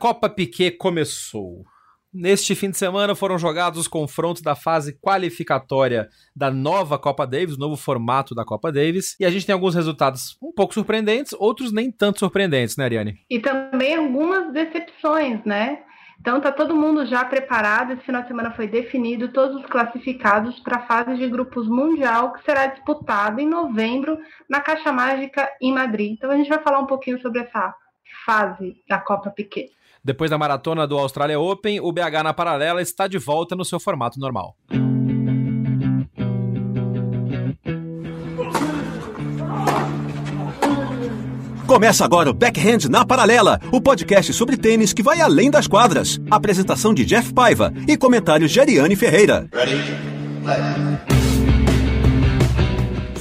Copa Piquet começou. Neste fim de semana foram jogados os confrontos da fase qualificatória da nova Copa Davis, novo formato da Copa Davis, e a gente tem alguns resultados um pouco surpreendentes, outros nem tanto surpreendentes, né, Ariane? E também algumas decepções, né? Então tá todo mundo já preparado. Esse final de semana foi definido todos os classificados para a fase de grupos mundial que será disputada em novembro na Caixa Mágica em Madrid. Então a gente vai falar um pouquinho sobre essa fase da Copa Piquet. Depois da maratona do Australia Open, o BH na paralela está de volta no seu formato normal. Começa agora o Backhand na Paralela, o podcast sobre tênis que vai além das quadras. Apresentação de Jeff Paiva e comentários de Ariane Ferreira. Ready?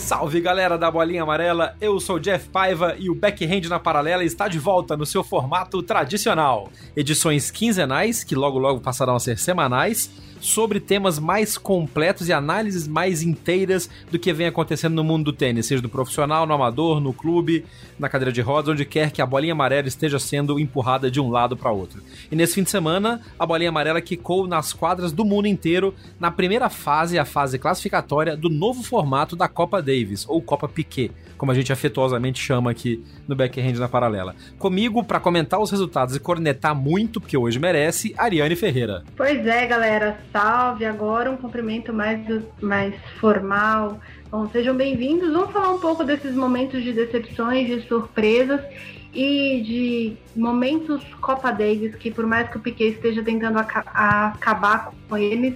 Salve galera da Bolinha Amarela, eu sou Jeff Paiva e o Backhand na Paralela está de volta no seu formato tradicional. Edições quinzenais, que logo logo passarão a ser semanais, sobre temas mais completos e análises mais inteiras do que vem acontecendo no mundo do tênis, seja no profissional, no amador, no clube, na cadeira de rodas, onde quer que a bolinha amarela esteja sendo empurrada de um lado para outro. E nesse fim de semana, a bolinha amarela quicou nas quadras do mundo inteiro na primeira fase, a fase classificatória do novo formato da Copa Davis, ou Copa Piquet, como a gente afetuosamente chama aqui no Backhand na Paralela. Comigo, para comentar os resultados e cornetar muito, porque hoje merece, Ariane Ferreira. Pois é, galera salve. Agora um cumprimento mais, mais formal. Bom, sejam bem-vindos. Vamos falar um pouco desses momentos de decepções, de surpresas e de momentos Copa Davis que, por mais que o Piquet esteja tentando aca acabar com eles,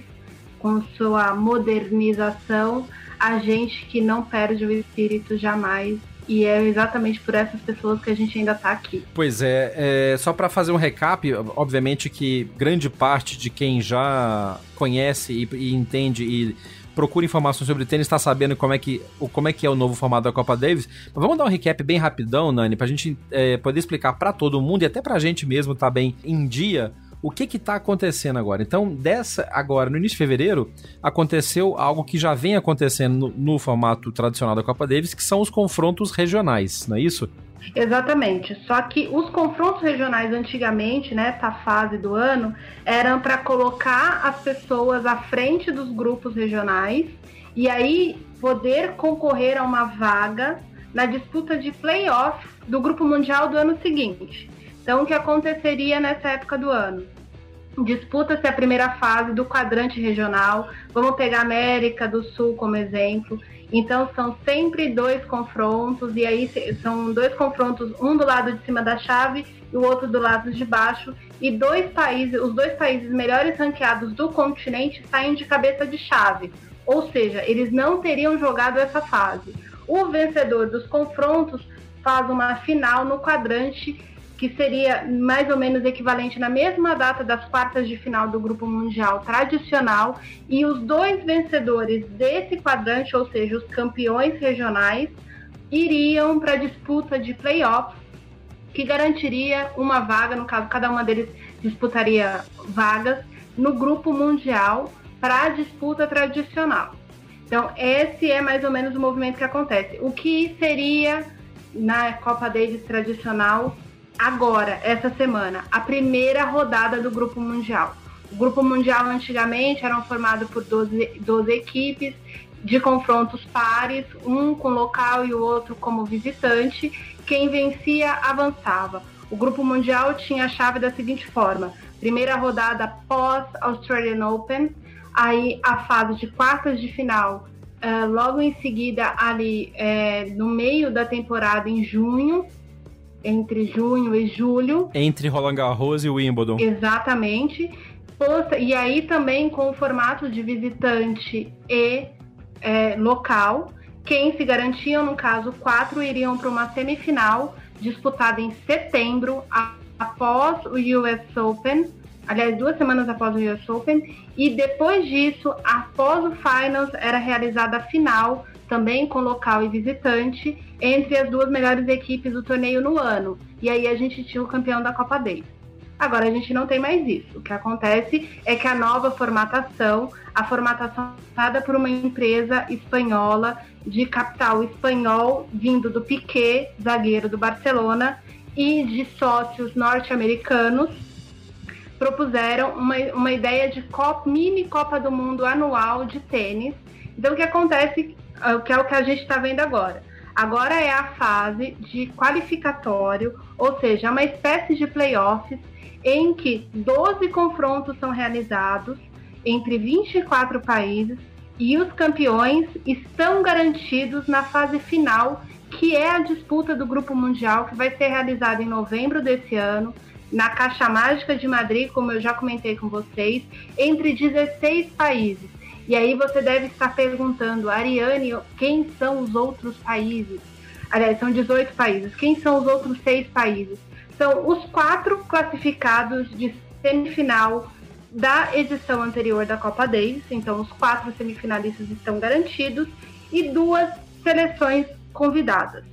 com sua modernização, a gente que não perde o espírito jamais e é exatamente por essas pessoas que a gente ainda está aqui. Pois é, é só para fazer um recap, obviamente que grande parte de quem já conhece e, e entende e procura informações sobre tênis, está sabendo como é, que, como é que é o novo formato da Copa Davis. Mas vamos dar um recap bem rapidão, Nani, para a gente é, poder explicar para todo mundo e até para a gente mesmo tá bem em dia o que que tá acontecendo agora? Então, dessa agora, no início de fevereiro, aconteceu algo que já vem acontecendo no, no formato tradicional da Copa Davis, que são os confrontos regionais, não é isso? Exatamente. Só que os confrontos regionais antigamente, nessa fase do ano, eram para colocar as pessoas à frente dos grupos regionais e aí poder concorrer a uma vaga na disputa de playoff do grupo mundial do ano seguinte. Então, o que aconteceria nessa época do ano? Disputa-se a primeira fase do quadrante regional. Vamos pegar a América do Sul como exemplo. Então são sempre dois confrontos, e aí são dois confrontos, um do lado de cima da chave e o outro do lado de baixo. E dois países, os dois países melhores ranqueados do continente saem de cabeça de chave. Ou seja, eles não teriam jogado essa fase. O vencedor dos confrontos faz uma final no quadrante que seria mais ou menos equivalente na mesma data das quartas de final do Grupo Mundial tradicional, e os dois vencedores desse quadrante, ou seja, os campeões regionais, iriam para a disputa de playoffs, que garantiria uma vaga, no caso, cada uma deles disputaria vagas no Grupo Mundial para a disputa tradicional. Então, esse é mais ou menos o movimento que acontece. O que seria na Copa Davis tradicional agora, essa semana, a primeira rodada do Grupo Mundial. O Grupo Mundial antigamente era formado por 12, 12 equipes de confrontos pares, um com local e o outro como visitante. Quem vencia avançava. O Grupo Mundial tinha a chave da seguinte forma: primeira rodada pós Australian Open, aí a fase de quartas de final, uh, logo em seguida ali uh, no meio da temporada em junho, entre junho e julho. Entre Roland Garros e Wimbledon. Exatamente. E aí também com o formato de visitante e é, local. Quem se garantiam, no caso, quatro iriam para uma semifinal disputada em setembro, após o US Open, aliás, duas semanas após o US Open, e depois disso, após o Finals, era realizada a final, também com local e visitante, entre as duas melhores equipes do torneio no ano. E aí a gente tinha o campeão da Copa Davis. Agora a gente não tem mais isso. O que acontece é que a nova formatação, a formatação dada por uma empresa espanhola de capital espanhol, vindo do Piquet, zagueiro do Barcelona, e de sócios norte-americanos, propuseram uma, uma ideia de Copa, mini Copa do Mundo anual de tênis. Então o que acontece, que é o que a gente está vendo agora? Agora é a fase de qualificatório, ou seja, uma espécie de playoffs em que 12 confrontos são realizados entre 24 países e os campeões estão garantidos na fase final, que é a disputa do Grupo Mundial, que vai ser realizada em novembro desse ano, na Caixa Mágica de Madrid, como eu já comentei com vocês, entre 16 países. E aí você deve estar perguntando, Ariane, quem são os outros países? Aliás, são 18 países. Quem são os outros seis países? São os quatro classificados de semifinal da edição anterior da Copa Davis. Então, os quatro semifinalistas estão garantidos e duas seleções convidadas.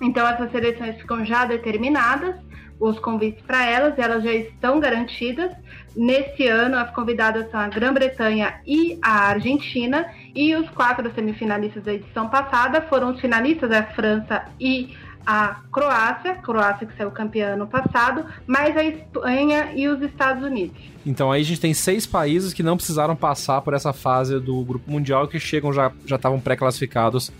Então, essas seleções ficam já determinadas, os convites para elas, elas já estão garantidas. Nesse ano, as convidadas são a Grã-Bretanha e a Argentina, e os quatro semifinalistas da edição passada foram os finalistas, a França e a Croácia, Croácia que saiu campeã ano passado, mais a Espanha e os Estados Unidos. Então aí a gente tem seis países que não precisaram passar por essa fase do Grupo Mundial que chegam já já estavam pré-classificados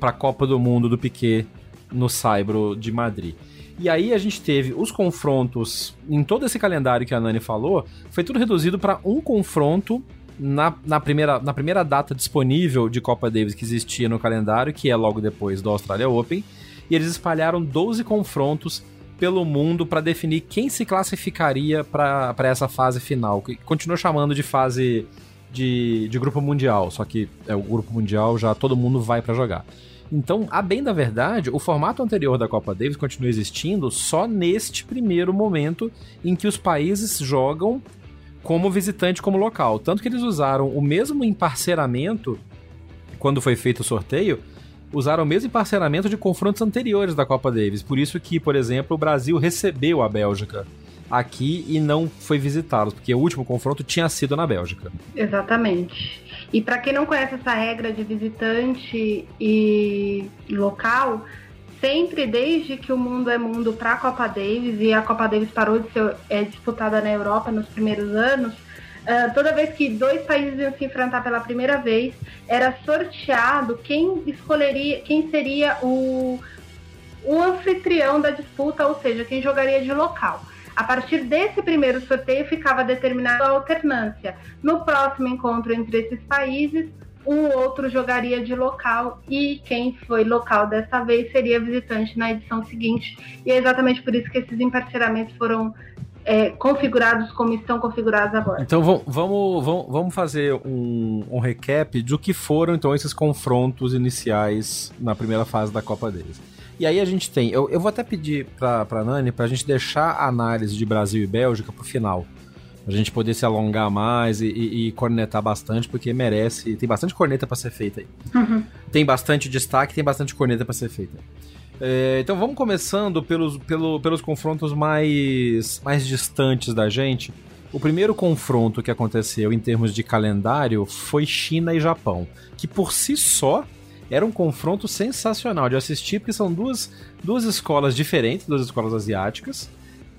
para a Copa do Mundo do Piquet no Saibro de Madrid. E aí a gente teve os confrontos em todo esse calendário que a Nani falou, foi tudo reduzido para um confronto na, na, primeira, na primeira data disponível de Copa Davis que existia no calendário, que é logo depois do Australia Open, e eles espalharam 12 confrontos pelo mundo para definir quem se classificaria para essa fase final, que continua chamando de fase de, de grupo mundial, só que é o grupo mundial já todo mundo vai para jogar. Então, a bem da verdade, o formato anterior da Copa Davis continua existindo só neste primeiro momento em que os países jogam como visitante, como local. Tanto que eles usaram o mesmo emparceramento quando foi feito o sorteio usaram o mesmo parceramento de confrontos anteriores da Copa Davis. Por isso que, por exemplo, o Brasil recebeu a Bélgica aqui e não foi visitá-los, porque o último confronto tinha sido na Bélgica. Exatamente. E para quem não conhece essa regra de visitante e local, sempre desde que o mundo é mundo para a Copa Davis e a Copa Davis parou de ser é, disputada na Europa nos primeiros anos, Uh, toda vez que dois países iam se enfrentar pela primeira vez, era sorteado quem escolheria, quem seria o, o anfitrião da disputa, ou seja, quem jogaria de local. A partir desse primeiro sorteio ficava determinada a alternância. No próximo encontro entre esses países, um outro jogaria de local e quem foi local dessa vez seria visitante na edição seguinte. E é exatamente por isso que esses emparceramentos foram é, configurados como estão configurados agora. Então vamos, vamos, vamos fazer um, um recap do que foram então esses confrontos iniciais na primeira fase da Copa deles. E aí a gente tem, eu, eu vou até pedir pra, pra Nani pra gente deixar a análise de Brasil e Bélgica pro final. Pra gente poder se alongar mais e, e, e cornetar bastante, porque merece. Tem bastante corneta para ser feita aí. Uhum. Tem bastante destaque, tem bastante corneta para ser feita. É, então vamos começando pelos, pelo, pelos confrontos mais, mais distantes da gente. O primeiro confronto que aconteceu em termos de calendário foi China e Japão, que por si só era um confronto sensacional de assistir, porque são duas, duas escolas diferentes, duas escolas asiáticas,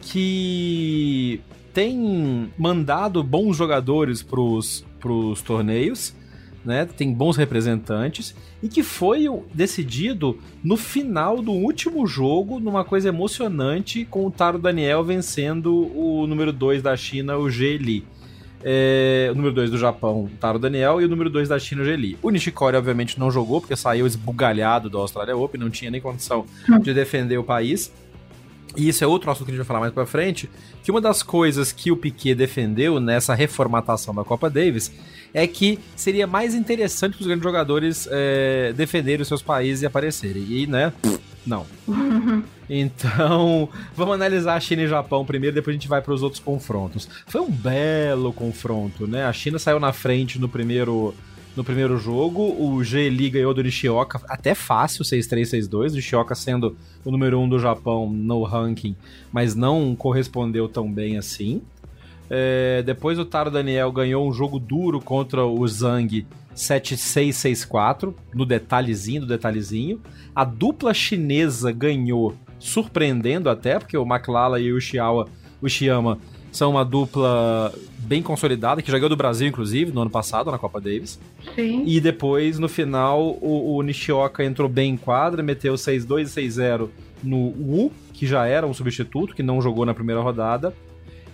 que têm mandado bons jogadores para os torneios né? Tem bons representantes e que foi decidido no final do último jogo, numa coisa emocionante, com o Taro Daniel vencendo o número 2 da China, o Ge Li. É, o número 2 do Japão, o Taro Daniel, e o número 2 da China, o Ge Li. O Nishikori, obviamente, não jogou, porque saiu esbugalhado do Australia Open, não tinha nem condição de defender o país. e isso é outro assunto que a gente vai falar mais pra frente, que uma das coisas que o Piquet defendeu nessa reformatação da Copa Davis é que seria mais interessante para os grandes jogadores é, defenderem os seus países e aparecerem. E, né, não. Então, vamos analisar a China e Japão primeiro, depois a gente vai para os outros confrontos. Foi um belo confronto, né? A China saiu na frente no primeiro no primeiro jogo. O G Li ganhou do Nishioka até fácil, 6-3, 6-2. O Nishioka sendo o número 1 um do Japão no ranking, mas não correspondeu tão bem assim. É, depois o Taro Daniel ganhou um jogo duro contra o Zhang 7-6-6-4, no detalhezinho, no detalhezinho. A dupla chinesa ganhou, surpreendendo até, porque o Maklala e o Xiawa, o Xiama são uma dupla bem consolidada, que já ganhou do Brasil, inclusive, no ano passado, na Copa Davis. Sim. E depois, no final, o, o Nishioka entrou bem em quadra, meteu 6-2 e 6-0 no Wu, que já era um substituto, que não jogou na primeira rodada.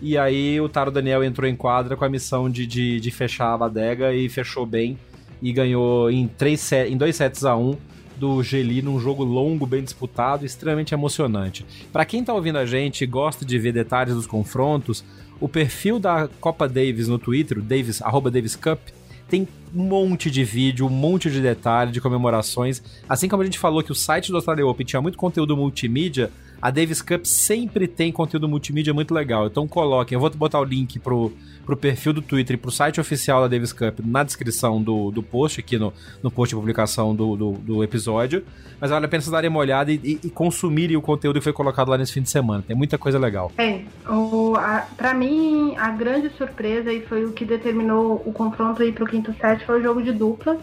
E aí o Taro Daniel entrou em quadra com a missão de, de, de fechar a badega e fechou bem. E ganhou em, três em dois sets a um do Geli num jogo longo, bem disputado, extremamente emocionante. Para quem tá ouvindo a gente e gosta de ver detalhes dos confrontos, o perfil da Copa Davis no Twitter, Davis, arroba Davis Cup, tem um monte de vídeo, um monte de detalhe, de comemorações. Assim como a gente falou que o site do Australia Open tinha muito conteúdo multimídia, a Davis Cup sempre tem conteúdo multimídia muito legal. Então coloquem, eu vou botar o link pro, pro perfil do Twitter e pro site oficial da Davis Cup na descrição do, do post, aqui no, no post de publicação do, do, do episódio. Mas vale a pena vocês darem uma olhada e, e, e, consumirem o conteúdo que foi colocado lá nesse fim de semana. Tem muita coisa legal. É, o, a, pra mim, a grande surpresa e foi o que determinou o confronto aí pro quinto set foi o jogo de duplas.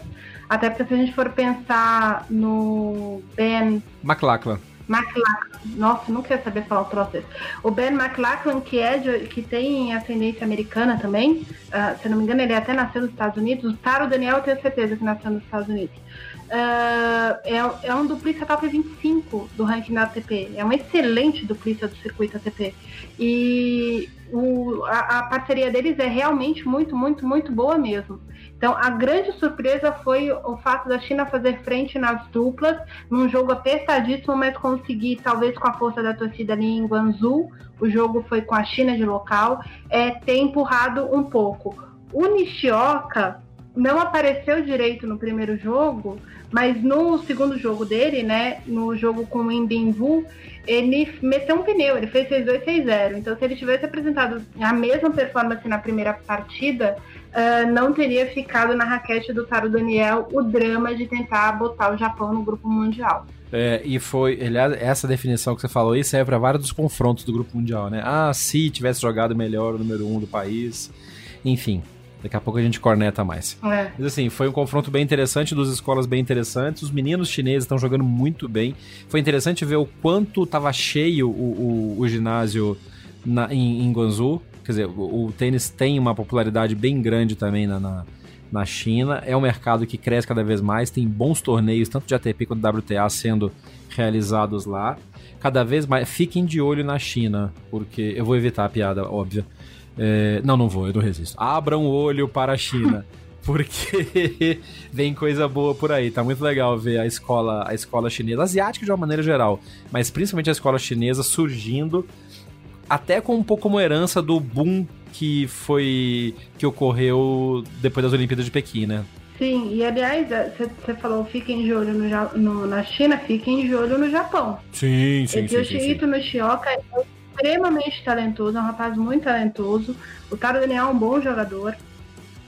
Até porque se a gente for pensar no Ben McLachlan. McLachlan. Nossa, não quero saber falar o troço. O Ben McLachlan, que, é de, que tem ascendência americana também, uh, se não me engano, ele até nasceu nos Estados Unidos. O Taro Daniel, eu tenho certeza que nasceu nos Estados Unidos. Uh, é, é um duplista top 25 do ranking da ATP. É um excelente duplista do circuito ATP. E o, a, a, parceria deles é realmente muito, muito, muito boa mesmo. Então, a grande surpresa foi o fato da China fazer frente nas duplas, num jogo apertadíssimo, mas conseguir, talvez com a força da torcida ali em Guangzhou, o jogo foi com a China de local, é, ter empurrado um pouco. O Nishioka não apareceu direito no primeiro jogo, mas no segundo jogo dele, né, no jogo com o Imbinvu, ele meteu um pneu, ele fez 6-2, 6-0. Então, se ele tivesse apresentado a mesma performance na primeira partida, uh, não teria ficado na raquete do Taro Daniel o drama de tentar botar o Japão no grupo mundial. É, e foi, essa definição que você falou aí serve para vários dos confrontos do grupo mundial, né? Ah, se tivesse jogado melhor o número um do país. Enfim, Daqui a pouco a gente corneta mais. É. Mas assim, foi um confronto bem interessante, duas escolas bem interessantes. Os meninos chineses estão jogando muito bem. Foi interessante ver o quanto estava cheio o, o, o ginásio na, em, em Guangzhou. Quer dizer, o, o, tênis tem uma popularidade bem grande também na, na, na China. É um mercado que cresce cada vez mais. Tem bons torneios, tanto de ATP quanto de WTA, sendo realizados lá. Cada vez mais. Fiquem de olho na China, porque eu vou evitar a piada óbvia. É, não, não vou, eu não resisto. Abram o olho para a China. porque vem coisa boa por aí. Tá muito legal ver a escola, a escola chinesa, asiática de uma maneira geral, mas principalmente a escola chinesa surgindo até com um pouco como herança do boom que foi que ocorreu depois das Olimpíadas de Pequim, né? Sim, e aliás, você é, falou fiquem de olho no, no, na China, fiquem de olho no Japão. Sim, sim, sim. O Yoshihito Nishioka é extremamente talentoso, é um rapaz muito talentoso. O Taro Daniel é um bom jogador.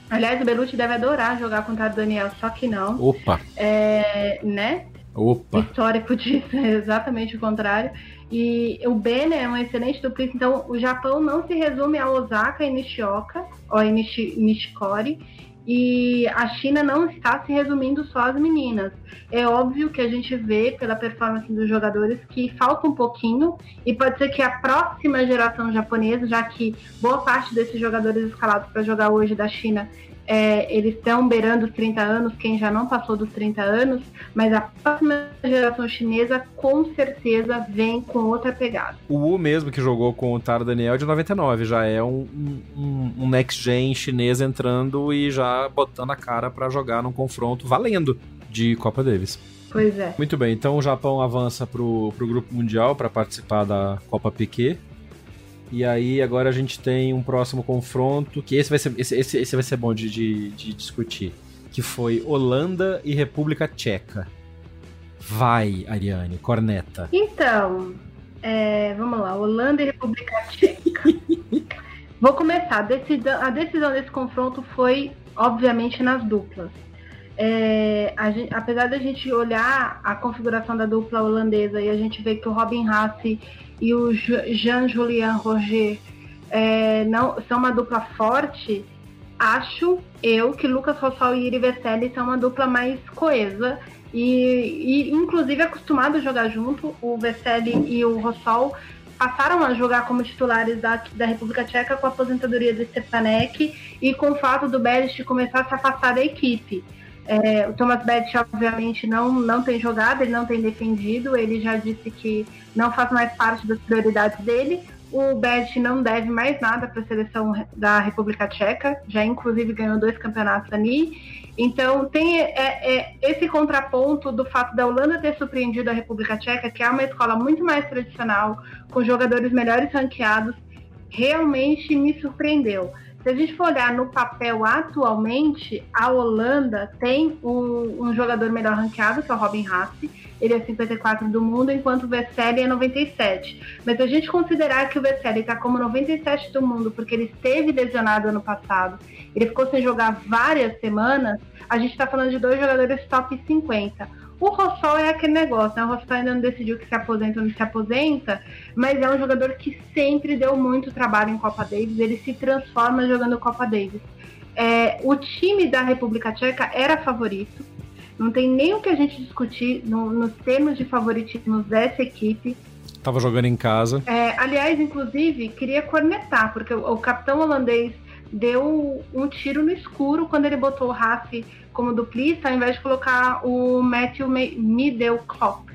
Aliás, o Belucci deve adorar jogar com o Taro Daniel, só que não. Opa! É, né? Opa! Histórico disso é exatamente o contrário. E o Ben é um excelente duplista, então o Japão não se resume a Osaka e Nishioka, ou Nishi, Nishikori, e a China não está se resumindo só às meninas. É óbvio que a gente vê pela performance dos jogadores que falta um pouquinho e pode ser que a próxima geração japonesa, já que boa parte desses jogadores escalados para jogar hoje da China é, eles estão beirando os 30 anos, quem já não passou dos 30 anos, mas a próxima geração chinesa com certeza vem com outra pegada. O Wu mesmo, que jogou com o Taro Daniel é de 99, já é um, um, um next gen chinês entrando e já botando a cara para jogar num confronto valendo de Copa Davis. Pois é. Muito bem, então o Japão avança pro, pro grupo mundial para participar da Copa Piquet. E aí agora a gente tem um próximo confronto, que esse vai ser, esse, esse, esse vai ser bom de, de, de discutir. Que foi Holanda e República Tcheca. Vai, Ariane, corneta. Então, é, vamos lá, Holanda e República Tcheca. Vou começar. A decisão, a decisão desse confronto foi, obviamente, nas duplas. É, gente, apesar da gente olhar a configuração da dupla holandesa e a gente ver que o Robin Hasse e o Jean-Julien Roger é, não, são uma dupla forte, acho eu que Lucas Rossol e Iri Vesely são uma dupla mais coesa e, e inclusive acostumado a jogar junto. O Vesely e o Rossol passaram a jogar como titulares da, da República Tcheca com a aposentadoria do Stepanek e com o fato do Beres começar a se afastar da equipe. É, o Thomas Beth, obviamente, não, não tem jogado, ele não tem defendido, ele já disse que não faz mais parte das prioridades dele. O Beth não deve mais nada para a seleção da República Tcheca, já inclusive ganhou dois campeonatos ali. Então, tem é, é, esse contraponto do fato da Holanda ter surpreendido a República Tcheca, que é uma escola muito mais tradicional, com jogadores melhores ranqueados, realmente me surpreendeu. Se a gente for olhar no papel atualmente, a Holanda tem um, um jogador melhor ranqueado, que é o Robin Hasse. Ele é 54 do mundo, enquanto o Vesely é 97. Mas se a gente considerar que o Vesely está como 97 do mundo, porque ele esteve lesionado ano passado, ele ficou sem jogar várias semanas, a gente está falando de dois jogadores top 50. O Rossol é aquele negócio, né? O Rossol ainda não decidiu que se aposenta ou não se aposenta, mas é um jogador que sempre deu muito trabalho em Copa Davis, ele se transforma jogando Copa Davis. É, o time da República Tcheca era favorito, não tem nem o que a gente discutir no, nos termos de favoritismo dessa equipe. Tava jogando em casa. É, aliás, inclusive, queria cornetar, porque o, o capitão holandês deu um tiro no escuro quando ele botou o Rafi como duplista, ao invés de colocar o Matthew Middlecop.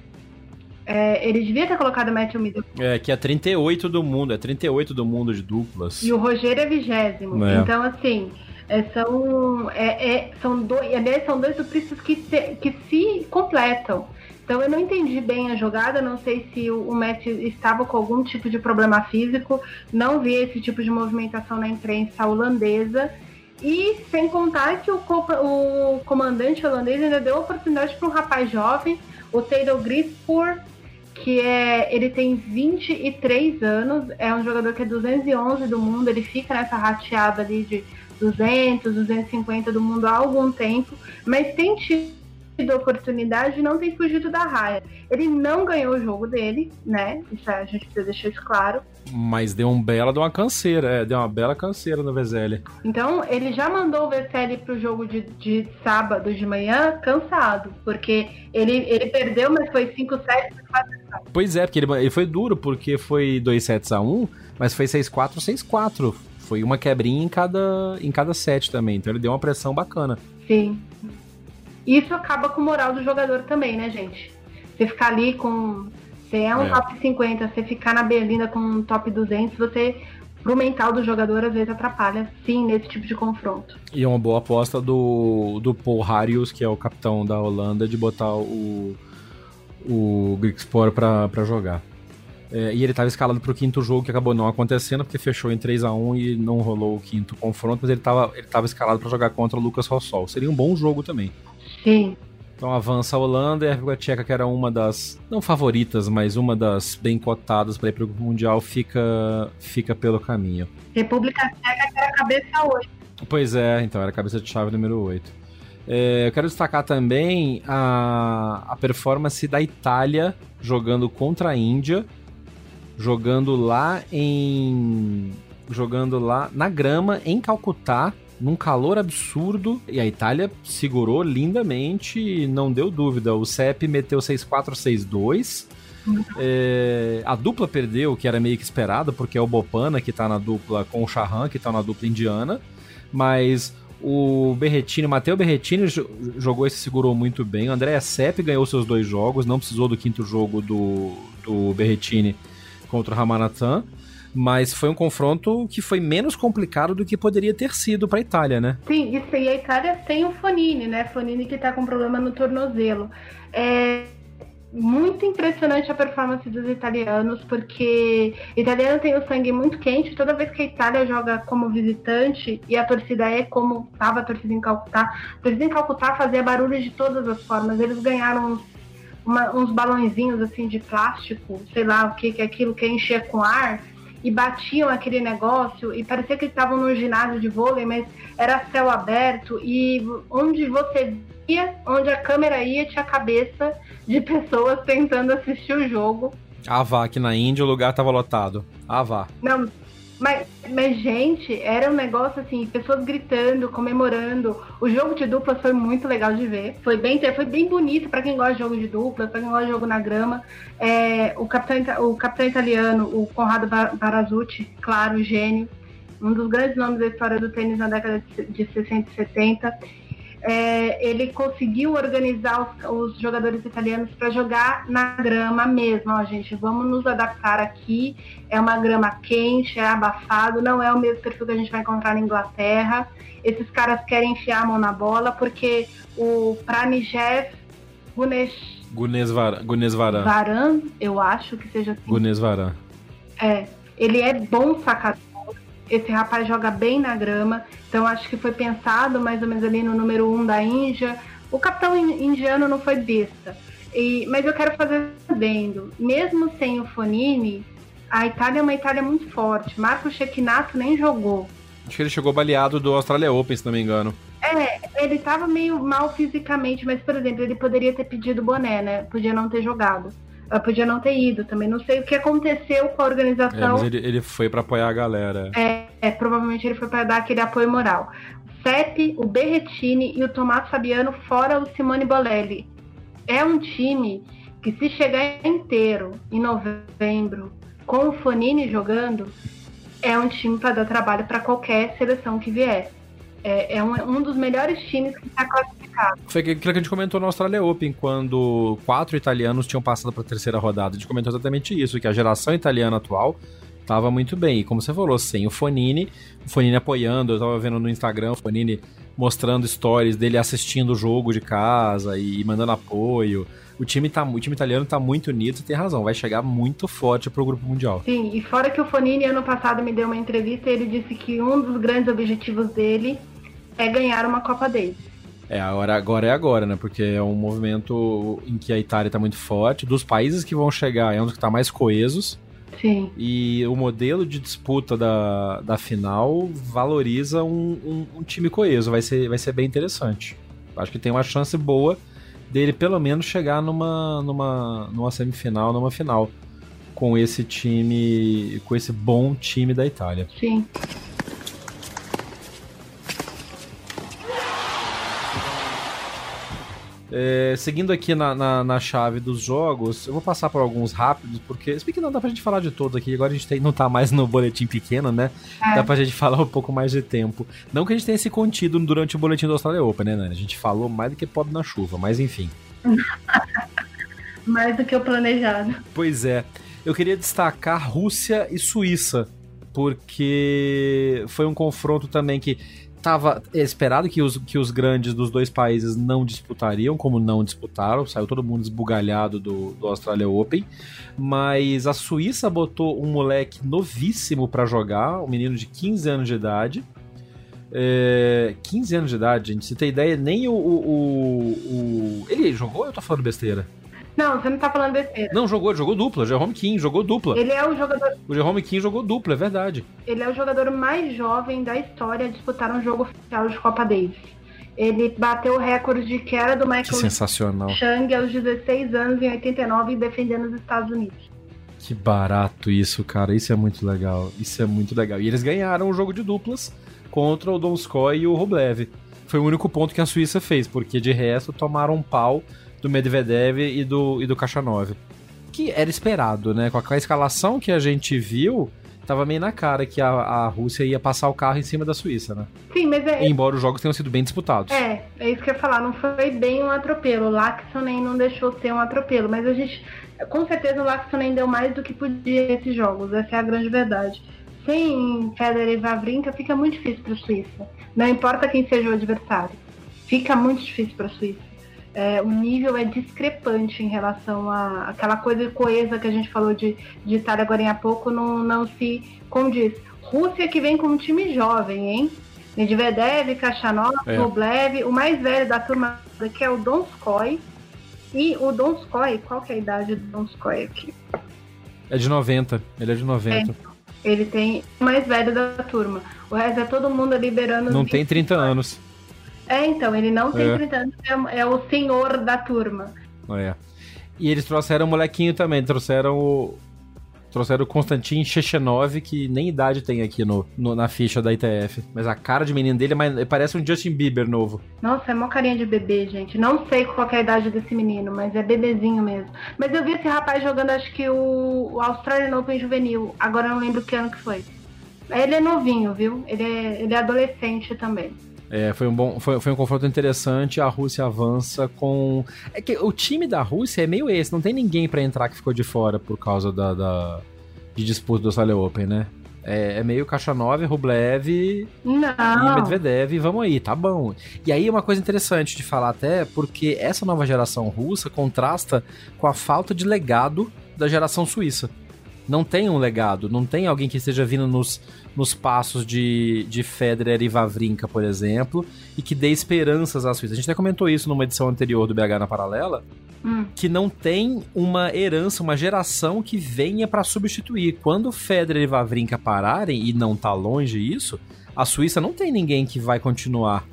É, ele devia ter colocado o Matthew Middlecop. É, que é 38 do mundo, é 38 do mundo de duplas. E o Rogério é vigésimo. É. Então, assim, é, são, é, é são, dois, são dois duplistas que se, que se completam. Então eu não entendi bem a jogada, não sei se o, o Matt estava com algum tipo de problema físico, não vi esse tipo de movimentação na imprensa holandesa. E sem contar que o, o comandante holandês ainda deu oportunidade para um rapaz jovem, o Taylor Grispor, que é, ele tem 23 anos, é um jogador que é 211 do mundo, ele fica nessa rateada ali de 200, 250 do mundo há algum tempo, mas tem tido tido oportunidade e não tem fugido da raia. Ele não ganhou o jogo dele, né? Isso a gente precisa deixar isso claro. Mas deu um bela, deu uma canseira, é, deu uma bela canseira no Veseli. Então, ele já mandou o Veseli pro jogo de, de sábado de manhã cansado, porque ele, ele perdeu, mas foi 5 7 Pois é, porque ele, ele foi duro, porque foi 2 sets a 1, mas foi 6-4, 6-4. Foi uma quebrinha em cada, em cada set também, então ele deu uma pressão bacana. Sim. Isso acaba com o moral do jogador também, né, gente? Você ficar ali com. Você é um é. top 50, você ficar na berlinda com um top 200, você. Pro mental do jogador, às vezes atrapalha, sim, nesse tipo de confronto. E é uma boa aposta do, do Paul Harrius, que é o capitão da Holanda, de botar o, o Grigspor pra jogar. É, e ele estava escalado para o quinto jogo, que acabou não acontecendo, porque fechou em 3 a 1 e não rolou o quinto confronto, mas ele estava ele tava escalado para jogar contra o Lucas Rossol. Seria um bom jogo também. Sim. Então avança a Holanda e a República Tcheca, que era uma das, não favoritas, mas uma das bem cotadas para ir para o Mundial, fica, fica pelo caminho. República Tcheca era cabeça 8. Pois é, então era cabeça de chave número 8. É, eu quero destacar também a, a performance da Itália jogando contra a Índia, jogando lá em. jogando lá na grama em Calcutá num calor absurdo, e a Itália segurou lindamente, não deu dúvida. O CEP meteu 6-4, 6-2. É, a dupla perdeu, que era meio que esperado, porque é o Bopana que tá na dupla com o Chahan, que tá na dupla indiana. Mas o Berretini, Matteo Berretini jogou e se segurou muito bem. O André Sepp ganhou seus dois jogos, não precisou do quinto jogo do, do Berretini contra o Ramanathan. Mas foi um confronto que foi menos complicado do que poderia ter sido para a Itália, né? Sim, isso aí a Itália tem o Fonini, né? Fonini que tá com problema no tornozelo. É muito impressionante a performance dos italianos, porque italiano tem o sangue muito quente. Toda vez que a Itália joga como visitante e a torcida é como estava a torcida em Calcutá, a torcida em Calcutá fazia barulho de todas as formas. Eles ganharam uns, uma, uns balãozinhos assim de plástico, sei lá o que, que é aquilo que enchia com ar e batiam aquele negócio e parecia que estavam no ginásio de vôlei, mas era céu aberto e onde você via, onde a câmera ia, tinha a cabeça de pessoas tentando assistir o jogo. Ah, vá, aqui na Índia o lugar tava lotado. Ah, vá. Não, mas, mas, gente, era um negócio assim, pessoas gritando, comemorando. O jogo de dupla foi muito legal de ver. Foi bem, foi bem bonito para quem gosta de jogo de dupla, para quem gosta de jogo na grama. É, o, capitão, o capitão italiano, o Conrado Barazzuti, claro, gênio, um dos grandes nomes da história do tênis na década de 60 e 70 é, ele conseguiu organizar os, os jogadores italianos para jogar na grama mesmo. Ó, gente, vamos nos adaptar aqui. É uma grama quente, é abafado, não é o mesmo perfil que a gente vai encontrar na Inglaterra. Esses caras querem enfiar a mão na bola porque o Pranijev Gunesh Gunes, Var, Gunes Varan. Varan, eu acho que seja assim. Gunes Varan. É, ele é bom sacador esse rapaz joga bem na grama, então acho que foi pensado mais ou menos ali no número um da Índia. O capitão indiano não foi besta. E, mas eu quero fazer sabendo, mesmo sem o Fonini, a Itália é uma Itália muito forte. Marco Chequinato nem jogou. Acho que ele chegou baleado do Australia Open, se não me engano. É, ele tava meio mal fisicamente, mas, por exemplo, ele poderia ter pedido boné, né? Podia não ter jogado. Ela podia não ter ido também. Não sei o que aconteceu com a organização. É, mas ele, ele foi para apoiar a galera. É, é, provavelmente ele foi para dar aquele apoio moral. Sepp, o Berretini e o Tommaso Fabiano, fora o Simone Bolelli. É um time que, se chegar inteiro em novembro, com o Fonini jogando, é um time para dar trabalho para qualquer seleção que vier. É, é um, um, dos melhores times que está classificado. Foi aquilo que a gente comentou no Australia Open, quando quatro italianos tinham passado para a terceira rodada. A gente comentou exatamente isso, que a geração italiana atual estava muito bem. E como você falou, sem o Fonini, o Fonini apoiando, eu estava vendo no Instagram o Fonini mostrando stories dele assistindo o jogo de casa e mandando apoio. O time, tá, o time italiano está muito unido, tem razão, vai chegar muito forte para o grupo mundial. Sim, e fora que o Fonini ano passado me deu uma entrevista e ele disse que um dos grandes objetivos dele é ganhar uma Copa Davis. É, agora, agora é agora, né? Porque é um movimento em que a Itália está muito forte. Dos países que vão chegar, é um dos que está mais coesos. Sim. E o modelo de disputa da, da final valoriza um, um, um, time coeso. Vai ser, vai ser bem interessante. Acho que tem uma chance boa dele, pelo menos, chegar numa, numa, numa semifinal, numa final. Com esse time. Com esse bom time da Itália. Sim. É, seguindo aqui na, na, na, chave dos jogos, eu vou passar por alguns rápidos, porque se bem que não dá pra gente falar de todos aqui, agora a gente tem, não tá mais no boletim pequeno, né? É. Dá pra gente falar um pouco mais de tempo. Não que a gente tenha se contido durante o boletim do Australia Open, né, Nani? A gente falou mais do que pobre na chuva, mas enfim. mais do que o planejado. Pois é. Eu queria destacar Rússia e Suíça, porque foi um confronto também que Tava esperado que os, que os grandes dos dois países não disputariam, como não disputaram, saiu todo mundo esbugalhado do, do Australia Open. Mas a Suíça botou um moleque novíssimo para jogar, um menino de 15 anos de idade. É, 15 anos de idade, gente. Se tem ideia, nem o, o, o, o. Ele jogou ou eu tô falando besteira? Não, você não tá falando besteira. Não, jogou, jogou dupla. Jerome King jogou dupla. Ele é o jogador. O Jerome King jogou dupla, é verdade. Ele é o jogador mais jovem da história a disputar um jogo oficial de Copa Davis. Ele bateu o recorde de queda do Michael que sensacional. Chang aos 16 anos, em 89, defendendo os Estados Unidos. Que barato isso, cara. Isso é muito legal. Isso é muito legal. E eles ganharam o jogo de duplas contra o Donskoy e o Roblev. Foi o único ponto que a Suíça fez, porque de resto tomaram um pau do Medvedev e do, e do Kachanov. Que era esperado, né? Com a escalação que a gente viu, tava meio na cara que a, a Rússia ia passar o carro em cima da Suíça, né? Sim, mas é. Embora os jogos tenham sido bem disputados. É, é isso que eu ia falar, não foi bem um atropelo. O Laxonen não deixou ser um atropelo, mas a gente. Com certeza o Laxonen deu mais do que podia esses jogos, essa é a grande verdade. Sem Federer e Vavrinka fica muito difícil para a Suíça. Não importa quem seja o adversário. Fica muito difícil para a Suíça. É, o nível é discrepante em relação a aquela coisa coesa que a gente falou de, de Itália agora em pouco, não, não se condiz. Rússia que vem com um time jovem, hein? Medvedev, Kachanov, é. Rublev, o mais velho da turma que é o Donskoy. E o Donskoy, qual que é a idade do Donskoy aqui? É de 90, ele é de 90. É. Ele tem o mais velho da turma. O resto é todo mundo liberando. Não tem 30 anos. É, então, ele não tem é. 30 anos, é, é o senhor da turma. É. E eles trouxeram o molequinho também, trouxeram o. Trouxeram o Konstantin Chechenov, que nem idade tem aqui no, no, na ficha da ITF. Mas a cara de menino dele é parece um Justin Bieber novo. Nossa, é mó carinha de bebê, gente. Não sei qual é a idade desse menino, mas é bebezinho mesmo. Mas eu vi esse rapaz jogando, acho que o, o Australian Open Juvenil. Agora eu não lembro que ano que foi. Ele é novinho, viu? Ele é, ele é adolescente também. É, foi um bom, foi, foi um confronto interessante. A Rússia avança com. É que o time da Rússia é meio esse, não tem ninguém para entrar que ficou de fora por causa da, da de disputa do Australia Open, né? É, é meio 9, Rublev não. e Medvedev, vamos aí, tá bom. E aí uma coisa interessante de falar até, porque essa nova geração russa contrasta com a falta de legado da geração suíça não tem um legado, não tem alguém que esteja vindo nos, nos passos de, de Federer e Vavrinka, por exemplo, e que dê esperanças à Suíça. A gente até comentou isso numa edição anterior do BH na Paralela, hum. que não tem uma herança, uma geração que venha para substituir. Quando Federer e Vavrinka pararem, e não tá longe isso, a Suíça não tem ninguém que vai continuar,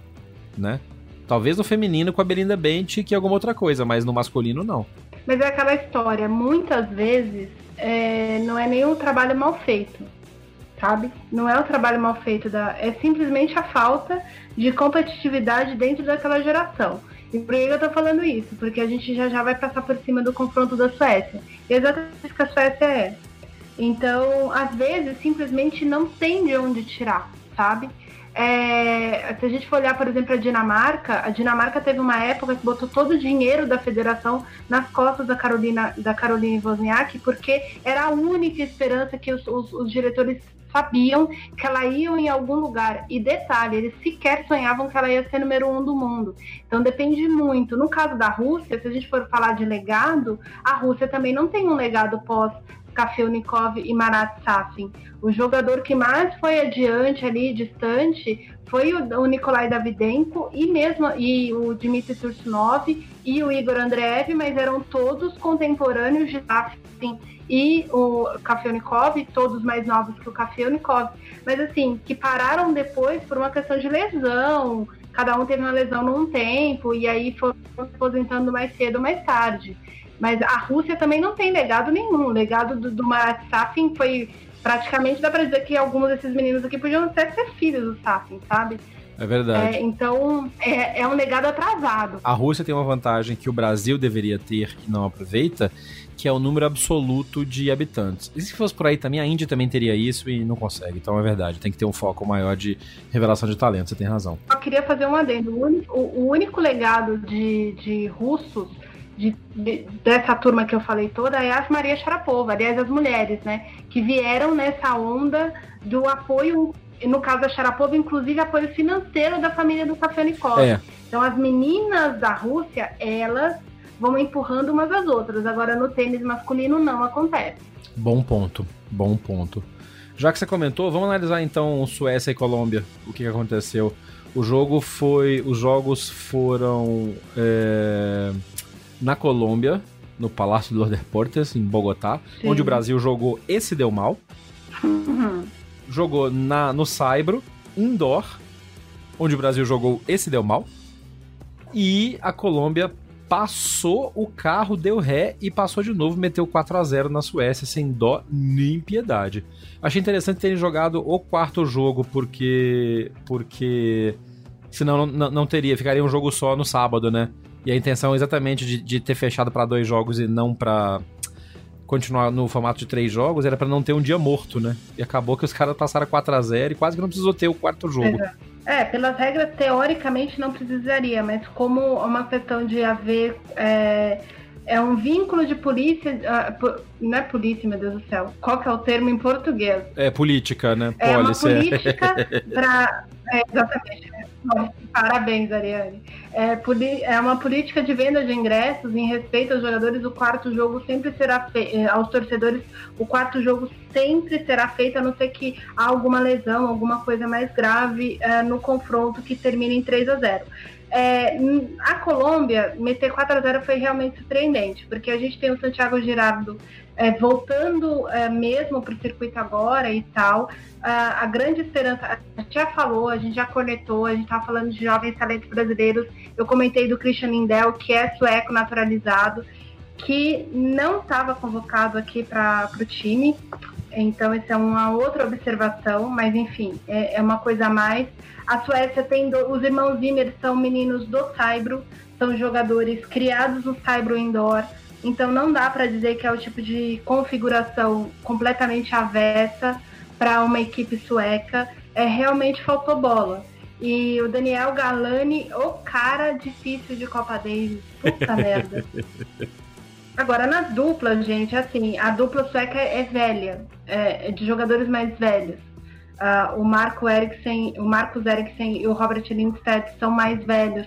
né? Talvez no feminino com a Belinda Bente que alguma outra coisa, mas no masculino não. Mas é aquela história, muitas vezes é, não é nenhum trabalho mal feito, sabe? Não é um trabalho mal feito, da, é simplesmente a falta de competitividade dentro daquela geração. E por que eu tô falando isso? Porque a gente já já vai passar por cima do confronto da Suécia. E exatamente o que a Suécia é. Então, às vezes, simplesmente não tem de onde tirar, sabe? É, se a gente for olhar, por exemplo, a Dinamarca, a Dinamarca teve uma época que botou todo o dinheiro da federação nas costas da Carolina, da Caroline Wozniak, porque era a única esperança que os, os, os diretores sabiam que ela ia em algum lugar. E detalhe, eles sequer sonhavam que ela ia ser número um do mundo. Então depende muito. No caso da Rússia, se a gente for falar de legado, a Rússia também não tem um legado pós Kafelnikov e Marat Safin. O jogador que mais foi adiante ali, distante, foi o, o Nikolai Davidenko e mesmo e o Dmitry Tursunov e o Igor Andreev, mas eram todos contemporâneos de Safin e o Kafelnikov, todos mais novos que o Kafelnikov, mas assim, que pararam depois por uma questão de lesão, cada um teve uma lesão num tempo e aí foram se aposentando mais cedo ou mais tarde. Mas a Rússia também não tem legado nenhum. O legado do, do Marat Safin foi praticamente dá para dizer que alguns desses meninos aqui podiam até ser filhos do Safin, sabe? É verdade. É, então, é, é, um legado atrasado. A Rússia tem uma vantagem que o Brasil deveria ter e não aproveita, que é o número absoluto de habitantes. E se fosse por aí também, a Índia também teria isso e não consegue. Então é verdade, tem que ter um foco maior de revelação de talento, você tem razão. Eu queria fazer um adendo. O único, o único legado de, de russos de, de, dessa turma que eu falei toda é as Maria Sharapova, aliás, as mulheres, né? Que vieram nessa onda do apoio, no caso da Sharapova, inclusive apoio financeiro da família do Kafelnikov. É. Então, as meninas da Rússia, elas vão empurrando umas às outras. Agora, no tênis masculino, não acontece. Bom ponto, bom ponto. Já que você comentou, vamos analisar então Suécia e Colômbia, o que, aconteceu. O jogo foi. Os jogos foram. É na Colômbia, no Palácio de los Deportes, em Bogotá, Sim. onde o Brasil jogou esse deu mal. Uhum. Jogou na, no Saibro, indoor, onde o Brasil jogou esse deu mal. E a Colômbia passou o carro, deu ré e passou de novo, meteu 4 a 0 na Suécia, sem dó nem piedade. Achei interessante terem jogado o quarto jogo, porque. porque. Senão não, não teria, ficaria um jogo só no sábado, né? E a intenção é exatamente de, de ter fechado para dois jogos e não para continuar no formato de três jogos era para não ter um dia morto, né? E acabou que os caras passaram 4 a 0 e quase que não precisou ter o quarto jogo. É, pelas regras, teoricamente não precisaria, mas como uma questão de haver. É, é um vínculo de polícia. Uh, não é polícia, meu Deus do céu. Qual que é o termo em português? É política, né? É uma política para. É, exatamente. Parabéns, Ariane. É, é, uma política de venda de ingressos em respeito aos jogadores. O quarto jogo sempre será feito, é, aos torcedores, o quarto jogo sempre será feito, a não ser que há alguma lesão, alguma coisa mais grave é, no confronto que termine em 3 a 0. É, a Colômbia meter 4 a 0 foi realmente surpreendente, porque a gente tem o Santiago Girardo é, voltando é, mesmo para o circuito agora e tal. A grande esperança, a gente já falou, a gente já conectou, a gente estava falando de jovens talentos brasileiros. Eu comentei do Christian Lindell, que é sueco naturalizado, que não estava convocado aqui para o time. Então, essa é uma outra observação, mas enfim, é, é uma coisa a mais. A Suécia tem do, os irmãos Zimmer são meninos do Saibro, são jogadores criados no Saibro Indoor. Então não dá para dizer que é o tipo de configuração completamente avessa para uma equipe sueca. É realmente faltou bola. E o Daniel Galani, o cara difícil de Copa Davis. Puta merda. Agora, nas duplas, gente, assim, a dupla sueca é velha, é, de jogadores mais velhos. Uh, o Marco Eriksen, o Marcos Eriksen e o Robert Lindstedt são mais velhos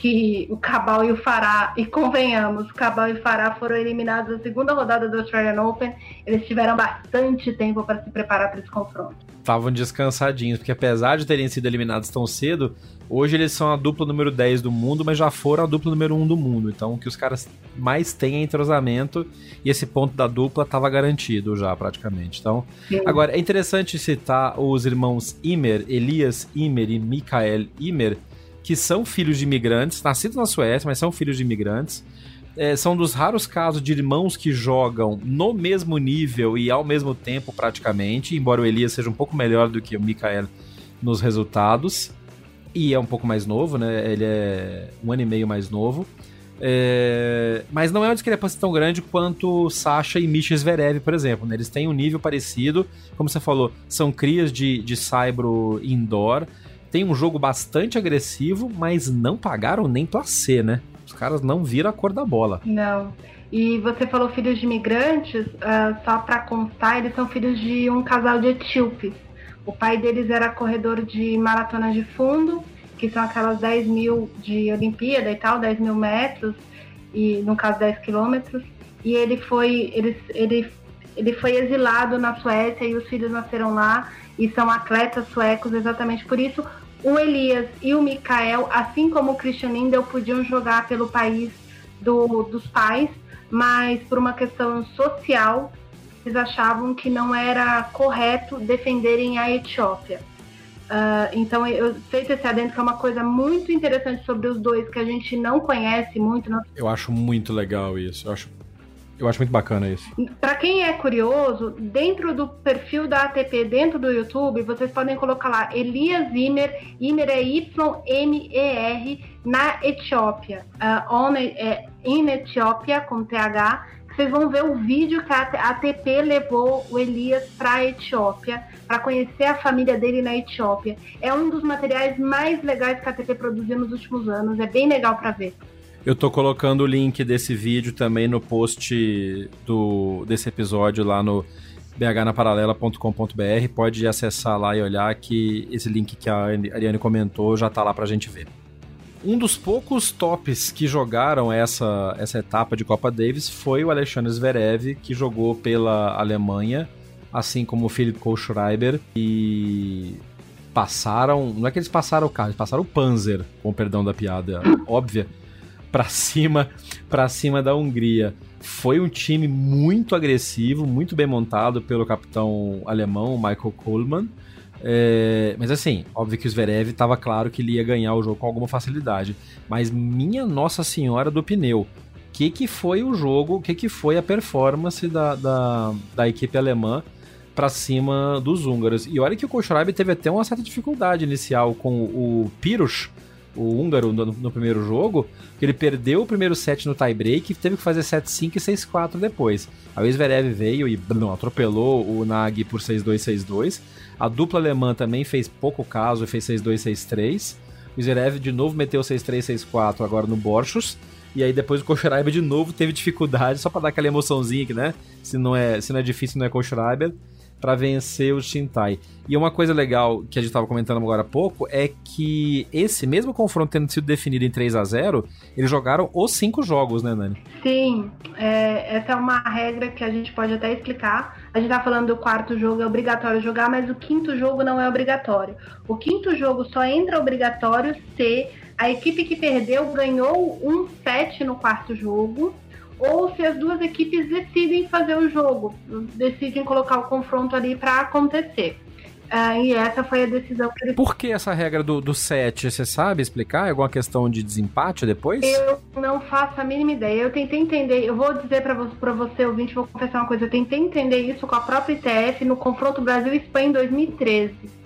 que o Cabal e o Fará. E convenhamos, o Cabal e o Fará foram eliminados na segunda rodada do Australian Open. Eles tiveram bastante tempo para se preparar para esse confronto. Estavam descansadinhos, porque apesar de terem sido eliminados tão cedo, hoje eles são a dupla número 10 do mundo, mas já foram a dupla número 1 do mundo. Então o que os caras mais têm é entrosamento e esse ponto da dupla estava garantido já praticamente. Então, Sim. agora é interessante citar os irmãos Imer, Elias Imer e Mikael Imer, que são filhos de imigrantes, nascidos na Suécia, mas são filhos de imigrantes. É, são dos raros casos de irmãos que jogam no mesmo nível e ao mesmo tempo, praticamente, embora o Elias seja um pouco melhor do que o Mikael nos resultados. E é um pouco mais novo, né? Ele é um ano e meio mais novo. É... Mas não é uma discrepância tão grande quanto Sasha e Misha Zverev, por exemplo. Né? Eles têm um nível parecido. Como você falou, são crias de, de Saibro indoor. Tem um jogo bastante agressivo, mas não pagaram nem placê, né? Os caras não viram a cor da bola. Não. E você falou filhos de imigrantes, uh, só para constar, eles são filhos de um casal de etíopes. O pai deles era corredor de maratona de fundo, que são aquelas 10 mil de Olimpíada e tal, 10 mil metros, e no caso 10 quilômetros. E ele foi, ele, ele, ele foi exilado na Suécia e os filhos nasceram lá e são atletas suecos exatamente por isso. O Elias e o Mikael, assim como o Christian Lindel, podiam jogar pelo país do, dos pais, mas por uma questão social, eles achavam que não era correto defenderem a Etiópia. Uh, então, eu feito esse adendo que é uma coisa muito interessante sobre os dois que a gente não conhece muito. Não... Eu acho muito legal isso. Eu acho eu acho muito bacana isso. Para quem é curioso, dentro do perfil da ATP, dentro do YouTube, vocês podem colocar lá Elias Imer, Imer é Y-M-E-R, na Etiópia. Uh, on, é, in Etiópia, com TH. Vocês vão ver o vídeo que a ATP levou o Elias para a Etiópia, para conhecer a família dele na Etiópia. É um dos materiais mais legais que a ATP produziu nos últimos anos. É bem legal para ver. Eu tô colocando o link desse vídeo também no post do, desse episódio lá no bhnaparalela.com.br. Pode acessar lá e olhar que esse link que a Ariane comentou já tá lá pra gente ver. Um dos poucos tops que jogaram essa, essa etapa de Copa Davis foi o Alexandre Zverev, que jogou pela Alemanha, assim como o Philipp Kohlschreiber, e passaram, não é que eles passaram o carro, eles passaram o Panzer, com perdão da piada óbvia, para cima, para cima da Hungria. Foi um time muito agressivo, muito bem montado pelo capitão alemão Michael Kohlmann. É, mas assim, óbvio que o Zverev estava claro que ele ia ganhar o jogo com alguma facilidade. Mas minha Nossa Senhora do pneu, o que, que foi o jogo, o que, que foi a performance da, da, da equipe alemã para cima dos húngaros? E olha que o Kohlschreiber teve até uma certa dificuldade inicial com o Piros, o húngaro no, no, primeiro jogo, que ele perdeu o primeiro set no tie-break e teve que fazer 7-5 e 6-4 depois. Aí o Zverev veio e não, atropelou o Nag por 6-2, 6-2. A dupla alemã também fez pouco caso e fez 6-2, 6-3. O Zverev de novo meteu 6-3, 6-4 agora no Borchos. E aí depois o Kohlschreiber de novo teve dificuldade, só para dar aquela emoçãozinha que, né? Se não é, se não é difícil, não é Kohlschreiber para vencer o Shintai. E uma coisa legal que a gente estava comentando agora há pouco é que esse mesmo confronto tendo sido definido em 3 a 0 eles jogaram os cinco jogos, né, Nani? Sim, é, essa é uma regra que a gente pode até explicar. A gente tá falando do quarto jogo é obrigatório jogar, mas o quinto jogo não é obrigatório. O quinto jogo só entra obrigatório se a equipe que perdeu ganhou um set no quarto jogo ou se as duas equipes decidem fazer o jogo, decidem colocar o confronto ali para acontecer. Uh, e essa foi a decisão que ele Por que essa regra do, do set? Você sabe explicar? É alguma questão de desempate depois? Eu não faço a mínima ideia. Eu tentei entender, eu vou dizer para você, pra você, ouvinte, vou confessar uma coisa. Eu tentei entender isso com a própria ITF no confronto Brasil-Espanha em 2013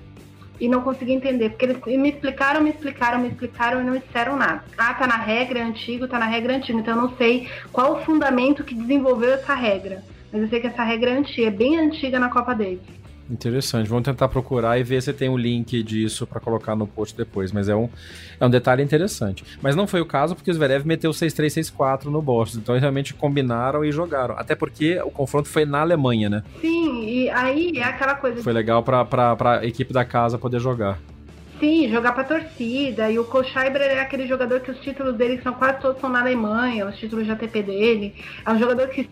e não consegui entender, porque eles me explicaram, me explicaram, me explicaram e não disseram nada. Ah, tá na regra, é antigo, tá na regra antiga, então eu não sei qual o fundamento que desenvolveu essa regra. Mas eu sei que essa regra é antiga, é bem antiga na Copa Davis. Interessante. Vamos tentar procurar e ver se tem o um link disso para colocar no post depois. Mas é um, é um detalhe interessante. Mas não foi o caso porque o Zverev meteu 6-3-6-4 no Boston. Então eles realmente combinaram e jogaram. Até porque o confronto foi na Alemanha, né? Sim, e aí é aquela coisa. Foi legal para a equipe da casa poder jogar. Sim, jogar pra torcida. E o Kohlschreiber é aquele jogador que os títulos dele são quase todos são na Alemanha, os títulos de ATP dele. É um jogador que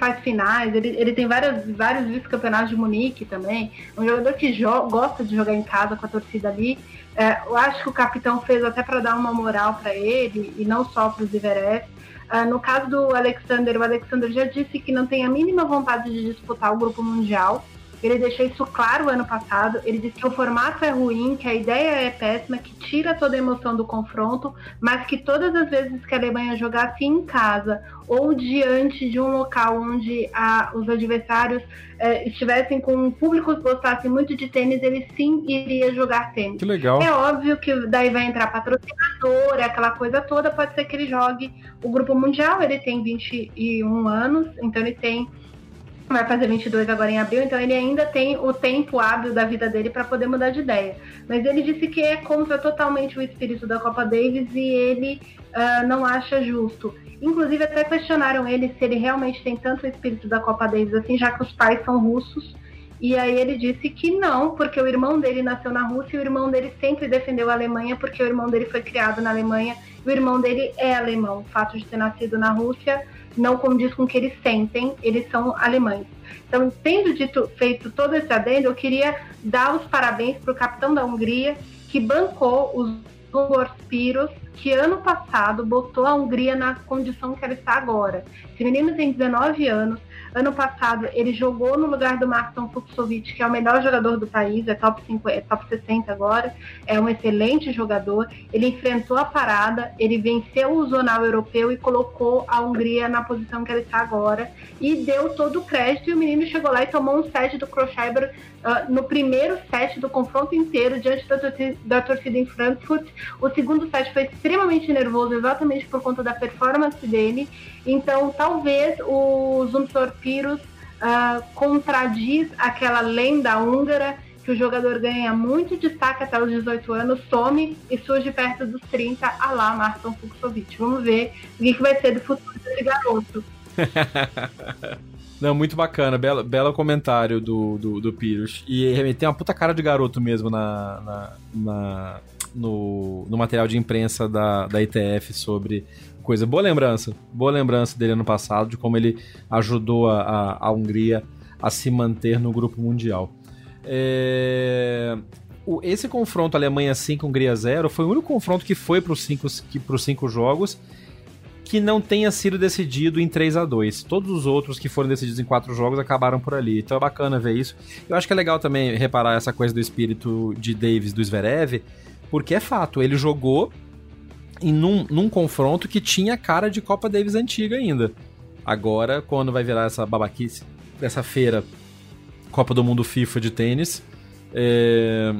faz finais, ele, ele tem vários, vários vice-campeonatos de Munique também. Um jogador que gosta de jogar em casa com a torcida ali. É, eu acho que o capitão fez até para dar uma moral para ele e não só para o Zverev. Uh, no caso do Alexander, o Alexander já disse que não tem a mínima vontade de disputar o grupo mundial. Ele deixou isso claro ano passado. Ele disse que o formato é ruim, que a ideia é péssima, que tira toda a emoção do confronto, mas que todas as vezes que a Alemanha jogasse em casa ou diante de um local onde a, os adversários é, estivessem com públicos que gostassem muito de tênis, ele sim iria jogar tênis. Que legal. É óbvio que daí vai entrar patrocinador, aquela coisa toda. Pode ser que ele jogue o Grupo Mundial. Ele tem 21 anos, então ele tem vai fazer 22 agora em abril, então ele ainda tem o tempo hábil da vida dele para poder mudar de ideia. Mas ele disse que é contra totalmente o espírito da Copa Davis e ele uh, não acha justo. Inclusive, até questionaram ele se ele realmente tem tanto o espírito da Copa Davis assim, já que os pais são russos. E aí ele disse que não, porque o irmão dele nasceu na Rússia e o irmão dele sempre defendeu a Alemanha, porque o irmão dele foi criado na Alemanha e o irmão dele é alemão. O fato de ter nascido na Rússia não condiz com o que eles sentem, eles são alemães. Então, tendo dito, feito todo esse adendo, eu queria dar os parabéns para o capitão da Hungria, que bancou os Piros, que ano passado botou a Hungria na condição que ela está agora. Esse menino tem 19 anos, Ano passado, ele jogou no lugar do Martin Fuxovic, que é o melhor jogador do país, é top, 50, é top 60 agora, é um excelente jogador. Ele enfrentou a parada, ele venceu o zonal europeu e colocou a Hungria na posição que ela está agora e deu todo o crédito. E o menino chegou lá e tomou um set do Kroscheiber uh, no primeiro set do confronto inteiro diante da torcida, da torcida em Frankfurt. O segundo set foi extremamente nervoso, exatamente por conta da performance dele. Então, talvez o Zumthor Pyrrhus uh, contradiz aquela lenda húngara que o jogador ganha muito destaque até os 18 anos, some e surge perto dos 30, a lá Marton Fuxovic. Vamos ver o que vai ser do futuro desse garoto. Não, muito bacana. Belo, belo comentário do, do, do. E tem uma puta cara de garoto mesmo na, na, na no, no material de imprensa da, da ITF sobre coisa. Boa lembrança. Boa lembrança dele ano passado, de como ele ajudou a, a, a Hungria a se manter no grupo mundial. É... O, esse confronto Alemanha 5, Hungria 0 foi o único confronto que foi para os cinco, cinco jogos que não tenha sido decidido em 3 a 2 Todos os outros que foram decididos em quatro jogos acabaram por ali. Então é bacana ver isso. Eu acho que é legal também reparar essa coisa do espírito de Davis do Zverev, porque é fato, ele jogou em num, num confronto que tinha cara de Copa Davis antiga ainda. Agora, quando vai virar essa babaquice dessa feira Copa do Mundo FIFA de tênis, é,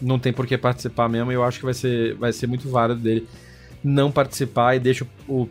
não tem por que participar mesmo. Eu acho que vai ser, vai ser muito válido dele não participar e deixa o, o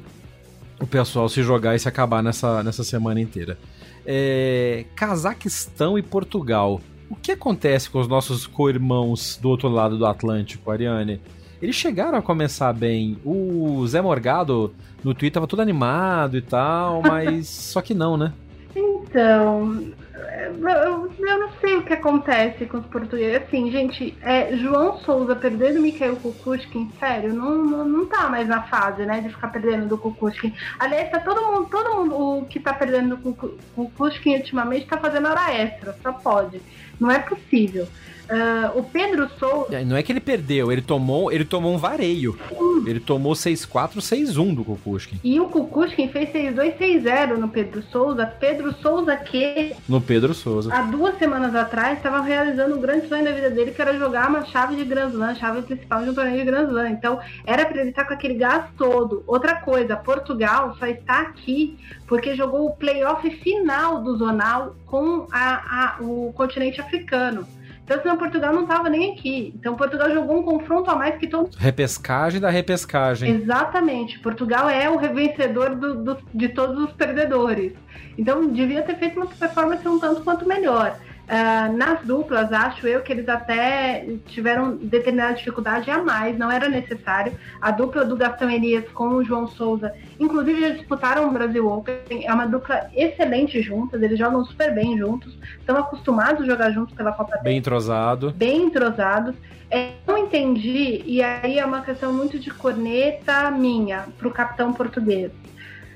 pessoal se jogar e se acabar nessa, nessa semana inteira. É, Cazaquistão e Portugal. O que acontece com os nossos co-irmãos do outro lado do Atlântico, Ariane? Eles chegaram a começar bem. O Zé Morgado no Twitter tava todo animado e tal, mas só que não, né? Então, eu, eu, não sei o que acontece com os portugueses. Assim, gente, é, João Souza perdendo Mikhail Kukushkin, sério, não, não, não tá mais na fase, né, de ficar perdendo do Kukushkin. Aliás, tá todo mundo, todo mundo o que tá perdendo do Kukushkin ultimamente tá fazendo hora extra, só pode. Não é possível. Uh, o Pedro Souza. Não é que ele perdeu, ele tomou, ele tomou um vareio. Sim. Ele tomou 6-4, 6-1 do Kukushkin. E o Kukushkin fez 6-2, 6-0 no Pedro Souza. Pedro Souza que. No Pedro Souza. Há duas semanas atrás estava realizando um grande sonho da vida dele, que era jogar uma chave de Grand Slam, chave principal de um torneio de Grand Slam. Então, era para ele estar com aquele gás todo. Outra coisa, Portugal só está aqui porque jogou o playoff final do Zonal com a, a, o continente africano. Então, senão Portugal não estava nem aqui. Então, Portugal jogou um confronto a mais que todos. Repescagem da repescagem. Exatamente. Portugal é o vencedor do, do, de todos os perdedores. Então, devia ter feito uma performance um tanto quanto melhor. Uh, nas duplas, acho eu que eles até tiveram determinada dificuldade a mais, não era necessário. A dupla do Gastão Elias com o João Souza, inclusive já disputaram o Brasil Open, é uma dupla excelente juntas, eles jogam super bem juntos, estão acostumados a jogar juntos pela Copa Bem entrosado. Bem entrosados. É, não entendi, e aí é uma questão muito de corneta minha para o capitão português.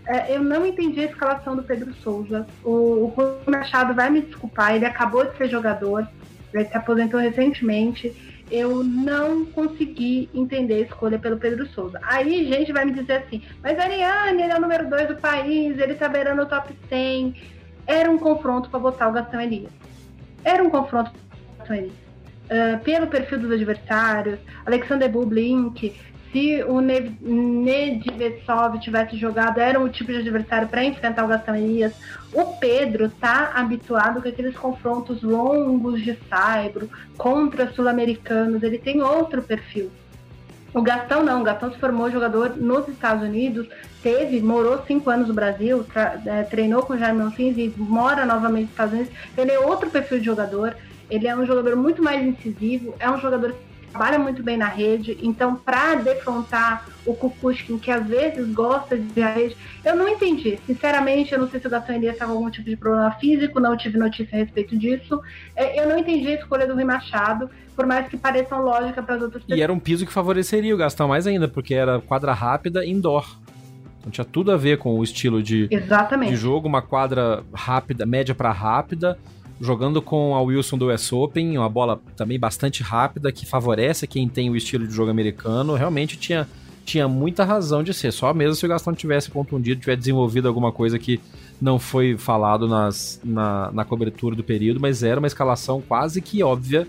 É, eu não entendi a escalação do Pedro Souza. O, o Rui Machado vai me desculpar, ele acabou de ser jogador, ele se aposentou recentemente. Eu não consegui entender a escolha pelo Pedro Souza. Aí gente vai me dizer assim, mas Ariane, ele é o número 2 do país, ele tá beirando o top 100. Era um confronto para botar o Gastão Elias. Era um confronto para o Gastão Elias. Uh, pelo perfil dos adversários, Alexander Bublink, se o Nedvesov tivesse jogado, era um tipo de adversário para enfrentar o Gastão Elias. O Pedro tá habituado com aqueles confrontos longos de saibro contra sul-americanos, ele tem outro perfil. O Gastão não, o Gastão se formou jogador nos Estados Unidos, teve, morou cinco anos no Brasil, é, treinou com o Jaime Monfins e mora novamente nos Estados Unidos. Ele é outro perfil de jogador, ele é um jogador muito mais incisivo, é um jogador trabalha muito bem na rede, então para defrontar o Kukushkin, que às vezes gosta de ver a rede, eu não entendi. Sinceramente, eu não sei se o Elias estava com algum tipo de problema físico, não tive notícia a respeito disso. É, eu não entendi a escolha do Rui Machado, por mais que pareçam lógica para as outras pessoas. E era um piso que favoreceria o Gastão mais ainda, porque era quadra rápida indoor. Então tinha tudo a ver com o estilo de, Exatamente. de jogo, uma quadra rápida, média para rápida, jogando com a Wilson do US Open, uma bola também bastante rápida, que favorece quem tem o estilo de jogo americano, realmente tinha, tinha muita razão de ser. Só mesmo se o Gastão tivesse contundido, tivesse desenvolvido alguma coisa que não foi falado nas, na, na cobertura do período, mas era uma escalação quase que óbvia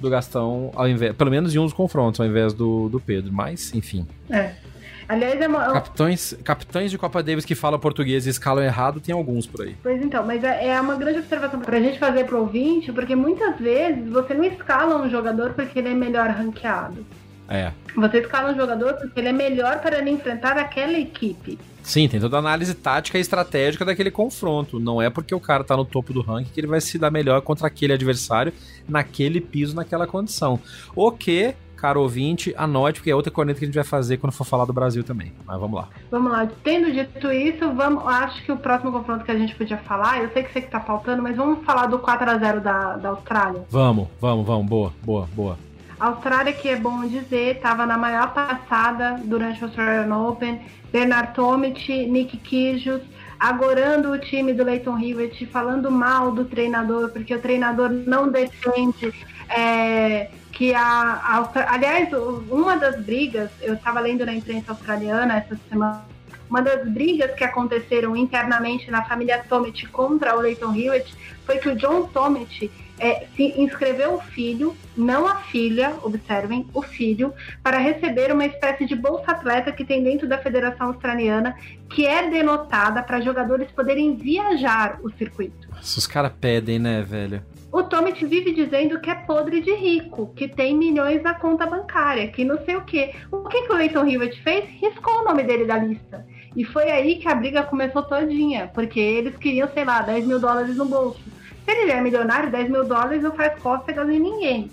do Gastão, ao invés, pelo menos em um dos confrontos, ao invés do, do Pedro. Mas, enfim. É. Aliás, é uma... capitães, capitães de Copa Davis que falam português e escalam errado, tem alguns por aí. Pois então, mas é, é uma grande observação pra gente fazer pro ouvinte, porque muitas vezes você não escala um jogador porque ele é melhor ranqueado. É. Você escala um jogador porque ele é melhor para ele enfrentar aquela equipe. Sim, tem toda a análise tática e estratégica daquele confronto. Não é porque o cara tá no topo do ranking que ele vai se dar melhor contra aquele adversário naquele piso, naquela condição. O que caro ouvinte, anote, porque é outra corneta que a gente vai fazer quando for falar do Brasil também. Mas vamos lá. Vamos lá. Tendo dito isso, vamos, acho que o próximo confronto que a gente podia falar, eu sei que você que tá faltando, mas vamos falar do 4 a 0 da, da Austrália. Vamos, vamos, vamos. Boa, boa, boa. A Austrália, que é bom dizer, estava na maior passada durante o Australian Open. Bernard Tomic, Nick Kyrgios, agorando o time do Leighton Hewitt, falando mal do treinador, porque o treinador não defende é, que a, a, aliás, uma das brigas, eu estava lendo na imprensa australiana essa semana, uma das brigas que aconteceram internamente na família Tomet contra o Leighton Hewitt foi que o John Tomet é, se inscreveu o filho, não a filha, observem, o filho, para receber uma espécie de bolsa atleta que tem dentro da Federação Australiana, que é denotada para jogadores poderem viajar o circuito. Os caras pedem, né, velho? O Tomic vive dizendo que é podre de rico, que tem milhões na conta bancária, que não sei o quê. O que, que o Leighton Hewitt fez? Riscou o nome dele da lista. E foi aí que a briga começou todinha, porque eles queriam, sei lá, 10 mil dólares no bolso. Se ele é milionário, 10 mil dólares não faz cócegas em ninguém.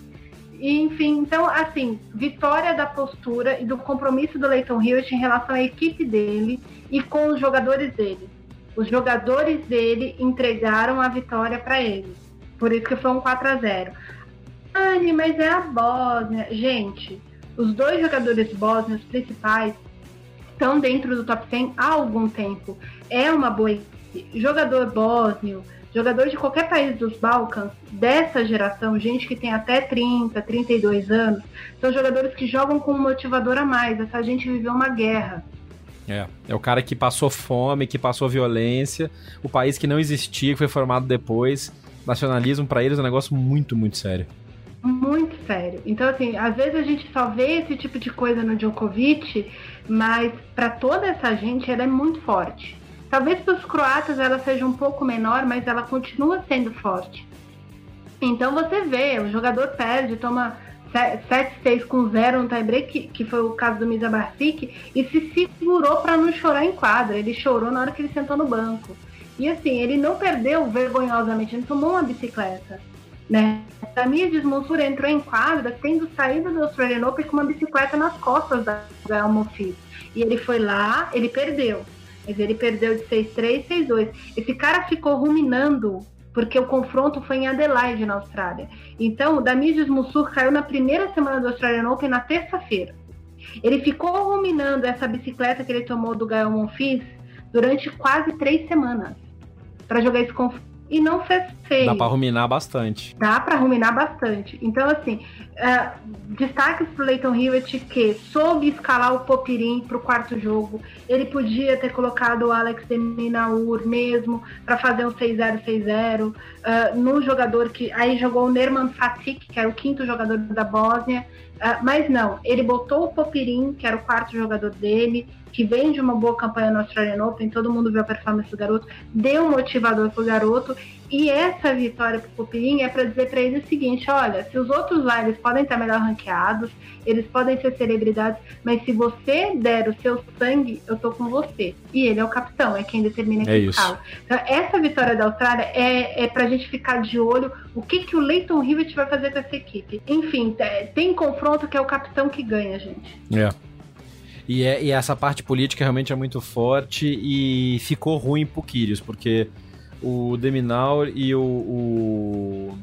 E, enfim, então, assim, vitória da postura e do compromisso do Leighton Hewitt em relação à equipe dele e com os jogadores dele. Os jogadores dele entregaram a vitória para ele. Por isso que foi um 4 a 0 Anne, mas é a Bósnia. Gente, os dois jogadores bósnios principais estão dentro do top 100 há algum tempo. É uma boa. Jogador bósnio, jogador de qualquer país dos Balcãs, dessa geração, gente que tem até 30, 32 anos, são jogadores que jogam com um motivador a mais. Essa gente viveu uma guerra. É, é o cara que passou fome, que passou violência, o país que não existia, que foi formado depois nacionalismo para eles é um negócio muito, muito sério. Muito sério. Então, assim, às vezes a gente só vê esse tipo de coisa no Djokovic, mas para toda essa gente ela é muito forte. Talvez para os croatas ela seja um pouco menor, mas ela continua sendo forte. Então você vê, o jogador perde, toma 7-6 com 0 no tie-break, que foi o caso do Misa Barsic, e se segurou para não chorar em quadra. Ele chorou na hora que ele sentou no banco. E assim, ele não perdeu vergonhosamente, ele tomou uma bicicleta. Né? Samir Desmonsura entrou em quadra tendo saído do Australian Open com uma bicicleta nas costas da Gael Monfils. E ele foi lá, ele perdeu. Mas ele perdeu de 6-3, 6-2. Esse cara ficou ruminando, porque o confronto foi em Adelaide, na Austrália. Então, o Damir Mussur caiu na primeira semana do Australian Open, na terça-feira. Ele ficou ruminando essa bicicleta que ele tomou do Gael Monfils durante quase três semanas para jogar esse confronto. E não fez feio. Dá para ruminar bastante. Dá para ruminar bastante. Então, assim, uh, destaques pro Leighton Hewitt que soube escalar o Popirim pro quarto jogo. Ele podia ter colocado o Alex de Minaur mesmo para fazer um 6-0, 6-0. Uh, no jogador que. Aí jogou o Nerman Fatik, que era o quinto jogador da Bósnia. Uh, mas não, ele botou o Popirim, que era o quarto jogador dele, que vem de uma boa campanha no Australian Open, todo mundo viu a performance do garoto, deu um motivador pro garoto, e essa vitória pro Popirim é para dizer para ele o seguinte: olha, se os outros lá eles podem estar melhor ranqueados, eles podem ser celebridades, mas se você der o seu sangue, eu tô com você. E ele é o capitão, é quem determina é quem fala. Então, essa vitória da Austrália é, é pra gente ficar de olho o que, que o Leighton Hewitt vai fazer com essa equipe. Enfim, tem confronto que é o capitão que ganha, gente. É. E, é, e essa parte política realmente é muito forte e ficou ruim pro Kyrgios, porque o Deminaur e o, o,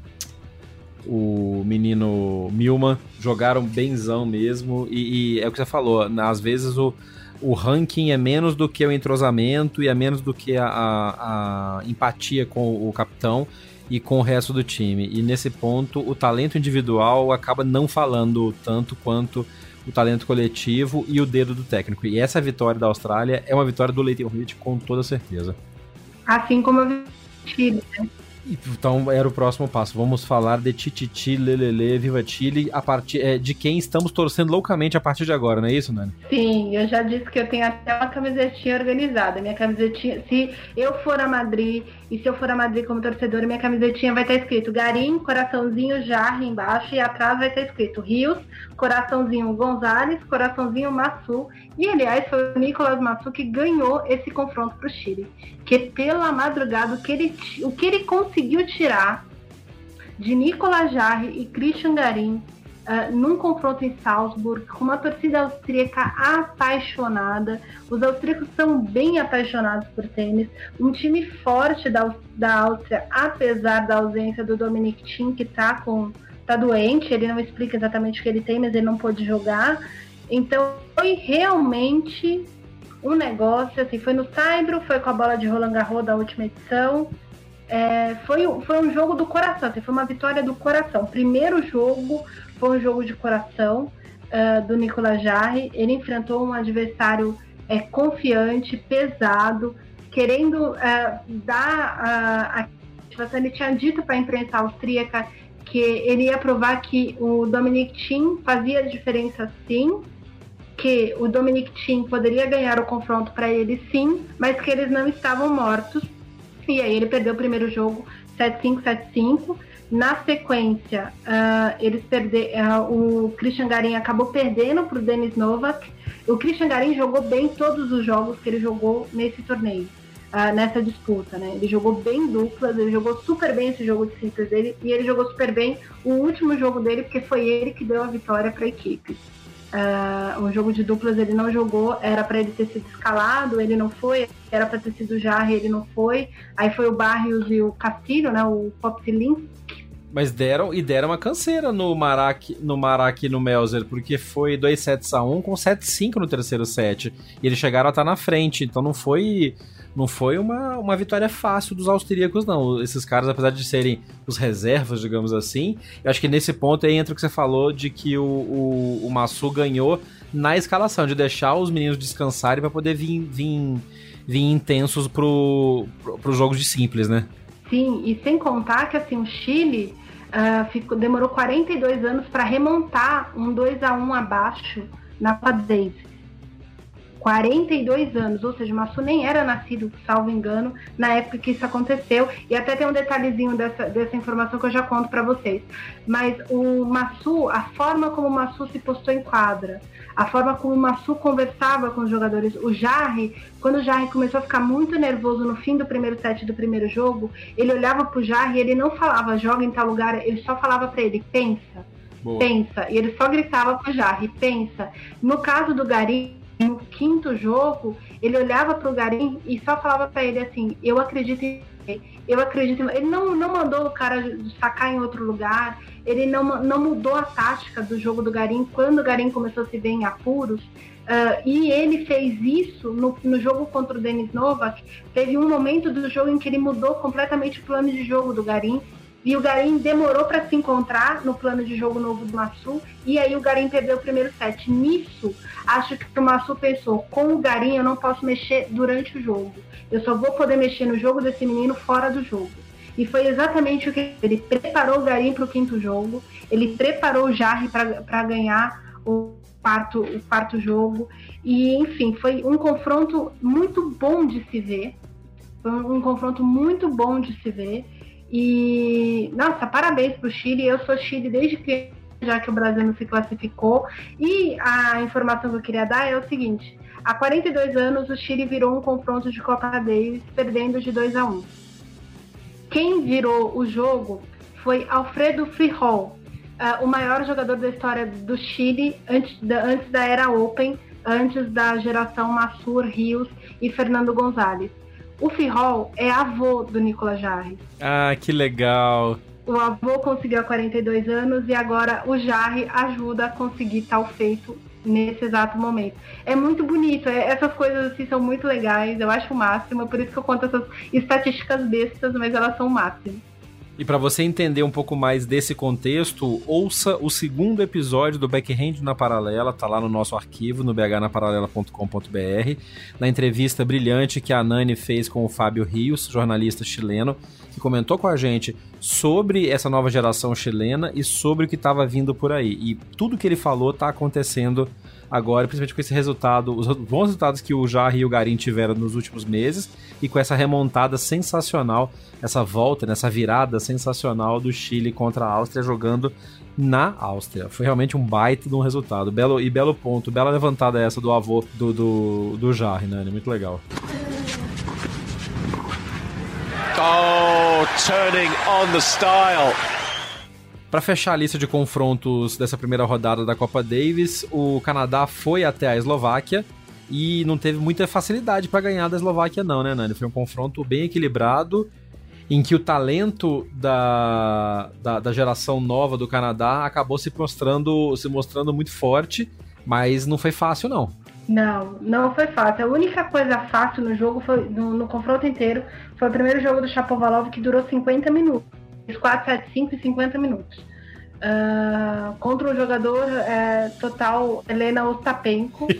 o menino Milman jogaram benzão mesmo, e, e, é o que você falou, às vezes o, o ranking é menos do que o entrosamento e é menos do que a, a, a empatia com o capitão e com o resto do time. E nesse ponto, o talento individual acaba não falando tanto quanto o talento coletivo e o dedo do técnico. E essa vitória da Austrália é uma vitória do Leighton Hewitt com toda certeza. Assim como eu Chile, né? Então era o próximo passo. Vamos falar de Tititi, Lelele, Viva Chile, a partir é, de quem estamos torcendo loucamente a partir de agora, não é isso, Nani? Sim, eu já disse que eu tenho até uma camisetinha organizada. Minha camisetinha, se eu for a Madrid e se eu for a Madrid como torcedora, minha camisetinha vai estar escrito Garim, coraçãozinho Jarre embaixo e atrás vai estar escrito Rios, coraçãozinho Gonzalez, coraçãozinho Massu. E aliás, foi o Nicolas Massu que ganhou esse confronto para o Chile. Que pela madrugada, o que ele, o que ele conseguiu tirar de Nicolas Jarre e Christian Garim Uh, num confronto em Salzburg, com uma torcida austríaca apaixonada. Os austríacos são bem apaixonados por tênis. Um time forte da, da Áustria, apesar da ausência do Dominic Thiem, que está com tá doente, ele não explica exatamente o que ele tem, mas ele não pôde jogar. Então foi realmente um negócio, assim, foi no Saibro, foi com a bola de Roland Garros da última edição. É, foi, foi um jogo do coração, assim, foi uma vitória do coração. Primeiro jogo foi um jogo de coração uh, do Nicolas Jarre. Ele enfrentou um adversário é, confiante, pesado, querendo uh, dar a. Ele tinha dito para a imprensa austríaca que ele ia provar que o Dominic Thiem fazia diferença sim, que o Dominic Thiem poderia ganhar o confronto para ele sim, mas que eles não estavam mortos. E aí ele perdeu o primeiro jogo 7-5, 7-5. Na sequência, uh, eles perder, uh, o Christian Garin acabou perdendo para o Denis Novak. O Christian Garin jogou bem todos os jogos que ele jogou nesse torneio, uh, nessa disputa. Né? Ele jogou bem duplas, ele jogou super bem esse jogo de simples dele e ele jogou super bem o último jogo dele, porque foi ele que deu a vitória para a equipe. Uh, o jogo de duplas ele não jogou, era para ele ter sido escalado, ele não foi, era para ter sido Jarre, ele não foi. Aí foi o Barrios e o Castilho, né, o Popsilin, mas deram e deram uma canseira no Marak, no Marak e no Melzer, porque foi 2 sets a 1 com 7-5 no terceiro set. E eles chegaram a estar na frente, então não foi não foi uma, uma vitória fácil dos austríacos, não. Esses caras, apesar de serem os reservas, digamos assim, eu acho que nesse ponto aí entra o que você falou de que o, o, o Massu ganhou na escalação, de deixar os meninos descansarem para poder vir, vir, vir intensos pro, pros jogos de simples, né? Sim, e sem contar que assim, o Chile uh, ficou, demorou 42 anos para remontar um 2 a 1 abaixo na Padez. 42 anos, ou seja, o Massu nem era nascido, salvo engano, na época que isso aconteceu. E até tem um detalhezinho dessa, dessa informação que eu já conto para vocês. Mas o Massu, a forma como o Massu se postou em quadra, a forma como o Massu conversava com os jogadores. O Jarre, quando o Jarre começou a ficar muito nervoso no fim do primeiro set do primeiro jogo, ele olhava pro Jarre e ele não falava joga em tal lugar, ele só falava para ele pensa, Boa. pensa. E ele só gritava pro Jarre, pensa. No caso do Garim, no quinto jogo, ele olhava pro Garim e só falava para ele assim, eu acredito em eu acredito. Ele não, não mandou o cara sacar em outro lugar, ele não, não mudou a tática do jogo do Garim quando o Garim começou a se ver em apuros. Uh, e ele fez isso no, no jogo contra o Denis Novak. Teve um momento do jogo em que ele mudou completamente o plano de jogo do Garim. E o Garim demorou para se encontrar no plano de jogo novo do Massu. E aí o Garim perdeu o primeiro set. Nisso, acho que o Massu pensou: com o Garim eu não posso mexer durante o jogo. Eu só vou poder mexer no jogo desse menino fora do jogo. E foi exatamente o que ele preparou o Garim para o quinto jogo, ele preparou o Jarre para ganhar o quarto, o quarto jogo. E, enfim, foi um confronto muito bom de se ver. Foi um, um confronto muito bom de se ver. E, nossa, parabéns para o Chile. Eu sou Chile desde que já que o Brasil não se classificou. E a informação que eu queria dar é o seguinte: Há 42 anos, o Chile virou um confronto de Copa Davis, perdendo de 2 a 1. Quem virou o jogo foi Alfredo Frijol, uh, o maior jogador da história do Chile antes da, antes da era Open, antes da geração Massur, Rios e Fernando Gonzalez. O Frijol é avô do Nicolas Jarre. Ah, que legal! O avô conseguiu há 42 anos e agora o Jarre ajuda a conseguir tal feito nesse exato momento. É muito bonito, é, essas coisas assim são muito legais, eu acho o máximo, é por isso que eu conto essas estatísticas bestas, mas elas são o máximo. E para você entender um pouco mais desse contexto, ouça o segundo episódio do Backhand na Paralela, tá lá no nosso arquivo, no bhnaparalela.com.br, na entrevista brilhante que a Nani fez com o Fábio Rios, jornalista chileno, que comentou com a gente sobre essa nova geração chilena e sobre o que estava vindo por aí. E tudo que ele falou está acontecendo agora, principalmente com esse resultado, os bons resultados que o Jarre e o Garim tiveram nos últimos meses e com essa remontada sensacional, essa volta, nessa virada sensacional do Chile contra a Áustria jogando na Áustria. Foi realmente um baita de um resultado. Belo e belo ponto, bela levantada essa do avô do, do, do Jarre, né? Muito legal. Oh, turning on the style. Para fechar a lista de confrontos dessa primeira rodada da Copa Davis, o Canadá foi até a Eslováquia e não teve muita facilidade para ganhar da Eslováquia não, né, Nani? Foi um confronto bem equilibrado em que o talento da, da, da, geração nova do Canadá acabou se mostrando, se mostrando muito forte, mas não foi fácil não. Não, não foi fácil. A única coisa fácil no jogo foi no, no confronto inteiro foi o primeiro jogo do Chapovalov que durou 50 minutos. 4, 7, 5 e 50 minutos. Uh, contra um jogador é, total Helena Ostapenko.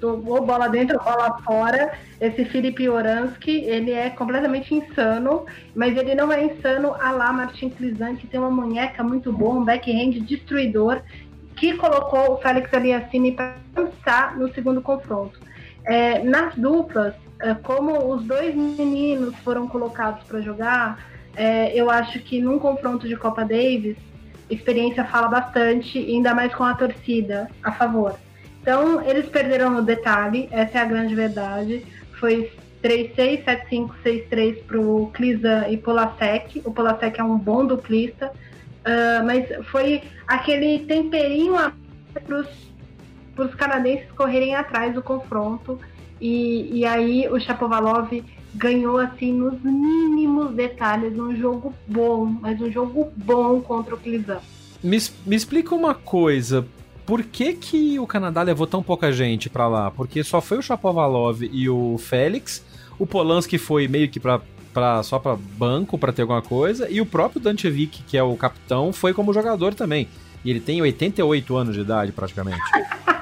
Uh, bola dentro, bola fora. Esse Felipe Oransky, ele é completamente insano, mas ele não é insano a lá Martin Clizan, que tem uma munheca muito boa, um backhand destruidor, que colocou o Félix Aliassime para dançar no segundo confronto. É, nas duplas, é, como os dois meninos foram colocados para jogar, é, eu acho que num confronto de Copa Davis, experiência fala bastante, ainda mais com a torcida a favor. Então, eles perderam no detalhe, essa é a grande verdade. Foi 3-6, 7-5, 6-3 pro Clisan e Polasek. O Polasek é um bom duplista, uh, mas foi aquele temperinho para os canadenses correrem atrás do confronto. E, e aí o Chapovalov ganhou assim nos mínimos detalhes um jogo bom, mas um jogo bom contra o Clisan. Me, me explica uma coisa, por que, que o Canadá levou tão pouca gente para lá? Porque só foi o Chapovalov e o Félix, o Polanski foi meio que pra, pra, só para banco, para ter alguma coisa, e o próprio Dantevic, que é o capitão, foi como jogador também. E ele tem 88 anos de idade, praticamente.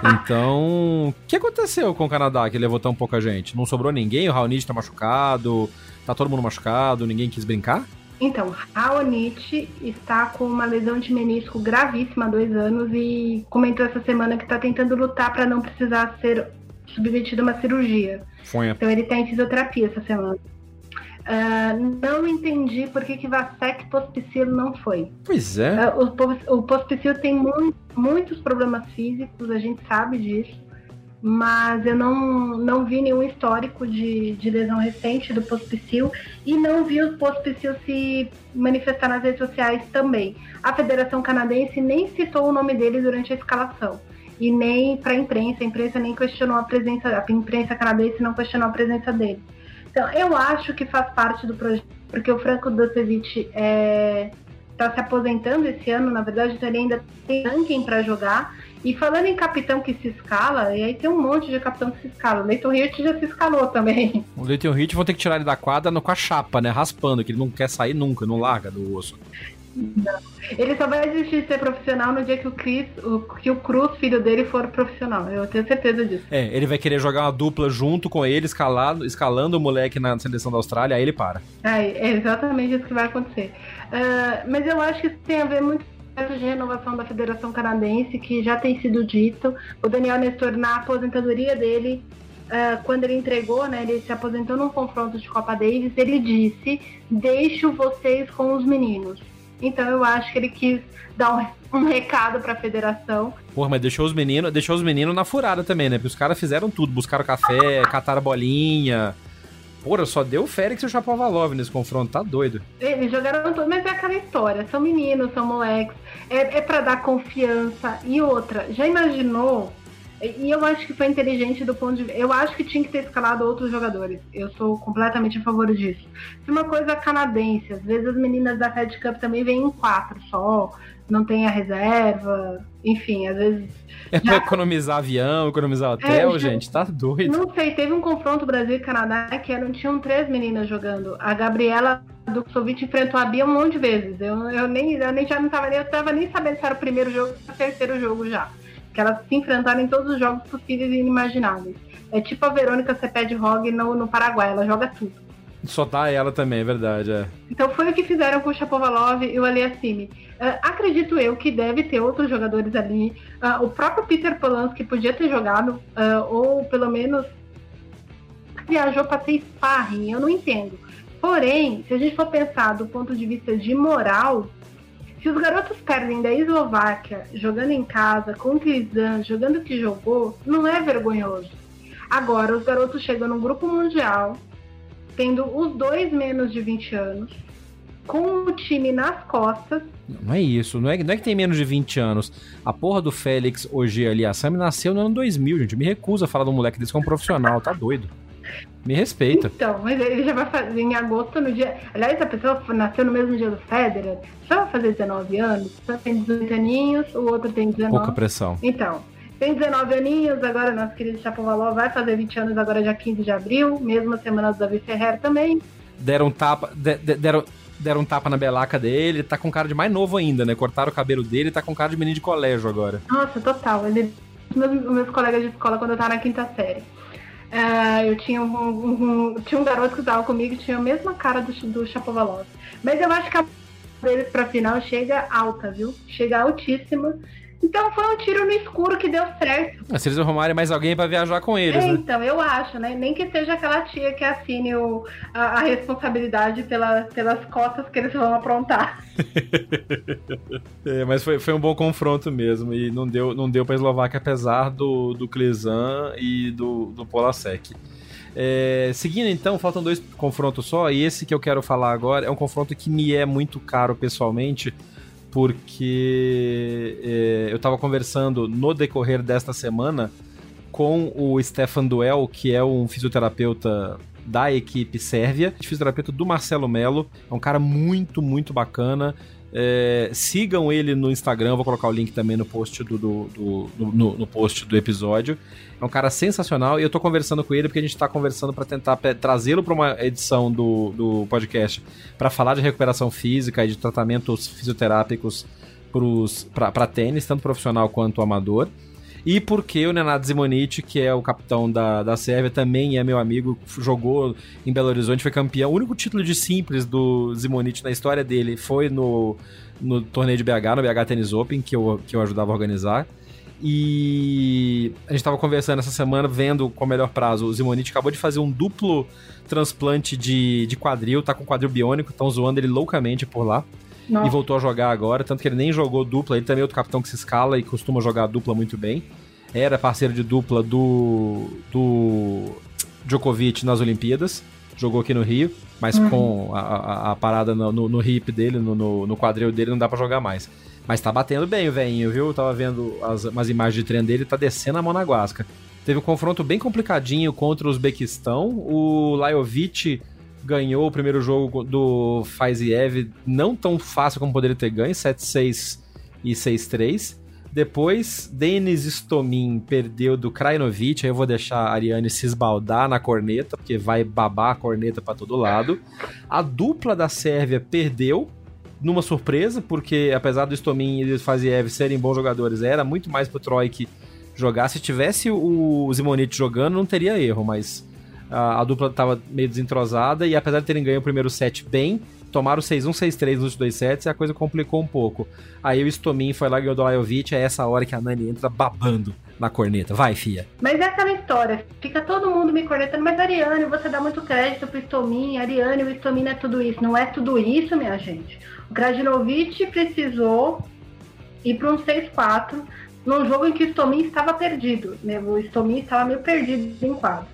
Então, o que aconteceu com o Canadá que levou tão pouca gente? Não sobrou ninguém? O Raonic tá machucado? Tá todo mundo machucado? Ninguém quis brincar? Então, Raonic está com uma lesão de menisco gravíssima há dois anos e comentou essa semana que está tentando lutar para não precisar ser submetido a uma cirurgia. Foi. Então ele está em fisioterapia essa semana. Uh, não entendi por que, que Vasek Pospicil não foi. Pois é. Uh, o, o Pospicil tem muito, muitos problemas físicos, a gente sabe disso, mas eu não, não vi nenhum histórico de, de lesão recente do Pospicil e não vi o Pospicil se manifestar nas redes sociais também. A Federação Canadense nem citou o nome dele durante a escalação e nem para a imprensa, a imprensa nem questionou a presença, a imprensa canadense não questionou a presença dele. Então, eu acho que faz parte do projeto, porque o Franco Docevic está é, se aposentando esse ano, na verdade, então ele ainda tem ranking para jogar. E falando em capitão que se escala, e aí tem um monte de capitão que se escala. O Leighton Hewitt já se escalou também. O Leighton Hewitt vão ter que tirar ele da quadra com a chapa, né? Raspando, que ele não quer sair nunca, não larga do osso. Não. Ele só vai desistir de ser profissional no dia que o Chris, o, que o Cruz, filho dele, for profissional. Eu tenho certeza disso. É, ele vai querer jogar uma dupla junto com ele, escalado, escalando o moleque na seleção da Austrália, aí ele para. É, é exatamente isso que vai acontecer. Uh, mas eu acho que isso tem a ver muito com de renovação da Federação Canadense, que já tem sido dito. O Daniel Nestor, na aposentadoria dele, Uh, quando ele entregou, né, ele se aposentou num confronto de Copa Davis, ele disse: Deixo vocês com os meninos. Então eu acho que ele quis dar um, um recado para a federação. Porra, mas deixou os meninos, deixou os meninos na furada também, né? Porque os caras fizeram tudo, buscaram café, cataram bolinha. Porra, só deu o Félix e o Chapovalov nesse confronto, tá doido. Eles jogaram tudo, mas é aquela história, são meninos, são moleques, é, é para dar confiança. E outra, já imaginou e eu acho que foi inteligente do ponto de Eu acho que tinha que ter escalado outros jogadores. Eu sou completamente a favor disso. Se uma coisa canadense, às vezes as meninas da Fed Cup também vêm em quatro só, não tem a reserva, enfim, às vezes. É já... pra economizar avião, economizar hotel, é, gente, tá doido. Não sei, teve um confronto Brasil e Canadá que não tinham três meninas jogando. A Gabriela do Soviet enfrentou a Bia um monte de vezes. Eu, eu nem, eu nem já não tava, eu tava nem sabendo se era o primeiro jogo ou o terceiro jogo já que elas se enfrentaram em todos os jogos possíveis e inimagináveis. É tipo a Verônica Ceped Hog no, no Paraguai, ela joga tudo. Só dá ela também, é verdade. É. Então foi o que fizeram com o Chapovalov e o Aliassime. Uh, acredito eu que deve ter outros jogadores ali. Uh, o próprio Peter Polanski podia ter jogado, uh, ou pelo menos viajou para ser sparring, eu não entendo. Porém, se a gente for pensar do ponto de vista de moral, se os garotos perdem da Eslováquia jogando em casa, com o Kizan, jogando o que jogou, não é vergonhoso. Agora, os garotos chegam no grupo mundial, tendo os dois menos de 20 anos, com o time nas costas. Não é isso, não é, não é que tem menos de 20 anos. A porra do Félix hoje ali, a Sam nasceu no ano 2000, gente. Me recusa a falar de um moleque desse que é profissional, tá doido. Me respeita. Então, mas ele já vai fazer em agosto no dia. Aliás, a pessoa nasceu no mesmo dia do Federer, só vai fazer 19 anos, só tem 18 aninhos, o outro tem 19. Pouca pressão. Então, tem 19 aninhos, agora nosso querido Chapovalov vai fazer 20 anos agora dia 15 de abril, mesma semana do Davi Ferrer também. Deram tapa, de, de, deram, deram um tapa na belaca dele, tá com cara de mais novo ainda, né? Cortaram o cabelo dele, tá com cara de menino de colégio agora. Nossa, total. Ele, meus, meus colegas de escola quando eu tava na quinta série. Uh, eu tinha um, um, tinha um garoto que estava comigo tinha a mesma cara do, do Chapovalov. Mas eu acho que a deles pra final chega alta, viu? Chega altíssima. Então foi um tiro no escuro que deu certo. Ah, se eles arrumarem mais alguém para viajar com eles, é, né? Então, eu acho, né? Nem que seja aquela tia que assine o, a, a responsabilidade pela, pelas cotas que eles vão aprontar. é, mas foi, foi um bom confronto mesmo. E não deu, não deu pra Eslováquia, apesar do, do e do, do Polasek. É, seguindo então, faltam dois confrontos só, e esse que eu quero falar agora é um confronto que me é muito caro pessoalmente, porque é, eu estava conversando no decorrer desta semana com o Stefan Duel, que é um fisioterapeuta da equipe Sérvia, fisioterapeuta do Marcelo Melo, é um cara muito, muito bacana. É, sigam ele no Instagram, vou colocar o link também no post do, do, do no, no, post do episódio. É um cara sensacional e eu tô conversando com ele porque a gente tá conversando para tentar trazê-lo para uma edição do, do podcast para falar de recuperação física e de tratamentos fisioterápicos para tênis, tanto profissional quanto amador. E porque o Nenad Zimonite, que é o capitão da, da Sérvia, também é meu amigo, jogou em Belo Horizonte, foi campeão. O único título de simples do Zimonite na história dele foi no, no torneio de BH, no BH Tennis Open, que eu, que eu ajudava a organizar. E a gente estava conversando essa semana, vendo com o melhor prazo. O Zimonite acabou de fazer um duplo transplante de, de quadril, tá com quadril biônico, estão zoando ele loucamente por lá. Nossa. e voltou a jogar agora, tanto que ele nem jogou dupla, ele também é outro capitão que se escala e costuma jogar dupla muito bem. Era parceiro de dupla do, do Djokovic nas Olimpíadas, jogou aqui no Rio, mas uhum. com a, a, a, parada no, no, no hip dele, no, no, no, quadril dele, não dá para jogar mais. Mas tá batendo bem o velhinho, viu? Eu tava vendo as, umas imagens de treino dele, tá descendo a mão na guasca. Teve um confronto bem complicadinho contra o Uzbequistão. O Lajovic ganhou o primeiro jogo do Faziev não tão fácil como poderia ter ganho, 7-6 e 6-3. Depois, Denis Stomin perdeu do Krajinovic, aí eu vou deixar a Ariane se esbaldar na corneta, porque vai babar a corneta para todo lado. A dupla da Sérvia perdeu, numa surpresa, porque apesar do Stomin e do Faziev serem bons jogadores, era muito mais pro Troik jogar. Se tivesse o Zimonite jogando, não teria erro, mas a, dupla estava meio desentrosada e apesar de terem ganho o primeiro set bem, tomaram 6-1, 6-3 nos dois sets e a coisa complicou um pouco. Aí o Stomin foi lá e ganhou do Lajovic, é essa hora que a Nani entra babando na corneta. Vai, fia. Mas é aquela história, fica todo mundo me cornetando, mas Ariane, você dá muito crédito pro Stomin, Ariane, o Stomin é tudo isso. Não é tudo isso, minha gente. O Krajinovic precisou ir para um 6-4 num jogo em que o Stomin estava perdido. Né? O Stomin estava meio perdido em quadro.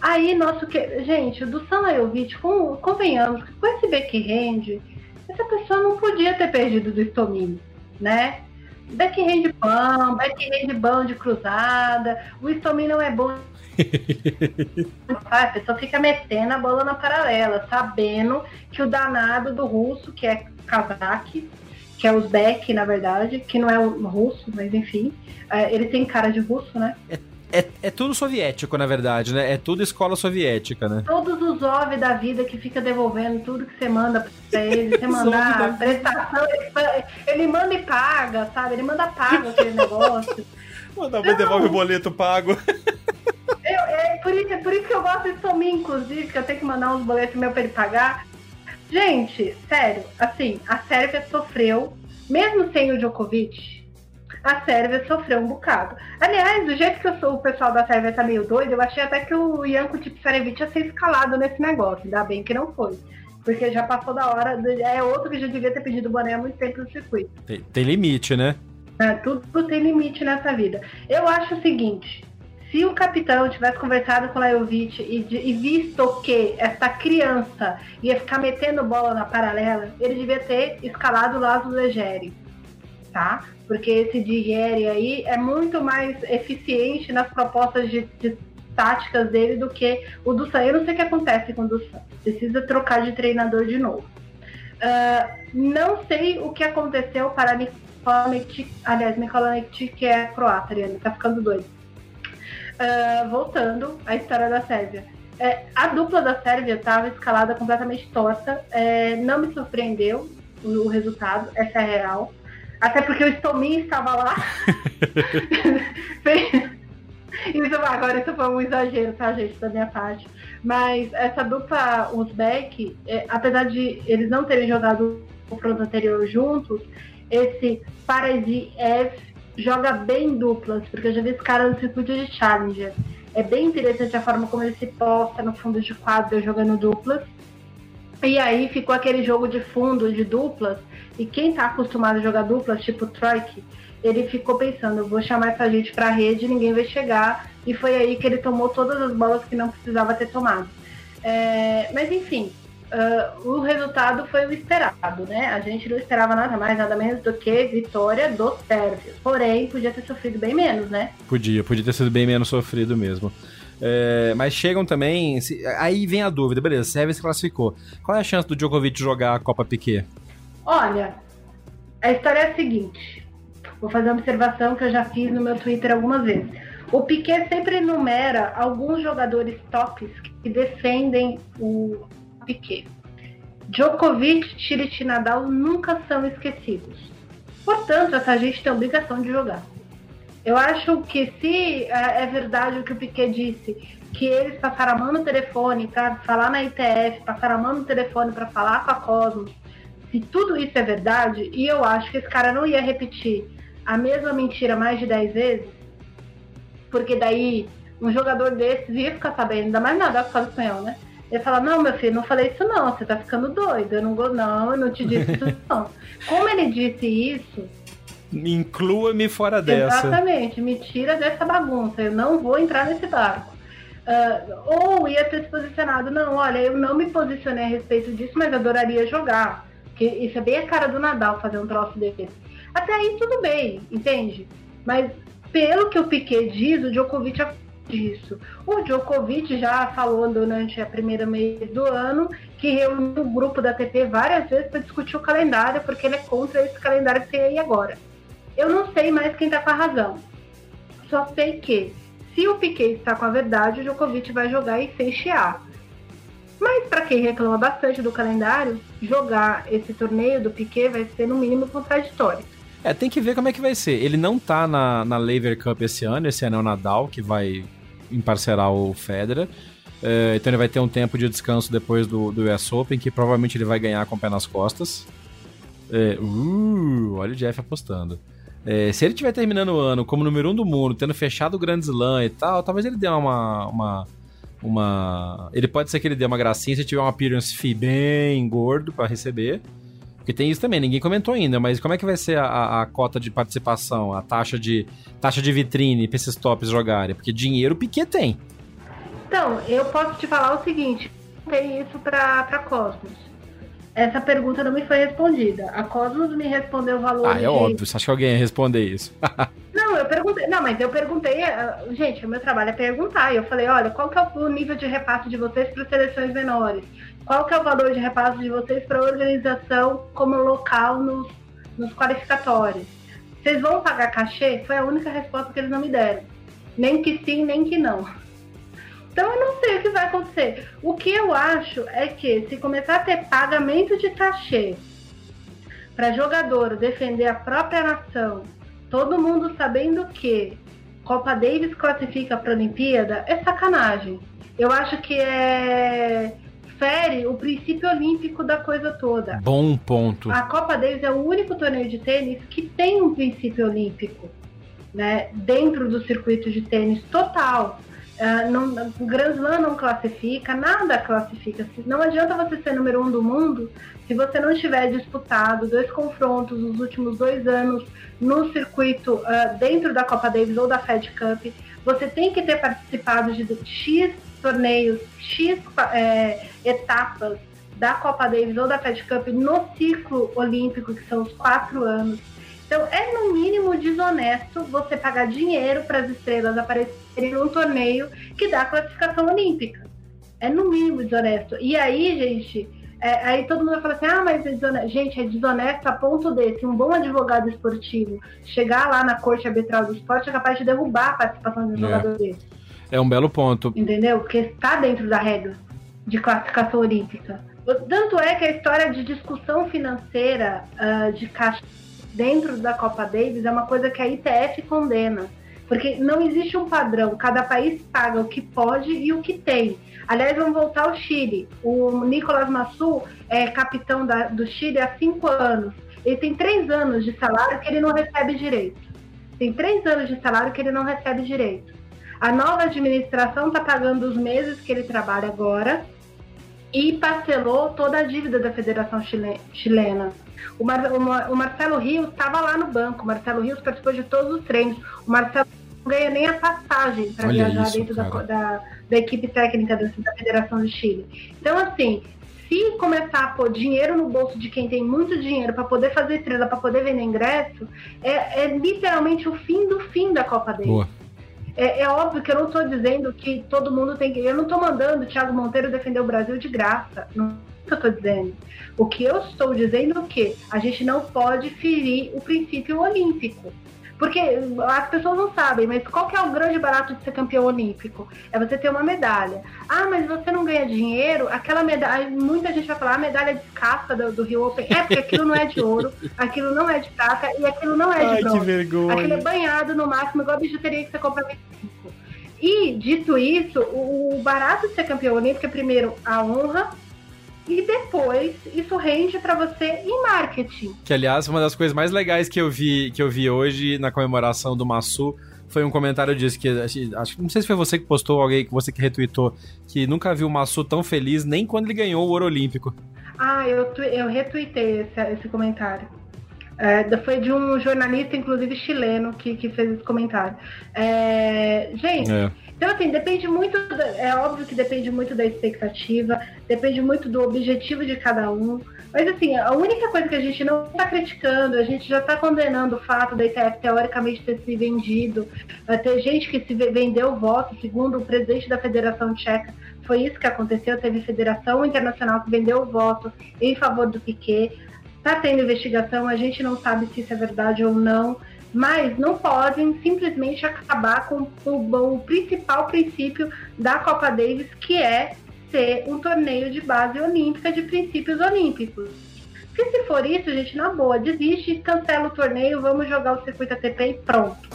Aí, nosso que. Gente, do Salajovic, com, convenhamos que com esse backhand, essa pessoa não podia ter perdido do Stomin, né? Backhand bom, backhand bom de cruzada. O Stomin não é bom. a pessoa fica metendo a bola na paralela, sabendo que o danado do russo, que é Kazak, que é Uzbek, na verdade, que não é o russo, mas enfim, é, ele tem cara de russo, né? É é, tudo soviético, na verdade, né? É tudo escola soviética, né? Todos os OV da vida que fica devolvendo tudo que você manda pra ele, você mandar prestação, ele, ele, manda e paga, sabe? Ele manda paga aquele negócio. Manda, devolve o boleto pago. Eu, é, por isso, é por isso que eu gosto de Somir, inclusive, que eu tenho que mandar uns boletos meus pra ele pagar. Gente, sério, assim, a Sérvia sofreu, mesmo sem o Djokovic, a Sérvia sofreu um bocado. Aliás, do jeito que eu sou, o pessoal da Sérvia tá meio doido, eu achei até que o Janko Tipsarevic ia ser escalado nesse negócio. Ainda bem que não foi. Porque já passou da hora. É outro que já devia ter pedido boné há muito tempo no circuito. Tem, tem limite, né? É, tudo tem limite nessa vida. Eu acho o seguinte: se o capitão tivesse conversado com o Lajovic e, e, visto que essa criança ia ficar metendo bola na paralela, ele devia ter escalado o Lázaro Legere, tá? Porque esse Digieri aí é muito mais eficiente nas propostas de, de táticas dele do que o do Sam. Eu não sei o que acontece com o do Sam. Precisa trocar de treinador de novo. Uh, não sei o que aconteceu para Nikolic, aliás, Nikolic, que é croata, ele tá ficando doido. Uh, voltando à história da Sérvia. É, a dupla da Sérvia estava escalada completamente torta. É, não me surpreendeu o, o resultado, essa é real. Até porque o Stomin estava lá. isso, agora isso foi um exagero, tá, gente, da minha parte. Mas essa dupla Uzbek, é, apesar de eles não terem jogado o confronto anterior juntos, esse Paraziev joga bem duplas, porque eu já vi esse cara no circuito de Challenger. É bem interessante a forma como ele se posta no fundo de quadro jogando duplas. E aí ficou aquele jogo de fundo de duplas. E quem tá acostumado a jogar duplas, tipo Troik, ele ficou pensando, vou chamar essa gente pra rede, ninguém vai chegar. E foi aí que ele tomou todas as bolas que não precisava ter tomado. É, mas enfim, uh, o resultado foi o esperado, né? A gente não esperava nada mais, nada menos do que vitória dos sérvios. Porém, podia ter sofrido bem menos, né? Podia, podia ter sido bem menos sofrido mesmo. É, mas chegam também. Se, aí vem a dúvida, beleza, Sérvia se classificou. Qual é a chance do Djokovic jogar a Copa Piquet? Olha, a história é a seguinte. Vou fazer uma observação que eu já fiz no meu Twitter algumas vezes. O Piquet sempre enumera alguns jogadores tops que defendem o Piquet. Djokovic, Tirit e Nadal nunca são esquecidos. Portanto, essa gente tem a obrigação de jogar. Eu acho que se é, é verdade o que o Piquet disse, que eles passaram a mão no telefone para falar na ITF, passaram a mão no telefone para falar com a Cosmos, se tudo isso é verdade, e eu acho que esse cara não ia repetir a mesma mentira mais de 10 vezes, porque daí um jogador desses ia ficar sabendo, ainda mais nada que fala espanhol, né? Ele fala, não, meu filho, não falei isso não, você tá ficando doido, eu não vou, não, eu não te disse isso não. Como ele disse isso... Inclua-me fora dessa. Exatamente, me tira dessa bagunça, eu não vou entrar nesse barco. Uh, ou ia ter se posicionado, não, olha, eu não me posicionei a respeito disso, mas adoraria jogar. Porque isso é bem a cara do Nadal fazer um troço desse. Até aí tudo bem, entende? Mas pelo que o Piquet diz, o Djokovic é disso. O Djokovic já falou durante a primeira mês do ano que reuniu o grupo da TP várias vezes para discutir o calendário, porque ele é contra esse calendário que tem aí agora. Eu não sei mais quem está com a razão. Só sei que se o Piquet está com a verdade, o Djokovic vai jogar e sem. Mas para quem reclama bastante do calendário, jogar esse torneio do Piquet vai ser no mínimo contraditório. É, tem que ver como é que vai ser. Ele não tá na, na Lever Cup esse ano, esse ano é o Nadal que vai emparcerar o Federer. É, então ele vai ter um tempo de descanso depois do, do US Open, que provavelmente ele vai ganhar com o pé nas costas. É, uh, olha o Jeff apostando. É, se ele estiver terminando o ano como número um do mundo, tendo fechado o Grand Slam e tal, talvez ele dê uma, uma, uma. Ele pode ser que ele dê uma gracinha se tiver um appearance fee bem gordo para receber. Porque tem isso também, ninguém comentou ainda, mas como é que vai ser a, a cota de participação, a taxa de taxa de vitrine para esses tops jogarem? Porque dinheiro o Piquet tem. Então, eu posso te falar o seguinte: tem isso para Cosmos essa pergunta não me foi respondida. A Cosmos me respondeu o valor. Ah, é de... óbvio. Você acha que alguém ia responder isso? não, eu perguntei. Não, mas eu perguntei. Uh, gente, o meu trabalho é perguntar. E eu falei: olha, qual que é o nível de repasse de vocês para seleções menores? Qual que é o valor de repasse de vocês para a organização como local nos, nos qualificatórios? Vocês vão pagar cachê? Foi a única resposta que eles não me deram. Nem que sim, nem que não. Então eu não sei o que vai acontecer. O que eu acho é que se começar a ter pagamento de cachê para jogador defender a própria nação, todo mundo sabendo que Copa Davis classifica para a Olimpíada, é sacanagem. Eu acho que é fere o princípio olímpico da coisa toda. Bom ponto. A Copa Davis é o único torneio de tênis que tem um princípio olímpico, né, dentro do circuito de tênis total. Uh, não, Grand Slam não classifica, nada classifica. Não adianta você ser número um do mundo se você não tiver disputado dois confrontos nos últimos dois anos no circuito uh, dentro da Copa Davis ou da Fed Cup. Você tem que ter participado de X torneios, X é, etapas da Copa Davis ou da Fed Cup no ciclo olímpico, que são os quatro anos. Então, é no mínimo desonesto você pagar dinheiro para as estrelas aparecerem num torneio que dá classificação olímpica. É no mínimo desonesto. E aí, gente, é, aí todo mundo fala assim: ah, mas é desonesto. Gente, é desonesto a ponto de, se um bom advogado esportivo chegar lá na corte arbitral do esporte, é capaz de derrubar a participação de um é. jogador desse. É um belo ponto. Entendeu? Porque está dentro da regra de classificação olímpica. Tanto é que a história de discussão financeira uh, de caixa dentro da Copa Davis é uma coisa que a ITF condena. Porque não existe um padrão, cada país paga o que pode e o que tem. Aliás, vamos voltar ao Chile. O Nicolas Massu é capitão da, do Chile há cinco anos. Ele tem três anos de salário que ele não recebe direito. tem três anos de salário que ele não recebe direito. A nova administração está pagando os meses que ele trabalha agora e parcelou toda a dívida da Federação Chilena. O, Mar, o, o Marcelo Rios estava lá no banco, o Marcelo Rios participou de todos os treinos. O Marcelo não ganha nem a passagem para viajar isso, dentro da, da, da, equipe técnica da, da Federação de Chile. Então, assim, se começar a pôr dinheiro no bolso de quem tem muito dinheiro para poder fazer estrela, para poder vender ingresso, é, é, literalmente o fim do fim da Copa dele. É, é, óbvio que eu não estou dizendo que todo mundo tem que. Eu não estou mandando o Thiago Monteiro defender o Brasil de graça. Não que eu estou dizendo. O que eu estou dizendo é que a gente não pode ferir o princípio olímpico. Porque as pessoas não sabem, mas qual que é o grande barato de ser campeão olímpico? É você ter uma medalha. Ah, mas você não ganha dinheiro? Aquela medalha, muita gente vai falar, a medalha de casca do, do Rio Open. É, porque aquilo não é de ouro, aquilo não é de prata e aquilo não é de bronze. Que vergonha. Aquilo é banhado no máximo, igual a bijuteria que você compra 25. E, dito isso, o barato de ser campeão olímpico é primeiro a honra, e depois isso rende para você em marketing. Que aliás, uma das coisas mais legais que eu vi que eu vi hoje na comemoração do Massu foi um comentário disso que acho não sei se foi você que postou alguém que você que retweetou que nunca viu o Massu tão feliz nem quando ele ganhou o ouro olímpico. Ah, eu eu retuitei esse, esse comentário. É, foi de um jornalista, inclusive chileno, que, que fez esse comentário. É, gente, é. Então assim, depende muito, é óbvio que depende muito da expectativa, depende muito do objetivo de cada um. Mas assim, a única coisa que a gente não está criticando, a gente já está condenando o fato da ITF teoricamente ter se vendido, ter gente que se vendeu o voto, segundo o presidente da Federação Tcheca, foi isso que aconteceu, teve Federação Internacional que vendeu o voto em favor do Piquet. Está tendo investigação, a gente não sabe se isso é verdade ou não, mas não podem simplesmente acabar com o, o principal princípio da Copa Davis, que é ser um torneio de base olímpica de princípios olímpicos. Se, se for isso, gente, na boa, desiste, cancela o torneio, vamos jogar o circuito ATP e pronto.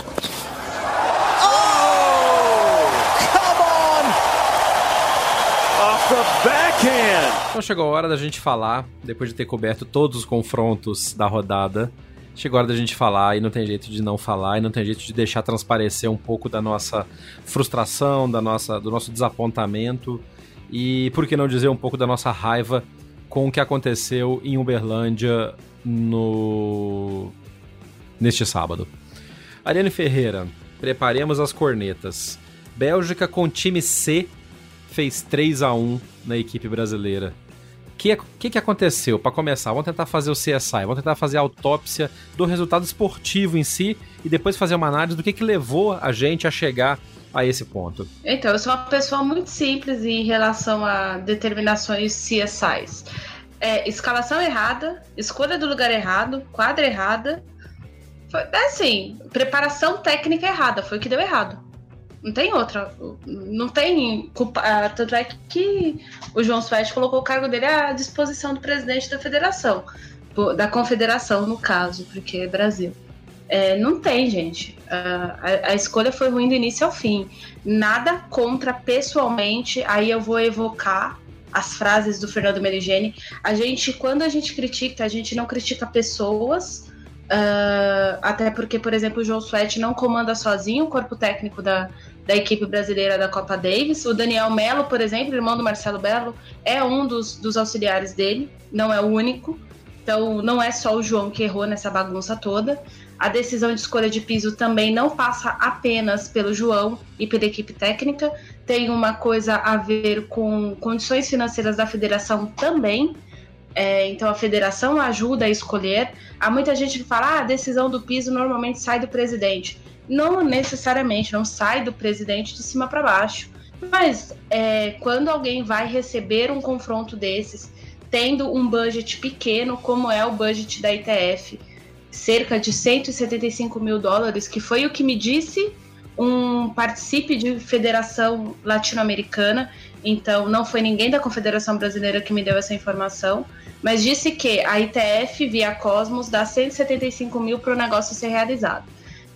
Então chegou a hora da gente falar, depois de ter coberto todos os confrontos da rodada, chegou a hora da gente falar e não tem jeito de não falar e não tem jeito de deixar transparecer um pouco da nossa frustração, da nossa, do nosso desapontamento e por que não dizer um pouco da nossa raiva com o que aconteceu em Uberlândia no neste sábado. Ariane Ferreira, preparemos as cornetas. Bélgica com time C fez 3 a 1 na equipe brasileira. Que, que, que, aconteceu? Para começar, vamos tentar fazer o CSI, vamos tentar fazer a autópsia do resultado esportivo em si e depois fazer uma análise do que, que levou a gente a chegar a esse ponto. Então, eu sou uma pessoa muito simples em relação a determinações CSIs. É, escalação errada, escolha do lugar errado, quadra errada. Foi, é assim, preparação técnica errada, foi o que deu errado. Não tem outra. Não tem culpa. Ah, tanto é que o João Suete colocou o cargo dele à disposição do presidente da federação. Da confederação, no caso, porque é Brasil. É, não tem, gente. A, a, a, escolha foi ruim do início ao fim. Nada contra pessoalmente. Aí eu vou evocar as frases do Fernando Merigene. A gente, quando a gente critica, a gente não critica pessoas. Uh, até porque, por exemplo, o João Suete não comanda sozinho o corpo técnico da, da equipe brasileira da Copa Davis. O Daniel Melo, por exemplo, irmão do Marcelo Belo, é um dos, dos auxiliares dele, não é o único. Então, não é só o João que errou nessa bagunça toda. A decisão de escolha de piso também não passa apenas pelo João e pela equipe técnica, tem uma coisa a ver com condições financeiras da federação também. É, então a federação ajuda a escolher. Há muita gente que fala: ah, a decisão do piso normalmente sai do presidente não necessariamente, não sai do presidente de cima para baixo. Mas é, quando alguém vai receber um confronto desses, tendo um budget pequeno, como é o budget da ITF, cerca de 175 mil dólares, que foi o que me disse um participe de federação latino-americana, então não foi ninguém da Confederação Brasileira que me deu essa informação, mas disse que a ITF via Cosmos dá 175 mil para o negócio ser realizado.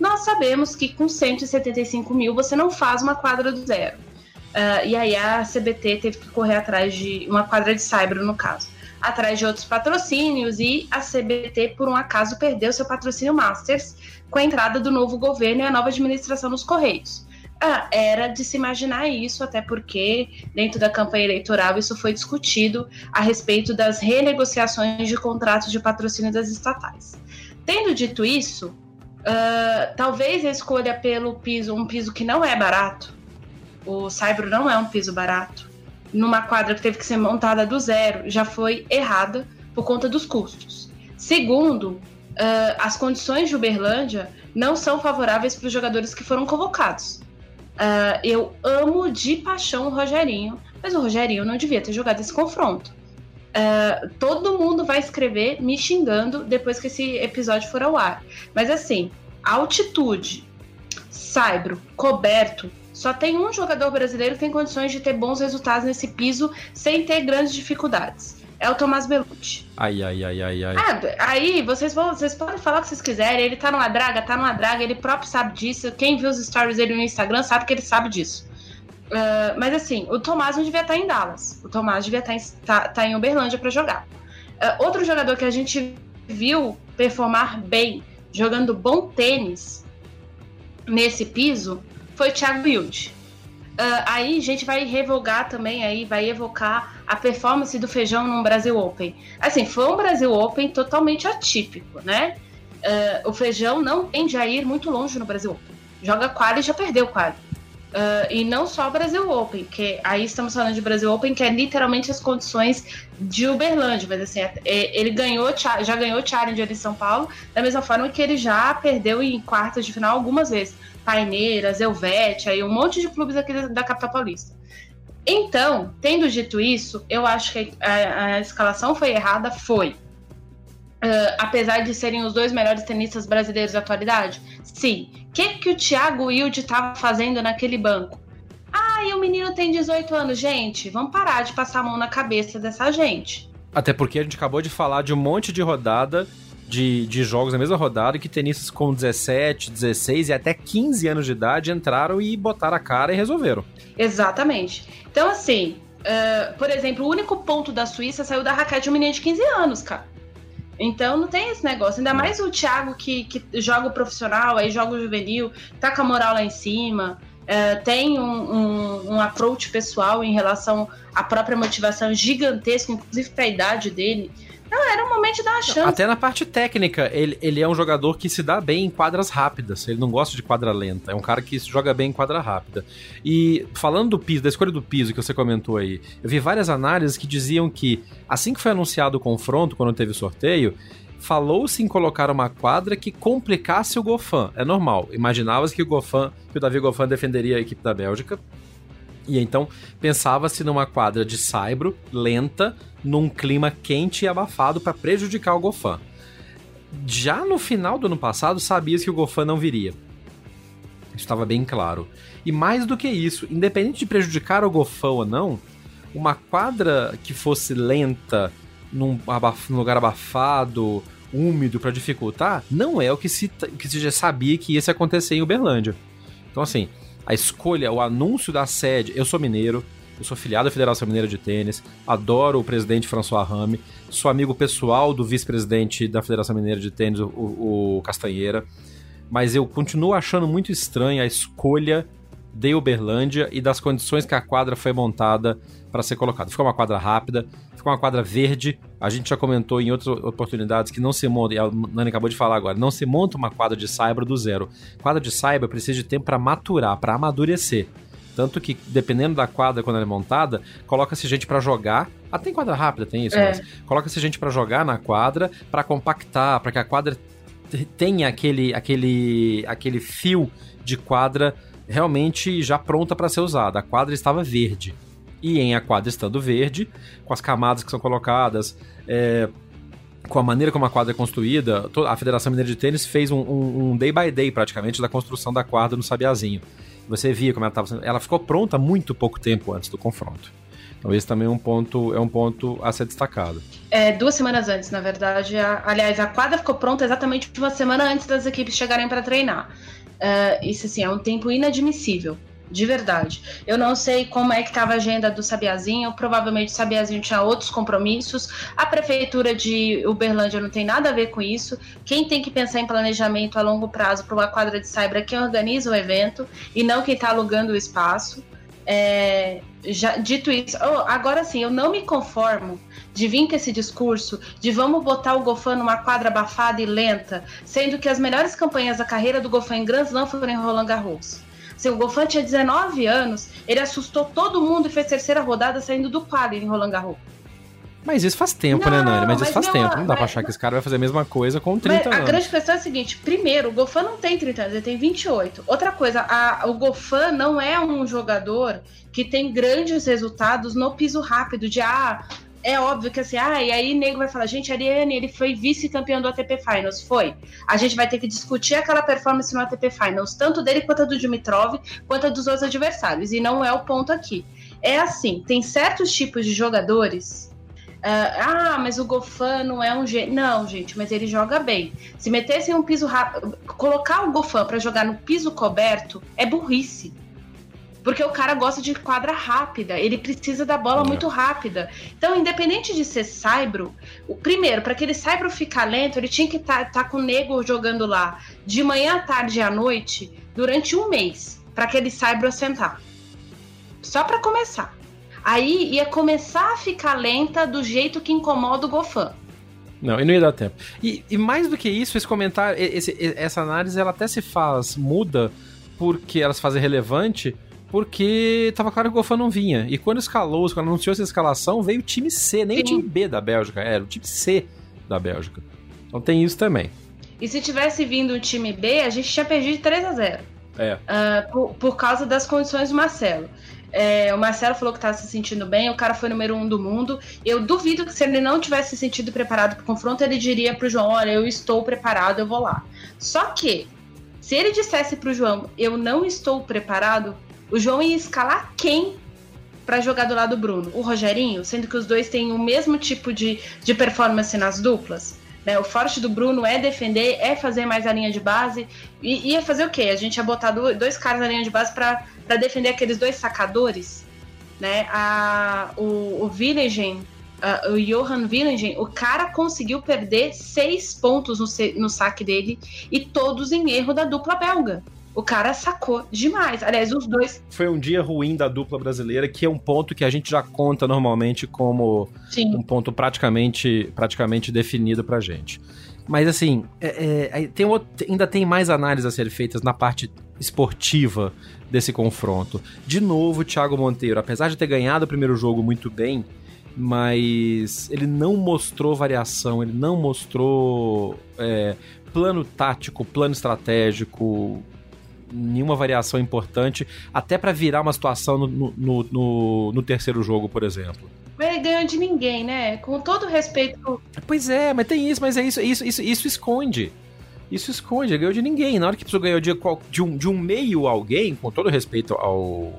Nós sabemos que com 175 mil você não faz uma quadra do zero. Uh, e aí a CBT teve que correr atrás de uma quadra de cyber no caso. atrás de outros patrocínios e a CBT, por um acaso, perdeu seu patrocínio Masters com a entrada do novo governo e a nova administração nos Correios. Ah, era de se imaginar isso, até porque dentro da campanha eleitoral isso foi discutido a respeito das renegociações de contratos de patrocínio das estatais. Tendo dito isso, uh, talvez a escolha pelo piso, um piso que não é barato, o Saibro não é um piso barato, numa quadra que teve que ser montada do zero, já foi errada por conta dos custos. Segundo, uh, as condições de Uberlândia não são favoráveis para os jogadores que foram convocados. Uh, eu amo de paixão o Rogerinho, mas o Rogerinho não devia ter jogado esse confronto. Uh, todo mundo vai escrever me xingando depois que esse episódio for ao ar. Mas assim, altitude, saibro, coberto, só tem um jogador brasileiro que tem condições de ter bons resultados nesse piso sem ter grandes dificuldades é o Tomás Belucci. Ai, ai, ai, ai, ai. Ah, aí vocês, vão, vocês podem falar o que vocês quiserem. Ele tá numa draga, tá numa draga, ele próprio sabe disso. Quem viu os stories dele no Instagram sabe que ele sabe disso. Uh, mas assim, o Tomás não devia estar em Dallas. O Tomás devia estar em, tá, tá em Uberlândia para jogar. Uh, outro jogador que a gente viu performar bem, jogando bom tênis nesse piso, foi o Thiago Wilde. Uh, aí a gente vai revogar também, aí vai evocar a performance do Feijão no Brasil Open. Assim, foi um Brasil Open totalmente atípico, né? Uh, o Feijão não tende a ir muito longe no Brasil Open. Joga quali e já perdeu quali. Uh, e não só o Brasil Open, que aí estamos falando de Brasil Open, que é literalmente as condições de Uberlândia, mas assim, é, é ele ganhou, já ganhou Challenger em São Paulo, da mesma forma que ele já perdeu em quartas de final algumas vezes. Paineiras, Elvete, aí um monte de clubes aqui da capital paulista. Então, tendo dito isso, eu acho que a, a escalação foi errada, foi. Uh, apesar de serem os dois melhores tenistas brasileiros da atualidade? Sim. O que, que o Thiago Wilde estava fazendo naquele banco? Ah, e o menino tem 18 anos. Gente, vamos parar de passar a mão na cabeça dessa gente. Até porque a gente acabou de falar de um monte de rodada de, de jogos na mesma rodada que tenistas com 17, 16 e até 15 anos de idade entraram e botaram a cara e resolveram. Exatamente. Então, assim, uh, por exemplo, o único ponto da Suíça saiu da raquete de um menino de 15 anos, cara. Então não tem esse negócio. Ainda mais o Thiago que, que joga o profissional, aí joga o juvenil, tá com a moral lá em cima. Uh, tem um, um, um, approach pessoal em relação à própria motivação gigantesca, inclusive para a idade dele. Não, era dar uma chance. Até na parte técnica, ele, ele é um jogador que se dá bem em quadras rápidas. Ele não gosta de quadra lenta. É um cara que joga bem em quadra rápida. E falando do piso, da escolha do piso que você comentou aí, eu vi várias análises que diziam que assim que foi anunciado o confronto, quando teve o sorteio, falou-se em colocar uma quadra que complicasse o Gofan. É normal. Imaginava-se que o Gofan, que o Davi Gofan defenderia a equipe da Bélgica. E então pensava-se numa quadra de saibro, lenta, num clima quente e abafado para prejudicar o Gofan. Já no final do ano passado, sabia-se que o Gofan não viria. Isso estava bem claro. E mais do que isso, independente de prejudicar o Gofan ou não, uma quadra que fosse lenta, num, num lugar abafado, úmido para dificultar, não é o que se, que se já sabia que ia acontecer em Uberlândia. Então, assim, a escolha, o anúncio da sede. Eu sou mineiro, eu sou filiado à Federação Mineira de Tênis, adoro o presidente François Rame, sou amigo pessoal do vice-presidente da Federação Mineira de Tênis, o, o Castanheira, mas eu continuo achando muito estranha a escolha de Uberlândia e das condições que a quadra foi montada para ser colocada. Ficou uma quadra rápida, ficou uma quadra verde. A gente já comentou em outras oportunidades que não se monta, e a Nani acabou de falar agora, não se monta uma quadra de cyber do zero. Quadra de cyber precisa de tempo para maturar, para amadurecer. Tanto que, dependendo da quadra quando ela é montada, coloca-se gente para jogar. Até em quadra rápida tem isso, é. coloca-se gente para jogar na quadra, para compactar, para que a quadra tenha aquele, aquele, aquele fio de quadra realmente já pronta para ser usada. A quadra estava verde. E em a quadra estando verde, com as camadas que são colocadas, é, com a maneira como a quadra é construída, a Federação Mineira de Tênis fez um, um, um, day by day praticamente da construção da quadra no Sabiazinho. Você via como ela estava. Ela ficou pronta muito pouco tempo antes do confronto. Então esse também é um ponto, é um ponto a ser destacado. É, duas semanas antes, na verdade. A, aliás, a quadra ficou pronta exatamente uma semana antes das equipes chegarem para treinar. Uh, isso assim, é um tempo inadmissível. De verdade. Eu não sei como é que estava a agenda do Sabiazinho, provavelmente o Sabiazinho tinha outros compromissos. A prefeitura de Uberlândia não tem nada a ver com isso. Quem tem que pensar em planejamento a longo prazo para uma quadra de cyber é quem organiza o evento e não quem está alugando o espaço. É, já, dito isso, oh, agora sim, eu não me conformo de vir com esse discurso de vamos botar o Gofan numa quadra abafada e lenta, sendo que as melhores campanhas da carreira do Gofan em Grand Slam foram em Roland Garros. Se o Gofan tinha 19 anos, ele assustou todo mundo e fez terceira rodada saindo do quadro em Roland Garros. Mas isso faz tempo, né, não, né, Nani? Mas, mas isso faz meu, tempo. Não dá mas, pra achar que esse cara vai fazer a mesma coisa com 30 anos. A grande questão é a seguinte: primeiro, o Gofan não tem 30 anos, ele tem 28. Outra coisa, a, o Gofan não é um jogador que tem grandes resultados no piso rápido, de ah, é óbvio que assim, ah, e aí nego vai falar, gente, Ariane, ele foi vice-campeão do ATP Finals, foi. A gente vai ter que discutir aquela performance no ATP Finals, tanto dele quanto a do Dimitrov, quanto a dos outros adversários, e não é o ponto aqui. É assim, tem certos tipos de jogadores. Uh, ah, mas o Gofan não é um gênio. Não, gente, mas ele joga bem. Se metesse em um piso rápido. Colocar o Gofan para jogar no piso coberto é burrice. Porque o cara gosta de quadra rápida, ele precisa da bola é. muito rápida. Então, independente de ser saibro, o primeiro, para aquele saibro ficar lento, ele tinha que estar tá, tá com o nego jogando lá de manhã à tarde e à noite durante um mês, para aquele saibro assentar. Só para começar. Aí ia começar a ficar lenta do jeito que incomoda o Gofan. Não, e não ia dar tempo. E, e mais do que isso, esse comentário, esse, essa análise, ela até se faz, muda, porque ela se faz relevante porque tava claro que o Gofan não vinha. E quando escalou, quando anunciou essa escalação, veio o time C, nem Sim. o time B da Bélgica, era o time C da Bélgica. Então tem isso também. E se tivesse vindo o time B, a gente tinha perdido de 3 a 0 É. Uh, por, por, causa das condições do Marcelo. É, o Marcelo falou que estava se sentindo bem, o cara foi número um do mundo. Eu duvido que se ele não tivesse se sentido preparado para o confronto, ele diria para o João: Olha, eu estou preparado, eu vou lá. Só que, se ele dissesse para o João: Eu não estou preparado, o João ia escalar quem para jogar do lado do Bruno? O Rogerinho, sendo que os dois têm o mesmo tipo de, de performance nas duplas. Né? O forte do Bruno é defender, é fazer mais a linha de base. E ia fazer o quê? A gente ia botar dois caras na linha de base para defender aqueles dois sacadores. Né? A, o, o o Johan Villingen, o cara conseguiu perder seis pontos no, no saque dele e todos em erro da dupla belga. O cara sacou demais. Aliás, os dois. Foi um dia ruim da dupla brasileira, que é um ponto que a gente já conta normalmente como Sim. um ponto praticamente, praticamente definido pra gente. Mas assim, é, é, tem outro, ainda tem mais análises a serem feitas na parte esportiva desse confronto. De novo, o Thiago Monteiro, apesar de ter ganhado o primeiro jogo muito bem, mas ele não mostrou variação, ele não mostrou é, plano tático, plano estratégico, nenhuma variação importante, até para virar uma situação no, no, no, no, terceiro jogo, por exemplo. Ele ganhou de ninguém, né? Com todo respeito. Pois é, mas tem isso, mas é isso, isso, isso, isso esconde. Isso esconde, ele ganhou de ninguém. Na hora que precisou ganhar de, de, um, de um meio alguém, com todo respeito ao.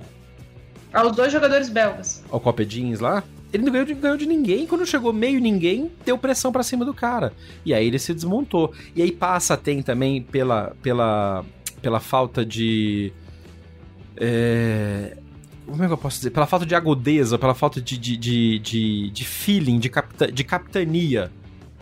Aos dois jogadores belgas. Ao Copedins lá, ele não ganhou de, ganhou de ninguém. Quando chegou meio ninguém, deu pressão para cima do cara. E aí ele se desmontou. E aí passa, tem também pela, pela pela falta de. É, como é que eu posso dizer? Pela falta de agudeza, pela falta de, de, de, de, de feeling, de, capita, de capitania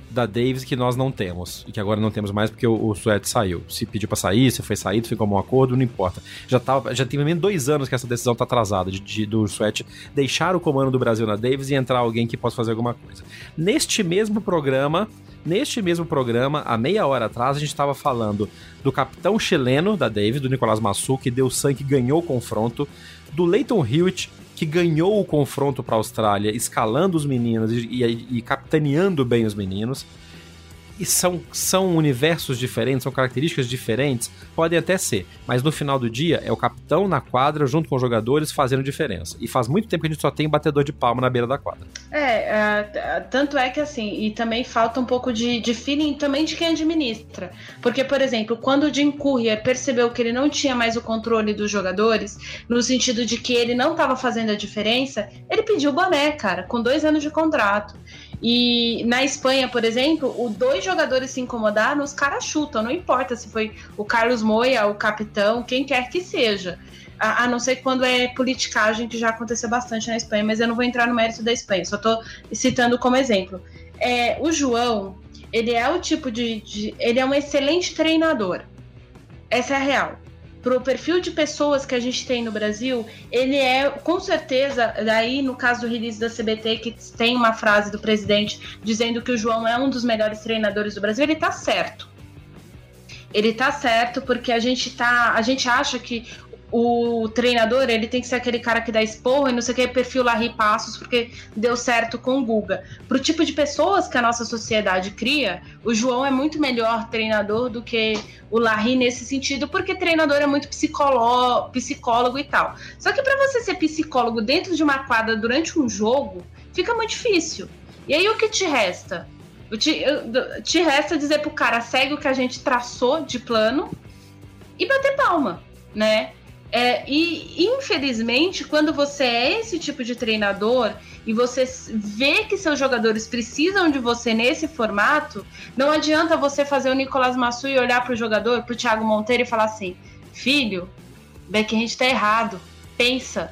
da Davis que nós não temos. E que agora não temos mais porque o, o saiu. Se pediu para sair, se foi saído, ficou um acordo, não importa. Já, tá, já tem menos dois anos que essa decisão tá atrasada de, de, do Suete deixar o comando do Brasil na Davis e entrar alguém que possa fazer alguma coisa. Neste mesmo programa, Neste mesmo programa, há meia hora atrás, a gente estava falando do capitão chileno da Davis, do Nicolás Massu, que deu sangue e ganhou o confronto, do Leighton Hewitt, que ganhou o confronto para a Austrália, escalando os meninos e, e, e capitaneando bem os meninos e são, são universos diferentes, são características diferentes, podem até ser, mas no final do dia é o capitão na quadra junto com os jogadores fazendo diferença. E faz muito tempo que a gente só tem batedor de palma na beira da quadra. É, uh, tanto é que assim, e também falta um pouco de, de feeling também de quem administra. Porque, por exemplo, quando o Jim Courier percebeu que ele não tinha mais o controle dos jogadores, no sentido de que ele não estava fazendo a diferença, ele pediu o boné, cara, com dois anos de contrato. E na Espanha, por exemplo, os dois jogadores se incomodaram, os caras chutam, não importa se foi o Carlos Moia, o capitão, quem quer que seja. A, a, não ser quando é politicagem, que já aconteceu bastante na Espanha, mas eu não vou entrar no mérito da Espanha, só estou citando como exemplo. É, o João, ele é o tipo de, de. Ele é um excelente treinador. Essa é a real para o perfil de pessoas que a gente tem no Brasil, ele é, com certeza, daí no caso do release da CBT, que tem uma frase do presidente dizendo que o João é um dos melhores treinadores do Brasil, ele está certo. Ele está certo porque a gente tá, a gente acha que o treinador ele tem que ser aquele cara que dá esporro e não sei o que, perfil Larry Passos, porque deu certo com o Guga. Pro tipo de pessoas que a nossa sociedade cria, o João é muito melhor treinador do que o Larry nesse sentido, porque treinador é muito psicólogo, psicólogo e tal. Só que para você ser psicólogo dentro de uma quadra durante um jogo, fica muito difícil. E aí o que te resta? Te, te resta dizer pro cara, segue o que a gente traçou de plano e bater palma, né? É, e infelizmente, quando você é esse tipo de treinador e você vê que seus jogadores precisam de você nesse formato, não adianta você fazer o Nicolas Massu e olhar para o jogador, para o Thiago Monteiro e falar assim: filho, backhand tá errado, pensa.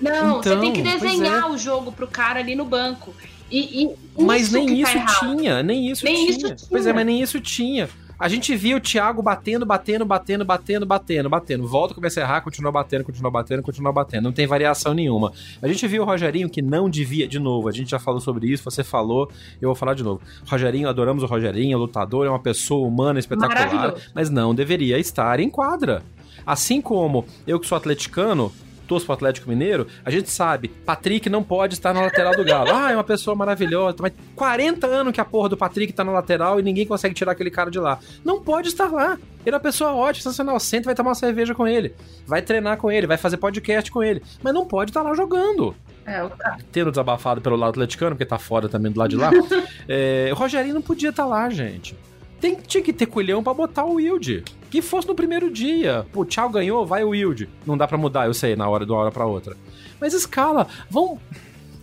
Não, então, você tem que desenhar é. o jogo pro cara ali no banco. E, e mas nem tá isso tá tinha, nem isso nem tinha. Isso tinha. Pois é, mas nem isso tinha. A gente via o Thiago batendo, batendo, batendo, batendo, batendo, batendo. Volta, começa a errar, continua batendo, continua batendo, continua batendo. Não tem variação nenhuma. A gente viu o Rogerinho que não devia, de novo, a gente já falou sobre isso, você falou, eu vou falar de novo. Rogerinho, adoramos o Rogerinho, é lutador, é uma pessoa humana espetacular, mas não deveria estar em quadra. Assim como eu que sou atleticano, torço pro Atlético Mineiro, a gente sabe, Patrick não pode estar na lateral do Galo. Ah, é uma pessoa maravilhosa, mas 40 anos que a porra do Patrick tá na lateral e ninguém consegue tirar aquele cara de lá. Não pode estar lá. Ele é uma pessoa ótima, sensacional. Senta vai tomar uma cerveja com ele, vai treinar com ele, vai fazer podcast com ele, mas não pode estar lá jogando. É, o cara. Tendo desabafado pelo lado atleticano, porque tá fora também do lado de lá. é, o Rogerinho não podia estar lá, gente. Tem, tinha que ter colhão para botar o Wilde. Que fosse no primeiro dia. Pô, tchau ganhou, vai o Wild. Não dá para mudar, eu sei, na hora de uma hora para outra. Mas escala, vamos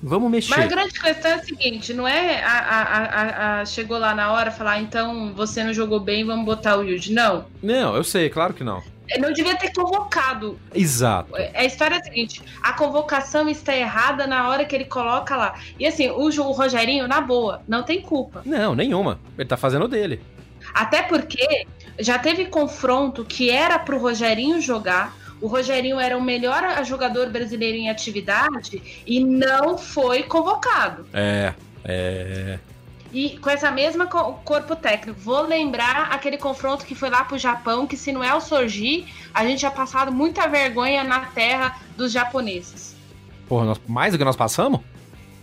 Vamos mexer. Mas a grande questão é a seguinte: não é a, a, a, chegou lá na hora falar, ah, então você não jogou bem, vamos botar o Wild. Não. Não, eu sei, claro que não. Não devia ter convocado. Exato. A história é a seguinte: a convocação está errada na hora que ele coloca lá. E assim, o, o Rogerinho, na boa, não tem culpa. Não, nenhuma. Ele tá fazendo o dele. Até porque já teve confronto que era para o Rogerinho jogar. O Rogerinho era o melhor jogador brasileiro em atividade e não foi convocado. É, é. E com essa mesma corpo técnico, vou lembrar aquele confronto que foi lá pro Japão, que se não é o Sorgi, a gente já passado muita vergonha na terra dos japoneses. Porra, nós, mais do que nós passamos?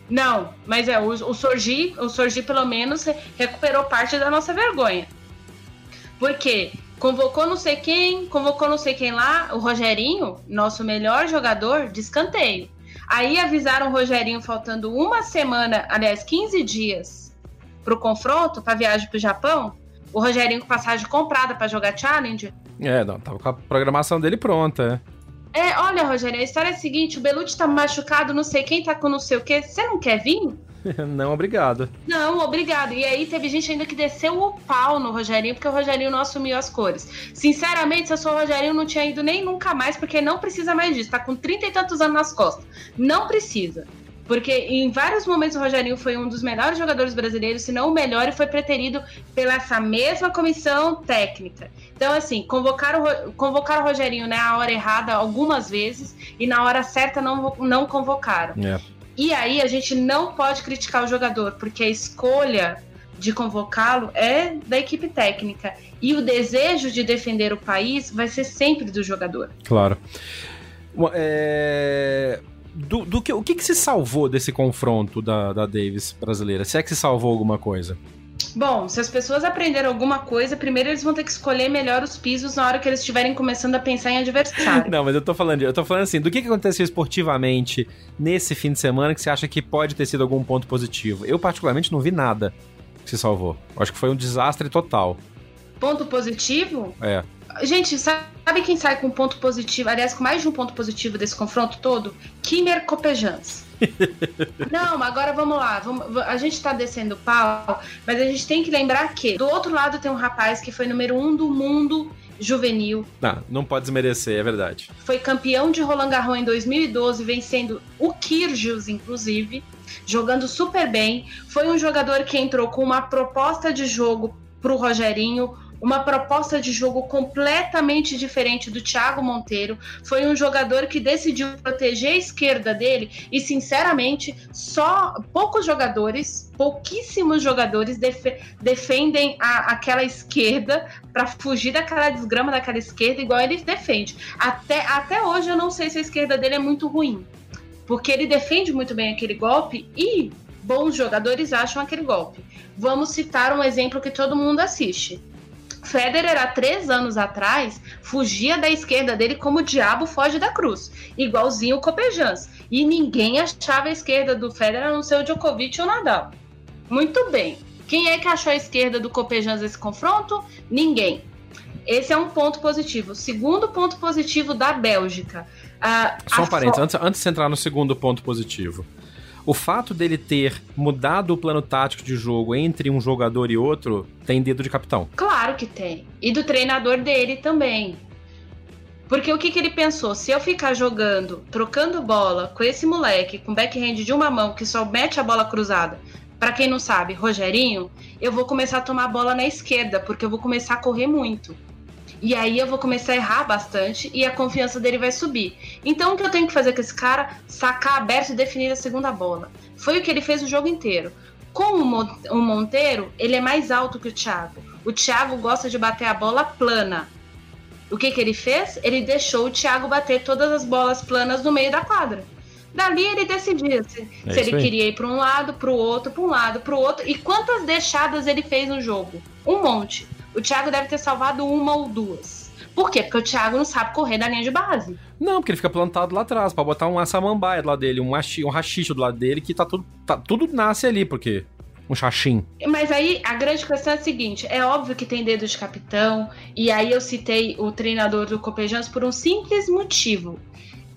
Não, mas é, o, o Sorgi, o Sorgi pelo menos recuperou parte da nossa vergonha. Porque convocou não sei quem, convocou não sei quem lá, o Rogerinho, nosso melhor jogador, de escanteio. Aí avisaram o Rogerinho faltando uma semana, aliás, 15 dias para o confronto, para viagem para o Japão. O Rogerinho com passagem comprada para jogar Challenge. É, não, tava com a programação dele pronta. É. é, olha, Rogério, a história é a seguinte: o Belucci tá machucado, não sei quem tá com não sei o quê. Você não quer vir? Não, obrigado. Não, obrigado. E aí teve gente ainda que desceu o pau no Rogerinho, porque o Rogerinho não assumiu as cores. Sinceramente, se eu sou o Rogerinho, não tinha ido nem nunca mais, porque não precisa mais disso. Tá com trinta e tantos anos nas costas. Não precisa. Porque em vários momentos o Rogerinho foi um dos melhores jogadores brasileiros, se não o melhor, e foi preterido pela essa mesma comissão técnica. Então, assim, convocar o, convocar o Rogerinho na né, hora errada algumas vezes e na hora certa não, não convocaram. É. E aí a gente não pode criticar o jogador, porque a escolha de convocá-lo é da equipe técnica. E o desejo de defender o país vai ser sempre do jogador. Claro. É... Do, do que, o que, que se salvou desse confronto da, da Davis brasileira? Se é que se salvou alguma coisa? Bom, se as pessoas aprenderam alguma coisa, primeiro eles vão ter que escolher melhor os pisos na hora que eles estiverem começando a pensar em adversário. Não, mas eu tô falando, eu tô falando assim, do que, que aconteceu esportivamente nesse fim de semana que você acha que pode ter sido algum ponto positivo? Eu, particularmente, não vi nada que se salvou. Eu acho que foi um desastre total. Ponto positivo? É. Gente, sabe quem sai com ponto positivo? Aliás, com mais de um ponto positivo desse confronto todo? Kimmer Copejans. Não, agora vamos lá. Vamos, a gente tá descendo o pau, mas a gente tem que lembrar que do outro lado tem um rapaz que foi número um do mundo juvenil. Não, não pode desmerecer, é verdade. Foi campeão de Roland Garros em 2012, vencendo o Kyrgios, inclusive, jogando super bem. Foi um jogador que entrou com uma proposta de jogo pro Rogerinho, uma proposta de jogo completamente diferente do Thiago Monteiro. Foi um jogador que decidiu proteger a esquerda dele e, sinceramente, só poucos jogadores, pouquíssimos jogadores def defendem a, aquela esquerda para fugir daquela desgrama daquela esquerda igual ele defende. Até, até hoje eu não sei se a esquerda dele é muito ruim, porque ele defende muito bem aquele golpe e bons jogadores acham aquele golpe. Vamos citar um exemplo que todo mundo assiste. Federer, há três anos atrás, fugia da esquerda dele como o diabo foge da cruz, igualzinho o Copejans. E ninguém achava a esquerda do Federer a não ser o Djokovic ou o Nadal. Muito bem. Quem é que achou a esquerda do Copejans nesse confronto? Ninguém. Esse é um ponto positivo. Segundo ponto positivo da Bélgica. Só um parênteses, antes, antes de entrar no segundo ponto positivo. O fato dele ter mudado o plano tático de jogo entre um jogador e outro tem dedo de capitão. Claro que tem. E do treinador dele também. Porque o que, que ele pensou? Se eu ficar jogando, trocando bola com esse moleque, com backhand de uma mão que só mete a bola cruzada, para quem não sabe, Rogerinho, eu vou começar a tomar bola na esquerda, porque eu vou começar a correr muito. E aí eu vou começar a errar bastante e a confiança dele vai subir. Então o que eu tenho que fazer com esse cara? Sacar aberto e definir a segunda bola. Foi o que ele fez o jogo inteiro. Com o Monteiro, ele é mais alto que o Thiago. O Thiago gosta de bater a bola plana. O que, que ele fez? Ele deixou o Thiago bater todas as bolas planas no meio da quadra. Dali ele decidia se, é se ele aí. queria ir para um lado, para o outro, para um lado, para o outro. E quantas deixadas ele fez no jogo? Um monte. O Thiago deve ter salvado uma ou duas. Por quê? Porque o Thiago não sabe correr da linha de base. Não, porque ele fica plantado lá atrás, para botar um samambaia do lado dele, um, machi, um rachicho do lado dele, que tá tudo, tá, tudo nasce ali, porque um chachim. Mas aí a grande questão é a seguinte: é óbvio que tem dedo de capitão, e aí eu citei o treinador do Copejans por um simples motivo.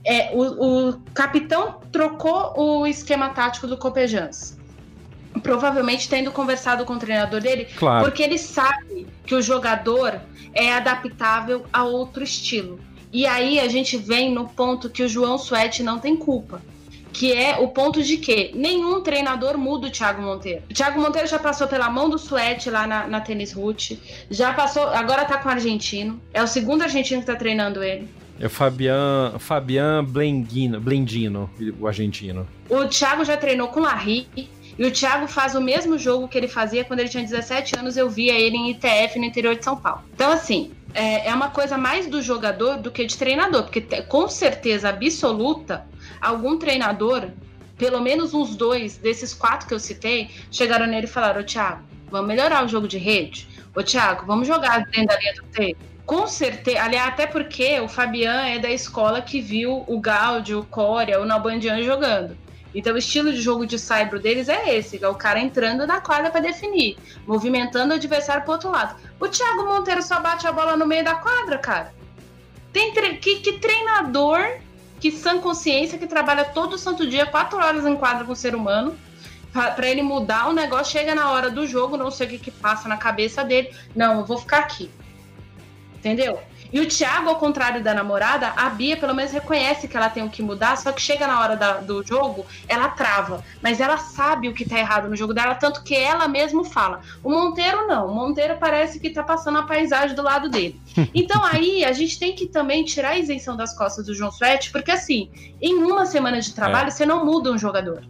É, o, o capitão trocou o esquema tático do Copejans provavelmente tendo conversado com o treinador dele, claro. porque ele sabe que o jogador é adaptável a outro estilo. E aí a gente vem no ponto que o João Suete não tem culpa. Que é o ponto de que nenhum treinador muda o Thiago Monteiro. O Thiago Monteiro já passou pela mão do Suete lá na, na Tênis Root. Já passou, agora tá com o argentino. É o segundo argentino que tá treinando ele. É o Fabian, Fabian Blendino, Blendino, o argentino. O Thiago já treinou com o Larry, e o Thiago faz o mesmo jogo que ele fazia quando ele tinha 17 anos, eu via ele em ITF no interior de São Paulo. Então, assim, é, é uma coisa mais do jogador do que de treinador, porque com certeza absoluta, algum treinador, pelo menos uns dois desses quatro que eu citei, chegaram nele e falaram: Ô Thiago, vamos melhorar o jogo de rede? Ô Thiago, vamos jogar dentro da linha do T? Com certeza, aliás, até porque o Fabian é da escola que viu o Gaudio, o Coria, o Nalbandian jogando. Então, o estilo de jogo de saibro deles é esse: é o cara entrando na quadra para definir, movimentando o adversário pro outro lado. O Thiago Monteiro só bate a bola no meio da quadra, cara. Tem tre que, que, treinador que sã consciência que trabalha todo santo dia, quatro horas em quadra com o ser humano, para ele mudar o negócio, chega na hora do jogo, não sei o que, que passa na cabeça dele. Não, eu vou ficar aqui. Entendeu? E o Thiago, ao contrário da namorada, a Bia pelo menos reconhece que ela tem o que mudar, só que chega na hora da, do jogo, ela trava. Mas ela sabe o que tá errado no jogo dela, tanto que ela mesmo fala. O Monteiro não. O Monteiro parece que tá passando a paisagem do lado dele. Então aí a gente tem que também tirar a isenção das costas do João Suete, porque assim, em uma semana de trabalho, é. você não muda um jogador.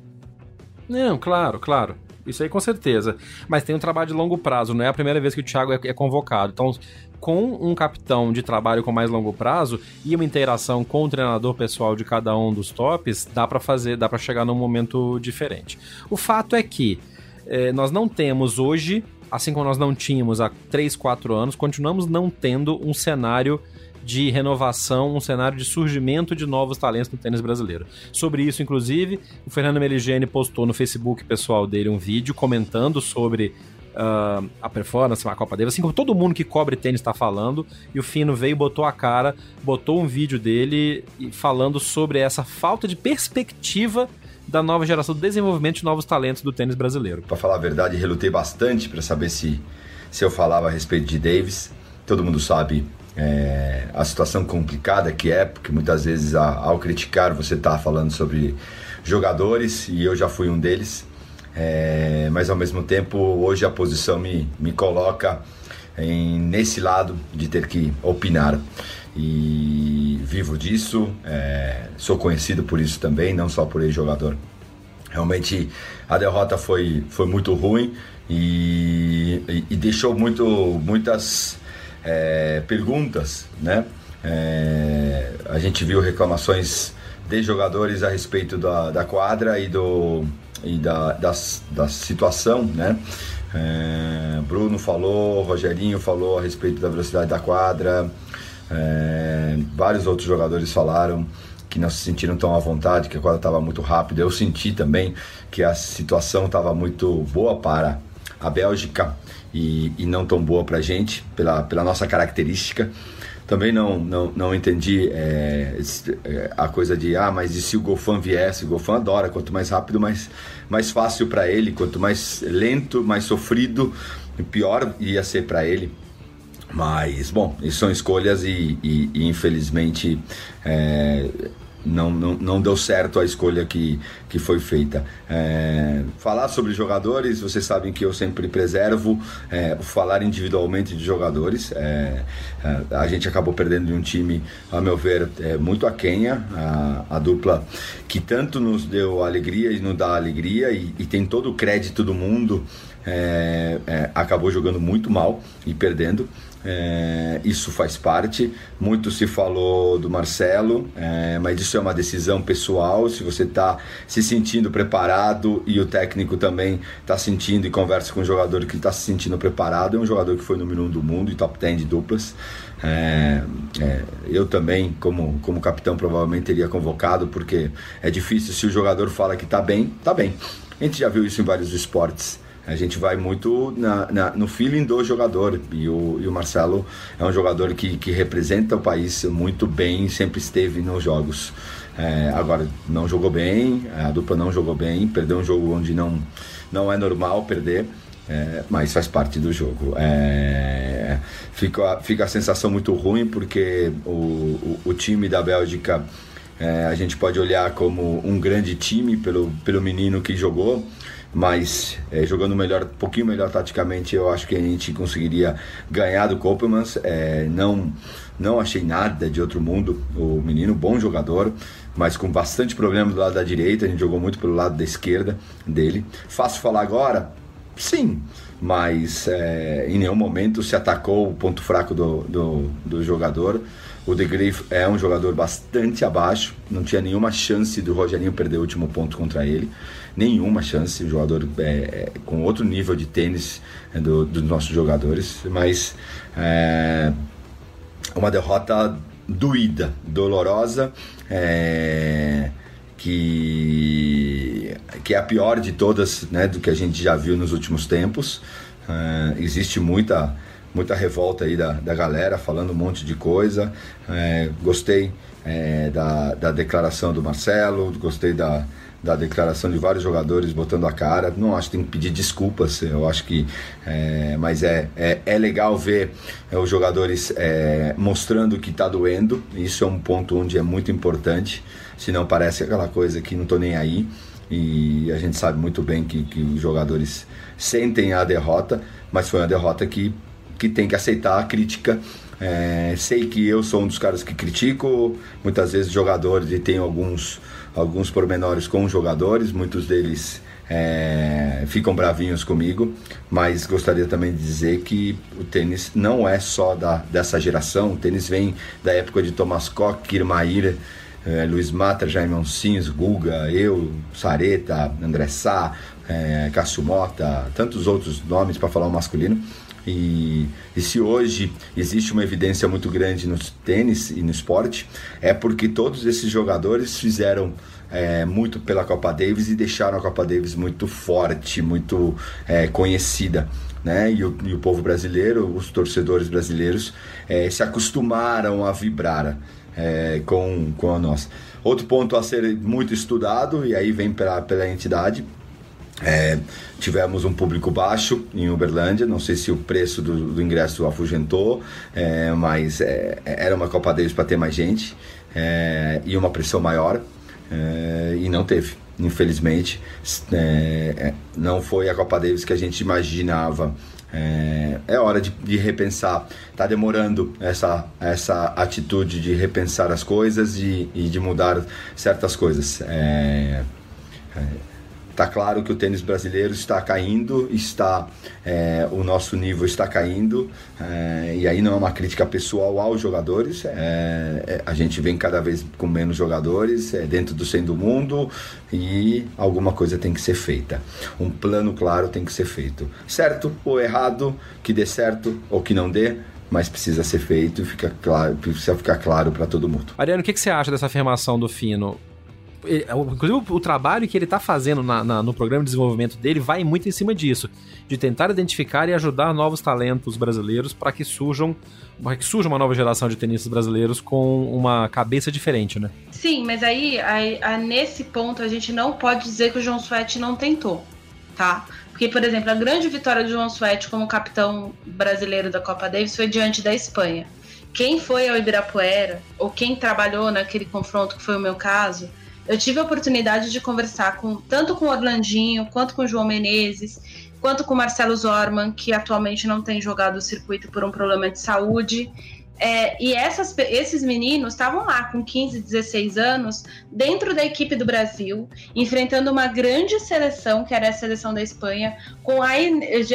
Não, claro, claro. Isso aí com certeza. Mas tem um trabalho de longo prazo, não é a primeira vez que o Thiago é, é convocado. Então, com um capitão de trabalho com mais longo prazo e uma interação com o treinador pessoal de cada um dos tops, dá para fazer, dá para chegar num momento diferente. O fato é que é, nós não temos hoje, assim como nós não tínhamos há 3, 4 anos, continuamos não tendo um cenário de renovação, um cenário de surgimento de novos talentos no tênis brasileiro. Sobre isso, inclusive, o Fernando Meligeni postou no Facebook pessoal dele um vídeo comentando sobre uh, a performance, a Copa dele, assim como todo mundo que cobre tênis está falando, e o Fino veio, botou a cara, botou um vídeo dele falando sobre essa falta de perspectiva da nova geração do desenvolvimento de novos talentos do tênis brasileiro. Para falar a verdade, relutei bastante para saber se, se eu falava a respeito de Davis. Todo mundo sabe é, a situação complicada que é, porque muitas vezes ao criticar você está falando sobre jogadores e eu já fui um deles, é, mas ao mesmo tempo hoje a posição me, me coloca em, nesse lado de ter que opinar e vivo disso, é, sou conhecido por isso também, não só por ex-jogador. Realmente a derrota foi, foi muito ruim e, e, e deixou muito, muitas é, perguntas, né? É, a gente viu reclamações de jogadores a respeito da, da quadra e, do, e da, da, da situação, né? É, Bruno falou, Rogerinho falou a respeito da velocidade da quadra, é, vários outros jogadores falaram que não se sentiram tão à vontade, que a quadra estava muito rápida. Eu senti também que a situação estava muito boa para a Bélgica e, e não tão boa para a gente, pela, pela nossa característica. Também não, não, não entendi é, é, a coisa de, ah, mas e se o Golfan viesse? O Golfan adora, quanto mais rápido, mais, mais fácil para ele, quanto mais lento, mais sofrido, pior ia ser para ele. Mas, bom, são escolhas e, e, e infelizmente é, não, não, não deu certo a escolha que, que foi feita. É, falar sobre jogadores, vocês sabem que eu sempre preservo é, falar individualmente de jogadores. É, é a gente acabou perdendo de um time, a meu ver, é, muito aquenha, a, a dupla que tanto nos deu alegria e nos dá alegria e, e tem todo o crédito do mundo. É, é, acabou jogando muito mal e perdendo. É, isso faz parte. Muito se falou do Marcelo, é, mas isso é uma decisão pessoal. Se você está se sentindo preparado e o técnico também está sentindo e conversa com o jogador que está se sentindo preparado, é um jogador que foi número um do mundo e top 10 de duplas. É, é, eu também, como, como capitão, provavelmente teria convocado, porque é difícil se o jogador fala que está bem, está bem. A gente já viu isso em vários esportes. A gente vai muito na, na, no feeling do jogador. E o, e o Marcelo é um jogador que, que representa o país muito bem, sempre esteve nos jogos. É, agora, não jogou bem, a dupla não jogou bem, perdeu um jogo onde não, não é normal perder. É, mas faz parte do jogo. É, fica, fica a sensação muito ruim porque o, o, o time da Bélgica é, a gente pode olhar como um grande time pelo, pelo menino que jogou, mas é, jogando melhor, um pouquinho melhor taticamente, eu acho que a gente conseguiria ganhar do Koppelmans. É, não, não achei nada de outro mundo. O menino, bom jogador, mas com bastante problema do lado da direita. A gente jogou muito pelo lado da esquerda dele. Fácil falar agora? Sim, mas é, em nenhum momento se atacou o ponto fraco do, do, do jogador. O De Grey é um jogador bastante abaixo, não tinha nenhuma chance do Rogerinho perder o último ponto contra ele nenhuma chance. O jogador é, é, com outro nível de tênis é, do, dos nossos jogadores, mas é uma derrota doída, dolorosa, é, que, que é a pior de todas, né, do que a gente já viu nos últimos tempos. É, existe muita muita revolta aí da, da galera falando um monte de coisa. É, gostei é, da, da declaração do Marcelo, gostei da, da declaração de vários jogadores botando a cara. Não acho que tem que pedir desculpas, eu acho que. Mas é, é, é, legal ver os jogadores mostrando que está doendo. Isso é um ponto onde é muito importante. Senão parece aquela coisa que não estou nem aí. E a gente sabe muito bem que, que os jogadores sentem a derrota, mas foi uma derrota que, que tem que aceitar a crítica. É, sei que eu sou um dos caras que critico muitas vezes jogadores e tenho alguns alguns pormenores com os jogadores, muitos deles é, ficam bravinhos comigo, mas gostaria também de dizer que o tênis não é só da, dessa geração, o tênis vem da época de Thomas Koch, Kirmair, é, Luiz Mata, Jaime Oncins, Guga, eu, Sareta, André Sá, é, Cássio Mota, tantos outros nomes para falar o masculino. E, e, se hoje existe uma evidência muito grande no tênis e no esporte, é porque todos esses jogadores fizeram é, muito pela Copa Davis e deixaram a Copa Davis muito forte, muito é, conhecida. Né? E, o, e o povo brasileiro, os torcedores brasileiros, é, se acostumaram a vibrar é, com, com a nossa. Outro ponto a ser muito estudado, e aí vem pela, pela entidade, É, tivemos um público baixo em Uberlândia, não sei se o preço do, do ingresso afugentou, é, mas é, era uma Copa Davis para ter mais gente é, e uma pressão maior, é, e não teve. Infelizmente, é, não foi a Copa Davis que a gente imaginava. É, é hora de, de, repensar. Está demorando essa, essa atitude de repensar as coisas e, e de mudar certas coisas. É, é, Está claro que o tênis brasileiro está caindo, está é, o nosso nível está caindo, é, e aí não é uma crítica pessoal aos jogadores. É, é a gente vem cada vez com menos jogadores é, dentro do centro do mundo e alguma coisa tem que ser feita. Um plano claro tem que ser feito. Certo ou errado, que dê certo ou que não dê, mas precisa ser feito e fica claro, precisa ficar claro para todo mundo. Ariano, o que, que você acha dessa afirmação do Fino? Inclusive, o, trabalho que ele está fazendo na, na, no programa de desenvolvimento dele vai muito em cima disso, de tentar identificar e ajudar novos talentos brasileiros para que surjam para que surja uma nova geração de tenistas brasileiros com uma cabeça diferente, né? Sim, mas aí, aí, nesse ponto a gente não pode dizer que o João Sweat não tentou, tá? Porque, por exemplo, a grande vitória do João Sweat como capitão brasileiro da Copa Davis foi diante da Espanha. Quem foi ao Ibirapuera, ou quem trabalhou naquele confronto, que foi o meu caso, eu tive a oportunidade de conversar com tanto com o Orlandinho, quanto com o João Menezes, quanto com o Marcelo Zorman, que atualmente não tem jogado o circuito por um problema de saúde. É, e essas, esses meninos estavam lá com 15, 16 anos, dentro da equipe do Brasil, enfrentando uma grande seleção, que era a seleção da Espanha, com a,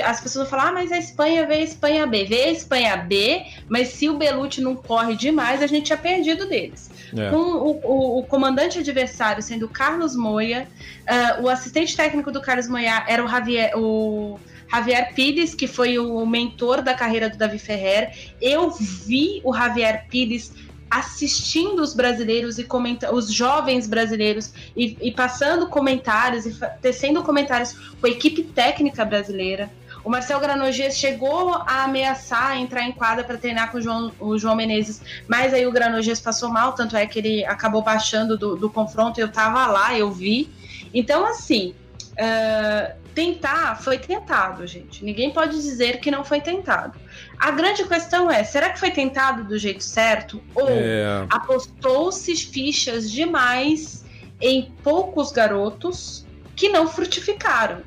as pessoas falam, ah, mas a Espanha vê a Espanha B, vê a Espanha B, mas se o Belucci não corre demais, a gente tinha perdido deles. É. Com o, o, o, comandante adversário sendo Carlos Moia, uh, o assistente técnico do Carlos Moia era o Javier, o Javier Pires, que foi o mentor da carreira do Davi Ferrer. Eu vi o Javier Pires assistindo os brasileiros e comenta os jovens brasileiros e, e passando comentários e tecendo comentários com a equipe técnica brasileira. O Marcel Granogias chegou a ameaçar entrar em quadra para treinar com o João, o João Menezes, mas aí o Granogias passou mal, tanto é que ele acabou baixando do, do confronto. Eu tava lá, eu vi. Então, assim, uh, tentar foi tentado, gente. Ninguém pode dizer que não foi tentado. A grande questão é: será que foi tentado do jeito certo? Ou é... apostou-se fichas demais em poucos garotos que não frutificaram?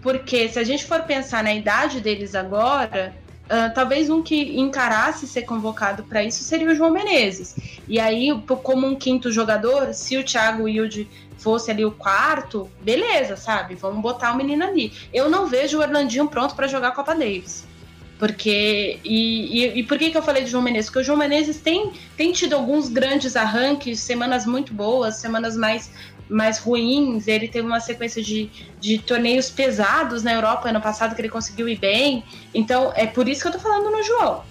Porque se a gente for pensar na idade deles agora, uh, talvez um que encarasse ser convocado para isso seria o João Menezes. E aí, como um quinto jogador, se o Thiago Wilde fosse ali o quarto, beleza, sabe? Vamos botar o menino ali. Eu não vejo o Orlandinho pronto para jogar a Copa Davis. Porque. E, e, e, por que, que eu falei de João Menezes? Porque o João Menezes tem, tem tido alguns grandes arranques, semanas muito boas, semanas mais mais ruins. Ele teve uma sequência de, de torneios pesados na Europa ano passado que ele conseguiu ir bem. Então, é por isso que eu tô falando no João.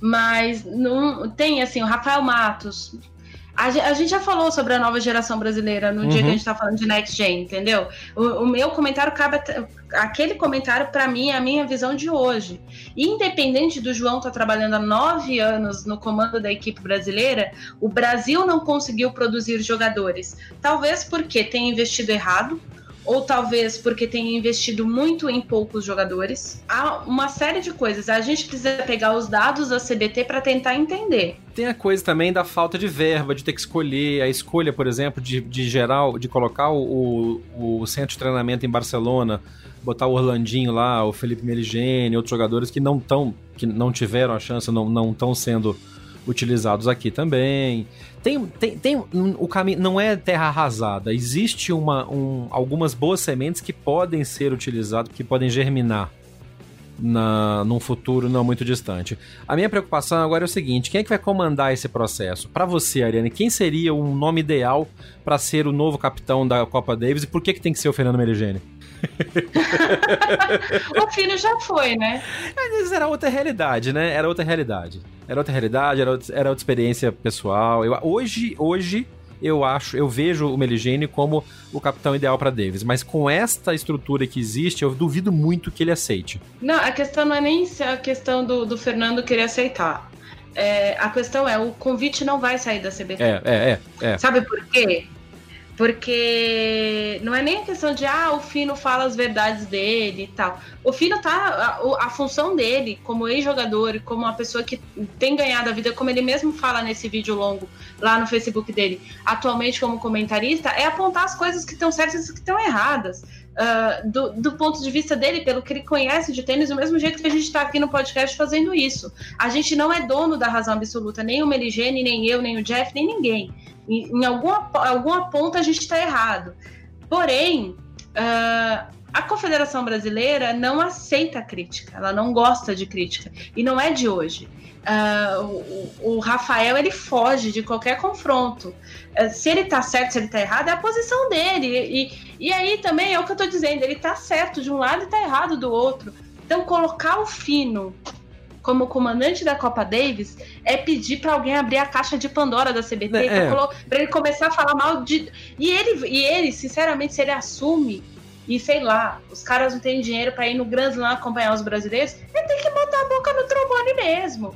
Mas não tem assim, o Rafael Matos, a, gente já falou sobre a nova geração brasileira no uhum. dia que a uhum. gente tá falando de Next Gen, entendeu? O, o meu comentário cabe. Aquele comentário, para mim, é a minha visão de hoje. Independente do João estar tá trabalhando há nove anos no comando da equipe brasileira, o Brasil não conseguiu produzir jogadores. Talvez porque tenha investido errado, ou talvez porque tenha investido muito em poucos jogadores. Há uma série de coisas. A gente precisa pegar os dados da CBT para tentar entender. Tem a coisa também da falta de verba, de ter que escolher. A escolha, por exemplo, de, de geral, de colocar o, o centro de treinamento em Barcelona, botar o Orlandinho lá, o Felipe Meligeni, outros jogadores que não estão, que não tiveram a chance, não estão sendo utilizados aqui também. Tem, tem, tem o caminho não é terra arrasada. Existe uma, um, algumas boas sementes que podem ser utilizadas, que podem germinar na, num futuro não muito distante. A minha preocupação agora é o seguinte: quem é que vai comandar esse processo? Para você, Ariane, quem seria o nome ideal para ser o novo capitão da Copa Davis e por que, que tem que ser o Fernando Meligeni? o filho já foi, né? Mas era outra realidade, né? Era outra realidade. Era outra realidade, era outra, era outra experiência pessoal. Eu, hoje, hoje, eu acho, eu vejo o Meligeni como o capitão ideal para Davis, mas com esta estrutura que existe, eu duvido muito que ele aceite. Não, a questão não é nem a questão do, do Fernando querer aceitar. É, a questão é, o convite não vai sair da CBT. É, é, é. é. Sabe por quê? Porque não é nem a questão de, ah, o Fino fala as verdades dele e tal. O Fino tá. A, a função dele, como ex-jogador e como uma pessoa que tem ganhado a vida, como ele mesmo fala nesse vídeo longo lá no Facebook dele, atualmente como comentarista, é apontar as coisas que estão certas e que estão erradas. Uh, do, do, ponto de vista dele, pelo que ele conhece de tênis, do mesmo jeito que a gente está aqui no podcast fazendo isso. A gente não é dono da razão absoluta, nem o Meligene, nem eu, nem o Jeff, nem ninguém. Em, alguma, alguma ponta a gente está errado. Porém, uh, a Confederação Brasileira não aceita crítica, ela não gosta de crítica. E não é de hoje. Uh, o, o, Rafael ele foge de qualquer confronto. Uh, se ele tá certo, se ele tá errado, é a posição dele. E, e aí também é o que eu tô dizendo, ele tá certo de um lado e tá errado do outro. Então, colocar o Fino como comandante da Copa Davis é pedir para alguém abrir a caixa de Pandora da CBT é. para ele começar a falar mal de. E ele, e ele, sinceramente, se ele assume e sei lá, os caras não têm dinheiro para ir no Grand Slam acompanhar os brasileiros, ele tem que botar a boca no trombone mesmo.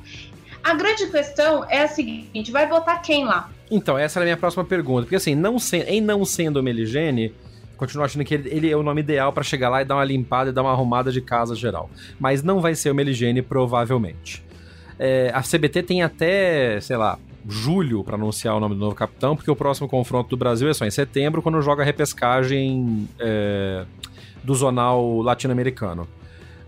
A grande questão é a seguinte: vai botar quem lá? Então, essa era a minha próxima pergunta. Porque assim, não se, em não sendo Meligene, continuo achando que ele, ele é o nome ideal para chegar lá e dar uma limpada e dar uma arrumada de casa geral. Mas não vai ser o Meligene, provavelmente. É, a CBT tem até, sei lá, julho para anunciar o nome do novo capitão, porque o próximo confronto do Brasil é só em setembro, quando joga a repescagem é, do zonal latino-americano.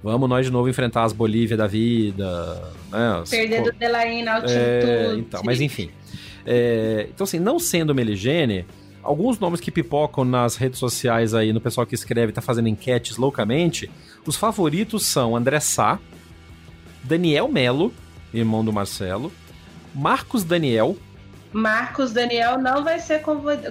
Vamos nós de novo enfrentar as Bolívia da vida, né? Perdendo o Delaine na altitude. É, então, mas enfim. É, então, assim, não sendo Meligene, alguns nomes que pipocam nas redes sociais aí, no pessoal que escreve, tá fazendo enquetes loucamente, os favoritos são André Sá, Daniel Melo, irmão do Marcelo, Marcos Daniel. Marcos Daniel não vai ser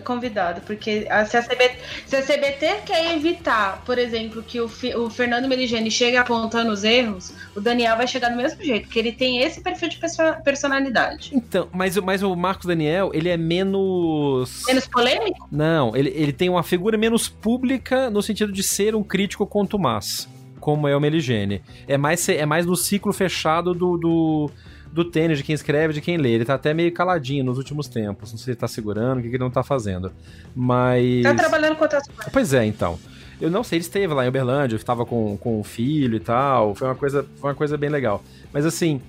convidado, porque se a, CBT, se a CBT quer evitar, por exemplo, que o, o Fernando Meligeni chegue apontando os erros, o Daniel vai chegar do mesmo jeito, porque ele tem esse perfil de personalidade. Então, mas, mas o Marcos Daniel, ele é menos. Menos polêmico? Não, ele, ele tem uma figura menos pública no sentido de ser um crítico contumaz, como é o Meligene. É mais, é mais no ciclo fechado do, do do tênis, de quem escreve, de quem lê. Ele tá até meio caladinho nos últimos tempos. Não sei se ele tá segurando, o que, que ele não tá fazendo. Mas. Tá trabalhando com outras coisas. Pois é, então. Eu não sei, ele esteve lá em Uberlândia, estava com, com o filho e tal. Foi uma coisa, foi uma coisa bem legal. Mas assim.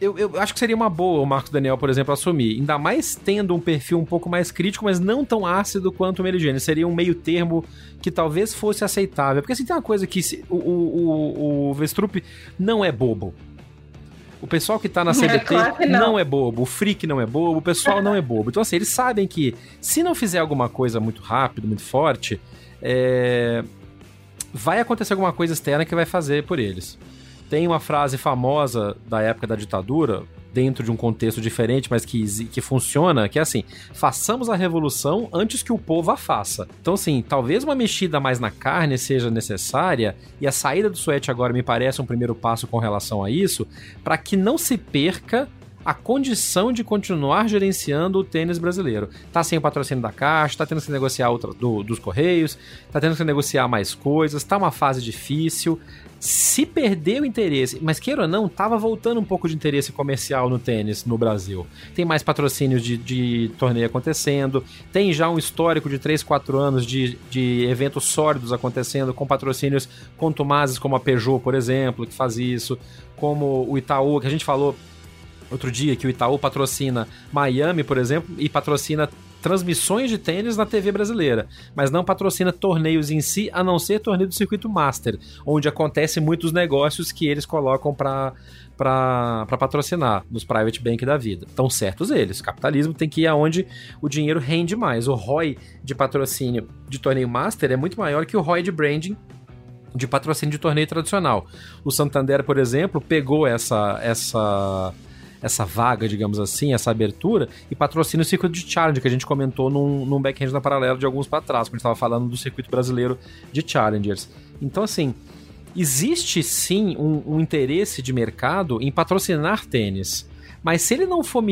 Eu, eu, acho que seria uma boa o Marcos Daniel, por exemplo, assumir. Ainda mais tendo um perfil um pouco mais crítico, mas não tão ácido quanto o Meligene. Seria um meio termo que talvez fosse aceitável. Porque assim, tem uma coisa que se, o, o, o, o Vestrup não é bobo. O pessoal que tá na CBT é, não. não. é bobo, o Freak não é bobo, o pessoal não é bobo. Então, assim, eles sabem que se não fizer alguma coisa muito rápido, muito forte, é... vai acontecer alguma coisa externa que vai fazer por eles. Tem uma frase famosa da época da ditadura, dentro de um contexto diferente, mas que, que funciona, que é assim: façamos a revolução antes que o povo a faça. Então, assim, talvez uma mexida mais na carne seja necessária, e a saída do Suete agora me parece um primeiro passo com relação a isso, para que não se perca a condição de continuar gerenciando o tênis brasileiro. Tá sem o patrocínio da Caixa, tá tendo que negociar outra, do, dos Correios, tá tendo que negociar mais coisas, tá uma fase difícil se perdeu o interesse, mas queira ou não, tava voltando um pouco de interesse comercial no tênis no Brasil. Tem mais patrocínios de, de torneio acontecendo, tem já um histórico de 3, 4 anos de, de eventos sólidos acontecendo, com patrocínios contumazes como a Peugeot, por exemplo, que faz isso, como o Itaú, que a gente falou outro dia que o Itaú patrocina Miami, por exemplo, e patrocina transmissões de tênis na TV brasileira, mas não patrocina torneios em si, a não ser torneio do circuito Master, onde acontece muitos negócios que eles colocam para para patrocinar nos private bank da vida. Estão certos eles. Capitalismo tem que ir aonde o dinheiro rende mais. O ROI de patrocínio de torneio master é muito maior que o ROI de branding de patrocínio de torneio tradicional. O Santander, por exemplo, pegou essa essa essa vaga, digamos assim, essa abertura, e patrocina o circuito de challenge, que a gente comentou num, num backhand na paralela de alguns para trás, quando a gente estava falando do circuito brasileiro de challengers. Então, assim, existe sim um, um interesse de mercado em patrocinar tênis, mas se ele não for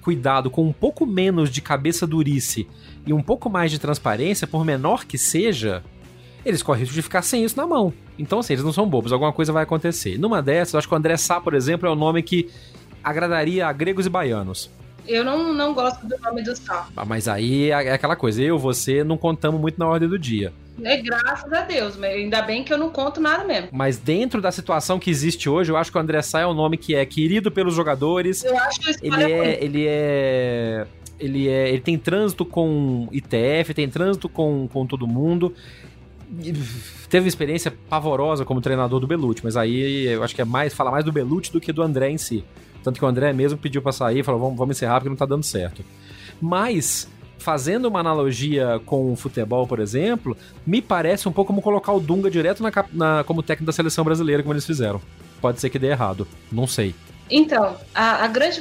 cuidado com um pouco menos de cabeça durice e um pouco mais de transparência, por menor que seja, eles correm risco de ficar sem isso na mão. Então, assim, eles não são bobos, alguma coisa vai acontecer. Numa dessas, acho que o André Sá, por exemplo, é o nome que agradaria a gregos e baianos. Eu não, não gosto do nome do Sá. Ah, Mas aí é aquela coisa, eu e você não contamos muito na ordem do dia. É graças a Deus, mas ainda bem que eu não conto nada mesmo. Mas dentro da situação que existe hoje, eu acho que o André Sá é um nome que é querido pelos jogadores. Eu acho que Ele história é, ele é. Ele é. Ele tem trânsito com ITF, tem trânsito com, com todo mundo. Teve uma experiência pavorosa como treinador do Belucci, mas aí eu acho que é mais fala mais do Belucci do que do André em si. Tanto que o André mesmo pediu pra sair, falou: vamos, vamos encerrar porque não tá dando certo. Mas, fazendo uma analogia com o futebol, por exemplo, me parece um pouco como colocar o Dunga direto na, na- como técnico da seleção brasileira, como eles fizeram. Pode ser que dê errado, não sei. Então, a, a grande.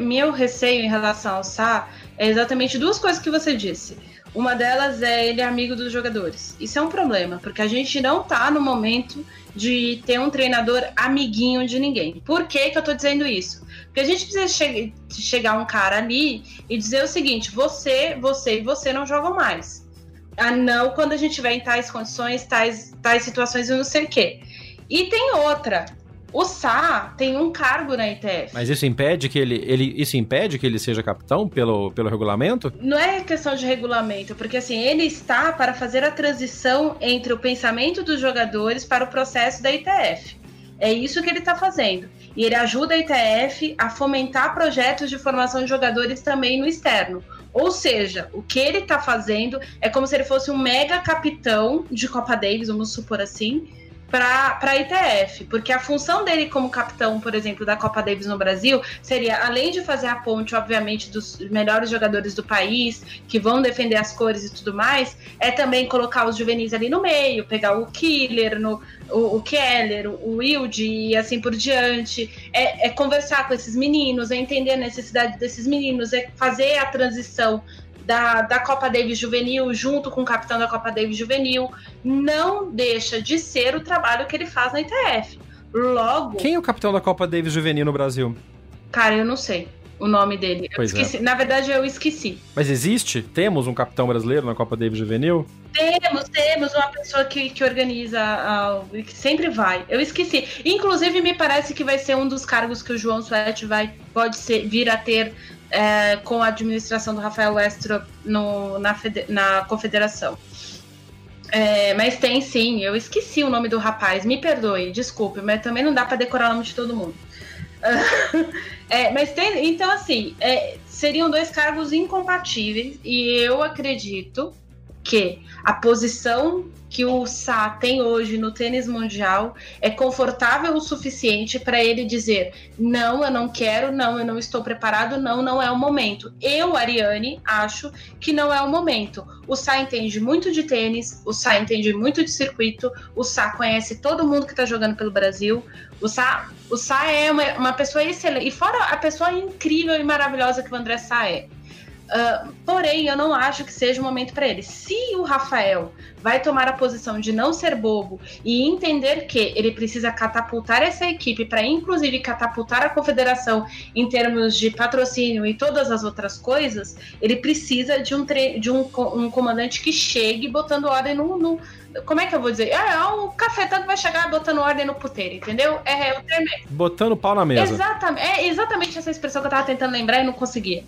Meu receio em relação ao Sá é exatamente duas coisas que você disse. Uma delas é ele é amigo dos jogadores. Isso é um problema, porque a gente não tá no momento de ter um treinador amiguinho de ninguém. Por que, que eu tô dizendo isso? Porque a gente precisa che chegar um cara ali e dizer o seguinte: você, você e você não jogam mais. Ah, não quando a gente tiver em tais condições, tais, tais situações e não sei o quê. E tem outra. O Sá tem um cargo na ITF. Mas isso impede que ele, ele isso impede que ele seja capitão pelo, pelo regulamento? Não é questão de regulamento, porque assim, ele está para fazer a transição entre o pensamento dos jogadores para o processo da ITF. É isso que ele está fazendo. E ele ajuda a ITF a fomentar projetos de formação de jogadores também no externo. Ou seja, o que ele está fazendo é como se ele fosse um mega capitão de Copa Davis, vamos supor assim, para a ITF, porque a função dele como capitão, por exemplo, da Copa Davis no Brasil, seria, além de fazer a ponte, obviamente, dos melhores jogadores do país, que vão defender as cores e tudo mais, é também colocar os juvenis ali no meio, pegar o Killer, no, o, o Keller, o Wilde e assim por diante, é, é conversar com esses meninos, é entender a necessidade desses meninos, é fazer a transição da, da Copa Davis Juvenil junto com o capitão da Copa Davis Juvenil, não deixa de ser o trabalho que ele faz na ITF. Logo, Quem é o capitão da Copa Davis Juvenil no Brasil? cara, eu não sei o nome dele. É. Na verdade, eu esqueci. Mas existe? Temos um capitão brasileiro na Copa Davis Juvenil? Temos, temos uma pessoa que, que organiza, que sempre vai. Eu esqueci. Inclusive, me parece que vai ser um dos cargos que o João Suete vai, pode ser, vir a ter é, com a administração do Rafael Westro no, na, na confederação. É, mas tem sim, eu esqueci o nome do rapaz, me perdoe, desculpe, mas também não dá pra decorar o nome de todo mundo. É, mas tem, então assim, é, seriam dois cargos incompatíveis e eu acredito que a posição que o Sá tem hoje no tênis mundial é confortável o suficiente para ele dizer: não, eu não quero, não, eu não estou preparado, não, não é o momento. Eu, Ariane, acho que não é o momento. O Sá entende muito de tênis, o Sá entende muito de circuito, o Sá conhece todo mundo que está jogando pelo Brasil. O Sá, o Sá é uma, uma pessoa excelente. E fora a pessoa incrível e maravilhosa que o André Sá é. Uh, porém, eu não acho que seja o momento para ele. Se o Rafael vai tomar a posição de não ser bobo e entender que ele precisa catapultar essa equipe para, inclusive, catapultar a confederação em termos de patrocínio e todas as outras coisas, ele precisa de um, de um, um comandante que chegue botando ordem no, no- Como é que eu vou dizer? É, é o cafetão que vai chegar botando ordem no puteiro, entendeu? É, é o termo é Botando pau na mesa. Exatamente, é exatamente essa expressão que eu tava tentando lembrar e não conseguia.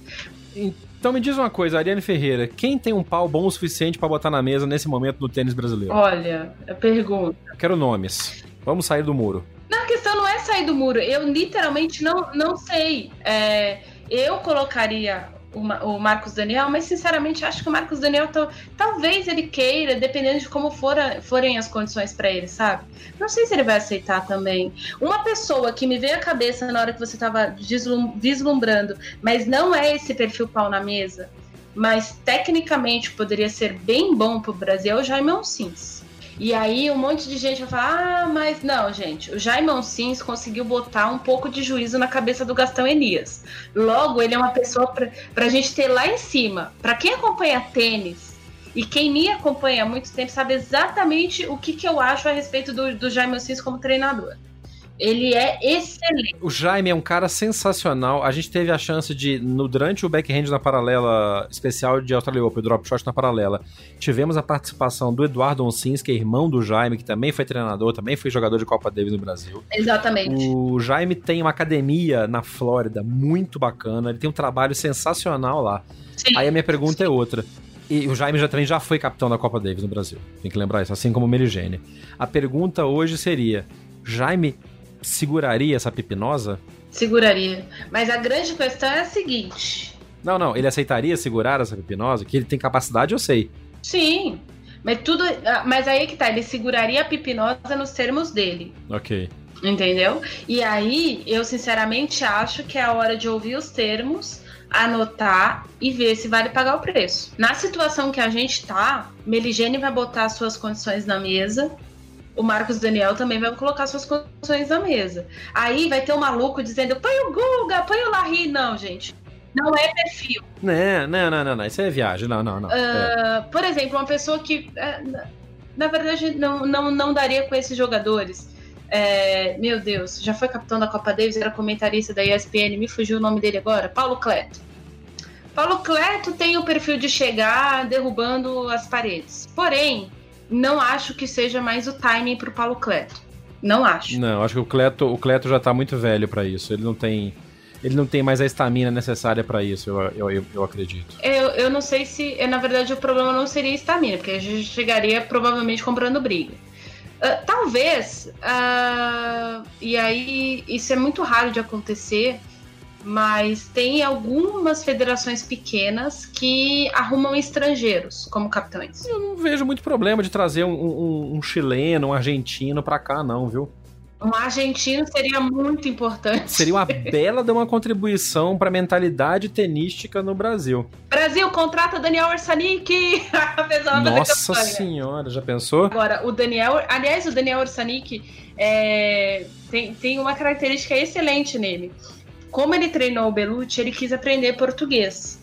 Então me diz uma coisa, Ariane Ferreira, quem tem um pau bom o suficiente pra botar na mesa nesse momento no tênis brasileiro? Olha, a pergunta. Quero nomes. Vamos sair do muro. Na questão não é sair do muro, eu literalmente não, não sei. É, eu colocaria o, o Marcos Daniel, mas sinceramente acho que o Marcos Daniel tal- talvez ele queira, dependendo de como fora- forem as condições pra ele, sabe? Não sei se ele vai aceitar também. Uma pessoa que me veio à cabeça na hora que você tava deslum- vislumbrando, mas não é esse perfil pau na mesa, mas tecnicamente poderia ser bem bom pro Brasil, é o Jaime Sims. E aí um monte de gente vai falar: ah, mas não, gente, o Jaime Sims conseguiu botar um pouco de juízo na cabeça do Gastão Elias. Logo, ele é uma pessoa pra, pra gente ter lá em cima. Pra quem acompanha tênis e quem me acompanha há muito tempo sabe exatamente o que, que eu acho a respeito do, do Jaime Sims como treinador. Ele é excelente. O Jaime é um cara sensacional. A gente teve a chance de, no, durante o backhand na paralela especial de Australia Open, Drop Shot na paralela, tivemos a participação do Eduardo Onsins, que é irmão do Jaime, que também foi treinador, também foi jogador de Copa Davis no Brasil. Exatamente. O Jaime tem uma academia na Flórida muito bacana, ele tem um trabalho sensacional lá. Sim. Aí a minha pergunta Sim. é outra. E o Jaime já, também já foi capitão da Copa Davis no Brasil. Tem que lembrar isso, assim como o Meligene. A pergunta hoje seria: Jaime seguraria essa pipinosa? Seguraria. Mas a grande questão é a seguinte. Não, não, ele aceitaria segurar essa pipinosa? Que ele tem capacidade, eu sei. Sim. Mas tudo. Ah, mas aí é que tá, ele seguraria a pipinosa nos termos dele. Ok. Entendeu? E aí, eu sinceramente acho que é a hora de ouvir os termos, anotar e ver se vale pagar o preço. Na situação que a gente tá, Meligene vai botar suas condições na mesa o Marcos Daniel também vai colocar suas condições na mesa. Aí vai ter um maluco dizendo: põe o Guga, põe o Larry. Não, gente. Não é perfil. Não, não, não, não, não. Isso é viagem. Não, não, não. Uh, é. Por exemplo, uma pessoa que, uh, na verdade, não, não, não daria com esses jogadores. É, meu Deus, já foi capitão da Copa Davis, era comentarista da ESPN, me fugiu o nome dele agora. Paulo Cleto. Paulo Cleto tem o perfil de chegar derrubando as paredes. Porém, não acho que seja mais o timing pro Paulo Cleto. Não acho. Não, acho que o Cleto, o Cleto já tá muito velho para isso. Ele não tem. Ele não tem mais a estamina necessária para isso, eu, eu, eu, acredito. Eu, eu não sei se. Na verdade, o problema não seria estamina, porque a gente chegaria provavelmente comprando briga. Uh, talvez, uh, e aí isso é muito raro de acontecer, mas tem algumas federações pequenas que arrumam estrangeiros como capitães. Eu não vejo muito problema de trazer um, um, um chileno, um argentino para cá, não, viu? Um argentino seria muito importante. Seria uma bela de uma contribuição para a mentalidade tenística no Brasil. Brasil, contrata Daniel Orsanic! Nossa senhora, já pensou? Agora, o Daniel... Aliás, o Daniel Orsanic é, tem, tem uma característica excelente nele como ele treinou o Belucci, ele quis aprender português.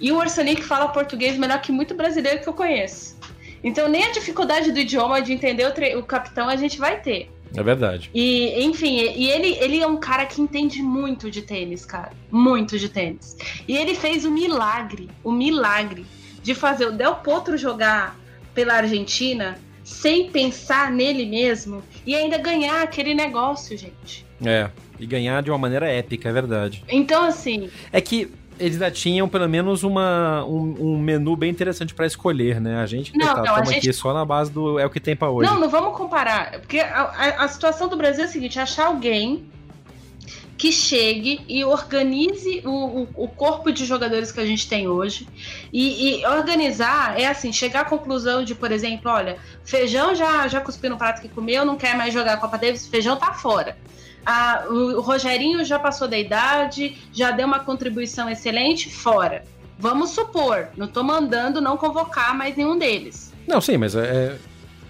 E o Orsanic fala português melhor que muito brasileiro que eu conheço. Então, nem a dificuldade do idioma de entender o, o capitão a gente vai ter. É verdade. E, enfim, e ele, ele é um cara que entende muito de tênis, cara. Muito de tênis. E ele fez o milagre, o milagre de fazer o Del Potro jogar pela Argentina sem pensar nele mesmo e ainda ganhar aquele negócio, gente. É, e ganhar de uma maneira épica, é verdade. Então, assim. É que eles já tinham pelo menos uma, um, um menu bem interessante para escolher, né? A gente não, tá, gente... aqui só na base do é o que tem para hoje. Não, não vamos comparar, porque a, a, a, situação do Brasil é a seguinte: achar alguém que chegue e organize o, o, o corpo de jogadores que a gente tem hoje e, e, organizar é assim chegar à conclusão de, por exemplo, olha, feijão já já cuspiu no prato que comeu, não quer mais jogar a Copa Davis, feijão tá fora o Rogerinho já passou da idade, já deu uma contribuição excelente, fora. Vamos supor, não estou mandando não convocar mais nenhum deles. Não, sim, mas é, é,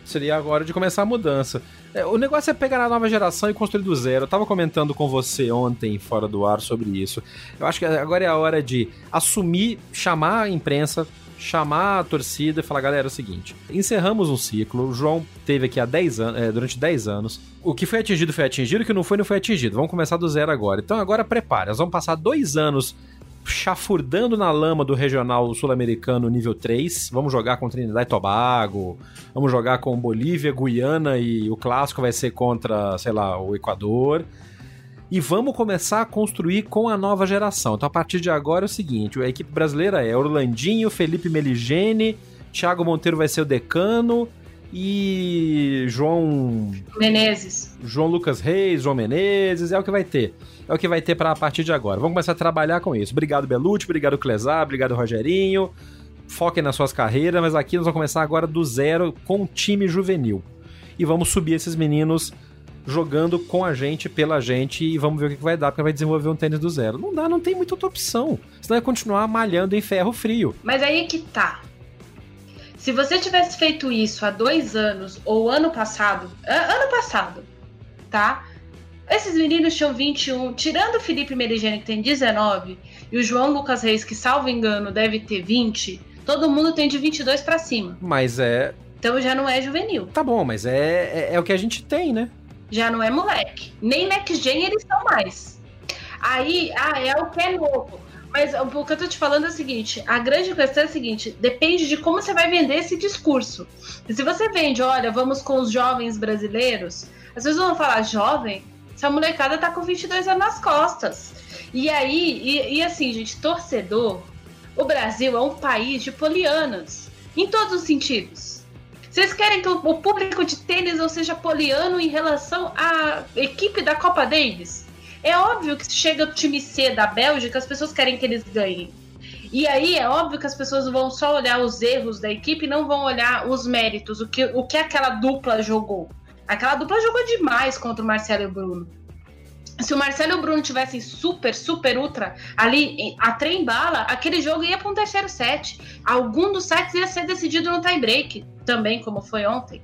seria agora de começar a mudança. É, o negócio é pegar a nova geração e construir do zero. Eu tava comentando com você ontem, fora do ar, sobre isso. Eu acho que agora é a hora de assumir, chamar a imprensa, chamar a torcida e falar, galera, é o seguinte, encerramos um ciclo, o João teve aqui há 10 anos, é, durante 10 anos, o que foi atingido foi atingido, o que não foi não foi atingido, vamos começar do zero agora. Então agora prepare, nós vamos passar dois anos chafurdando na lama do regional sul-americano nível 3. Vamos jogar com Trinidad e Tobago, vamos jogar com Bolívia, Guiana e o clássico vai ser contra, sei lá, o Equador e vamos começar a construir com a nova geração. Então, a partir de agora é o seguinte: a equipe brasileira é Orlandinho, Felipe Meligene, Thiago Monteiro vai ser o decano e João Menezes. João Lucas Reis, João Menezes, é o que vai ter. É o que vai ter para a partir de agora. Vamos começar a trabalhar com isso. Obrigado, Belucci, obrigado, Clesar, obrigado, Rogerinho. Foquem nas suas carreiras, mas aqui nós vamos começar agora do zero com um time juvenil. E vamos subir esses meninos jogando com a gente, pela gente, e vamos ver o que vai dar, porque vai desenvolver um tênis do zero. Não dá, não tem muita outra opção. Senão é continuar malhando em ferro frio. Mas aí que tá. Se você tivesse feito isso há dois anos, ou ano passado, ano passado, tá? Esses meninos tinham 21, tirando o Felipe Merigene, que tem 19, e o João Lucas Reis, que salvo engano, deve ter 20, todo mundo tem de 22 para cima. Mas é. Então já não é juvenil. Tá bom, mas é, é, é o que a gente tem, né? Já não é moleque. Nem next gen eles são mais. Aí, ah, é o que é novo. Mas o que eu tô te falando é o seguinte: a grande questão é a seguinte: depende de como você vai vender esse discurso. Se você vende, olha, vamos com os jovens brasileiros, as pessoas vão falar, jovem? Essa molecada tá com 22 anos nas costas. E aí, e, e assim, gente, torcedor, o Brasil é um país de polianas, em todos os sentidos. Vocês querem que o público de tênis não seja poliano em relação à equipe da Copa Davis? É óbvio que se chega o time C da Bélgica, as pessoas querem que eles ganhem. E aí é óbvio que as pessoas vão só olhar os erros da equipe e não vão olhar os méritos, o que, o que aquela dupla jogou. Aquela dupla jogou demais contra o Marcelo e o Bruno. Se o Marcelo e o Bruno tivessem super, super ultra ali a trem bala, aquele jogo ia para um terceiro set. Algum dos sets ia ser decidido no tie break, também como foi ontem.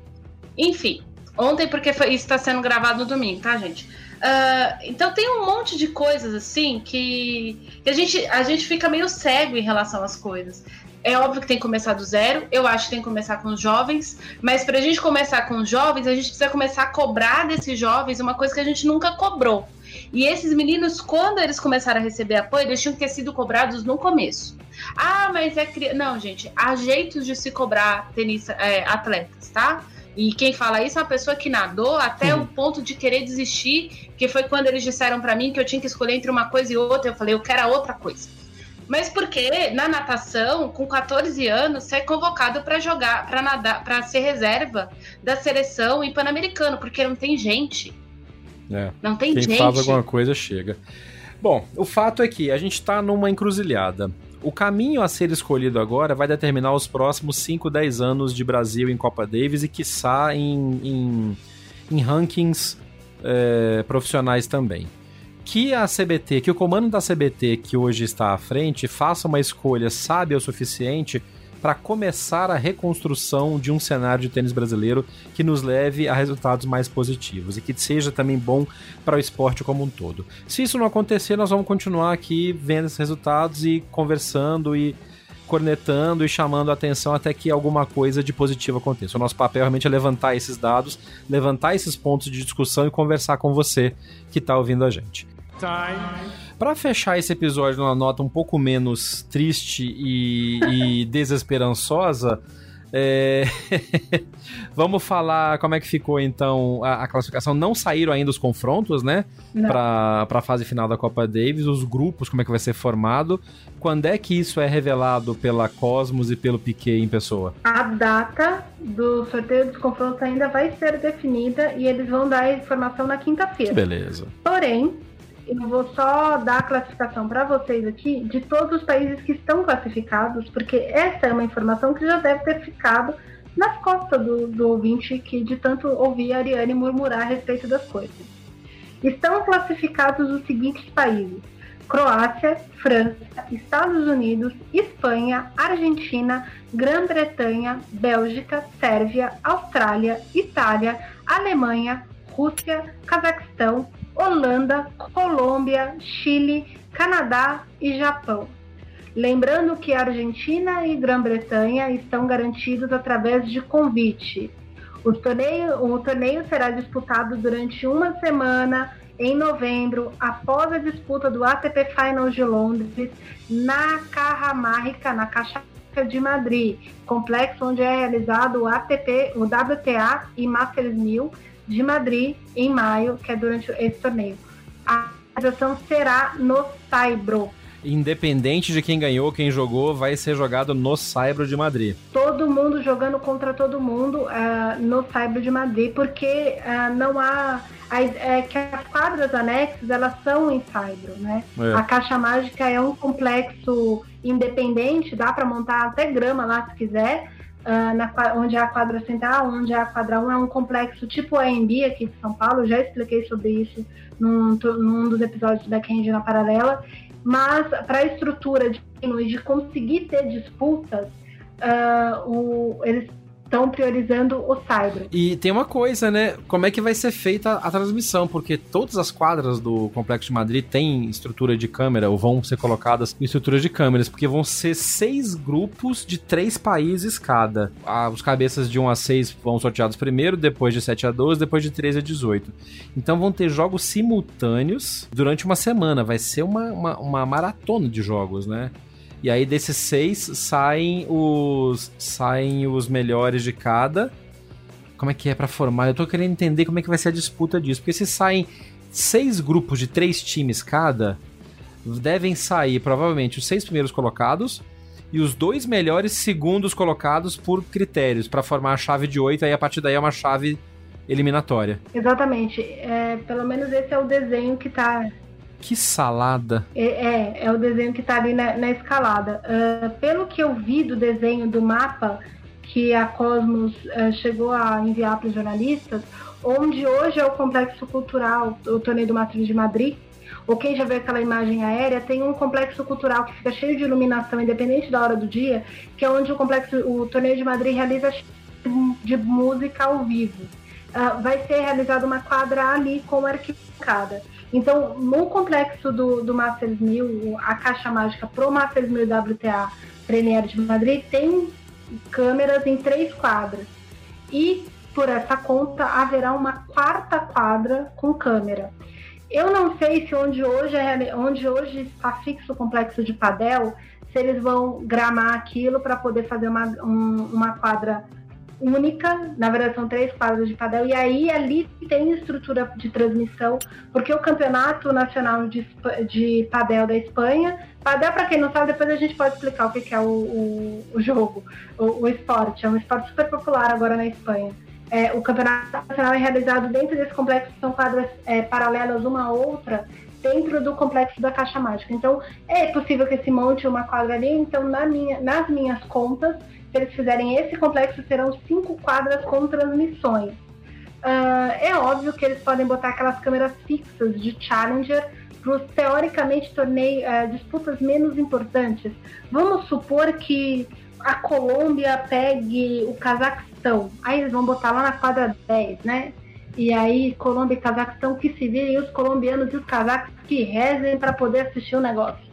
Enfim, ontem porque foi, isso está sendo gravado no domingo, tá, gente? Uh, então tem um monte de coisas assim que, que, a, gente, a gente fica meio cego em relação às coisas. É óbvio que tem que começar do zero, eu acho que tem que começar com os jovens, mas para a gente começar com os jovens, a gente precisa começar a cobrar desses jovens uma coisa que a gente nunca cobrou. E esses meninos, quando eles começaram a receber apoio, eles tinham que ter sido cobrados no começo. Ah, mas é criança. Não, gente, há jeitos de se cobrar tenista, é, atletas, tá? E quem fala isso é uma pessoa que nadou até uhum. o ponto de querer desistir, que foi quando eles disseram para mim que eu tinha que escolher entre uma coisa e outra. Eu falei, eu quero a outra coisa. Mas porque na natação, com 14 anos, você é convocado para jogar, para nadar, para ser reserva da seleção em Pan-Americano, porque não tem gente. É. Não tem Quem gente. Quem faz alguma coisa chega. Bom, o fato é que a gente está numa encruzilhada. O caminho a ser escolhido agora vai determinar os próximos 5, 10 anos de Brasil em Copa Davis e, quiçá, em, em, em rankings é, profissionais também. Que a CBT, que o comando da CBT, que hoje está à frente, faça uma escolha sábia o suficiente para começar a reconstrução de um cenário de tênis brasileiro que nos leve a resultados mais positivos e que seja também bom para o esporte como um todo. Se isso não acontecer, nós vamos continuar aqui vendo esses resultados e conversando e cornetando e chamando a atenção até que alguma coisa de positivo aconteça. O nosso papel realmente é levantar esses dados, levantar esses pontos de discussão e conversar com você que está ouvindo a gente. Time. Para fechar esse episódio numa nota um pouco menos triste e, e desesperançosa, é... Vamos falar como é que ficou então a, a, classificação. Não saíram ainda os confrontos, né? Para a fase final da Copa Davis, os grupos, como é que vai ser formado. Quando é que isso é revelado pela Cosmos e pelo Piquet em pessoa? A data do sorteio dos confrontos ainda vai ser definida e eles vão dar a informação na quinta-feira. Beleza. Porém, eu vou só dar a classificação para vocês aqui de todos os países que estão classificados, porque essa é uma informação que já deve ter ficado nas costas do, do ouvinte que de tanto ouvir a Ariane murmurar a respeito das coisas. Estão classificados os seguintes países: Croácia, França, Estados Unidos, Espanha, Argentina, Grã-Bretanha, Bélgica, Sérvia, Austrália, Itália, Alemanha, Rússia, Cazaquistão, Holanda, Colômbia, Chile, Canadá e Japão. Lembrando que Argentina e Grã-Bretanha estão garantidos através de convite. O torneio, o torneio será disputado durante uma semana em novembro, após a disputa do ATP Finals de Londres, na Carramárica, na Caixa de Madrid, complexo onde é realizado o ATP, o WTA e Masters 1000 de Madrid em maio, que é durante esse torneio. A realização será no Saibro. Independente de quem ganhou, quem jogou, vai ser jogado no Saibro de Madrid. Todo mundo jogando contra todo mundo uh, no Saibro de Madrid, porque uh, não há é que as quadras anexas elas são em Saibro, né? É. A Caixa Mágica é um complexo independente, dá para montar até grama lá se quiser, uh, na, onde é a quadra central, onde é a quadra 1, é um complexo tipo AMB aqui de São Paulo, já expliquei sobre isso num, num dos episódios da Candy na Paralela, mas para a estrutura de, de conseguir ter disputas, uh, o, eles estão priorizando o Cyber. E tem uma coisa, né? Como é que vai ser feita a transmissão? Porque todas as quadras do Complexo de Madrid têm estrutura de câmera, ou vão ser colocadas em estruturas de câmeras, porque vão ser seis grupos de três países cada. Ah, os cabeças de 1 a 6 vão sorteados primeiro, depois de 7 a 12, depois de 13 a 18. Então vão ter jogos simultâneos durante uma semana. Vai ser uma, uma, uma maratona de jogos, né? E aí desses seis saem os saem os melhores de cada. Como é que é para formar? Eu tô querendo entender como é que vai ser a disputa disso, porque se saem seis grupos de três times cada, devem sair provavelmente os seis primeiros colocados e os dois melhores segundos colocados por critérios para formar a chave de oito. Aí a partir daí é uma chave eliminatória. Exatamente. É, pelo menos esse é o desenho que tá que salada. É, é, é o desenho que está ali na, na escalada. Uh, pelo que eu vi do desenho do mapa que a Cosmos uh, chegou a enviar para os jornalistas, onde hoje é o complexo cultural, o torneio do Masters de Madrid, ou quem já viu aquela imagem aérea, tem um complexo cultural que fica cheio de iluminação, independente da hora do dia, que é onde o complexo, o torneio de Madrid realiza de música ao vivo. Uh, vai ser realizada uma quadra ali com arquibancada. Então, no complexo do, do Masters 1000, a caixa mágica pro Masters 1000 WTA Premier de Madrid tem câmeras em três quadras. E, por essa conta, haverá uma quarta quadra com câmera. Eu não sei se onde hoje, é, onde hoje está fixo o complexo de Padel, se eles vão gramar aquilo para poder fazer uma, um, uma quadra única, na verdade são três quadras de padel, e aí ali tem estrutura de transmissão, porque o Campeonato Nacional de, de Padel da Espanha, padel para quem não sabe, depois a gente pode explicar o que, que é o, o, o jogo, o, o, esporte, é um esporte super popular agora na Espanha. É, o Campeonato Nacional é realizado dentro desse complexo, são quadras é, paralelas uma à outra, dentro do complexo da Caixa Mágica. Então, é possível que se monte uma quadra ali, então na minha, nas minhas contas, se eles fizerem esse complexo, serão cinco quadras com transmissões. Uh, é óbvio que eles podem botar aquelas câmeras fixas de Challenger para teoricamente torneio, uh, disputas menos importantes. Vamos supor que a Colômbia pegue o Cazaquistão. Aí eles vão botar lá na quadra 10, né? E aí, Colômbia e Cazaquistão que se virem, os colombianos e os cazaques que rezem para poder assistir o negócio.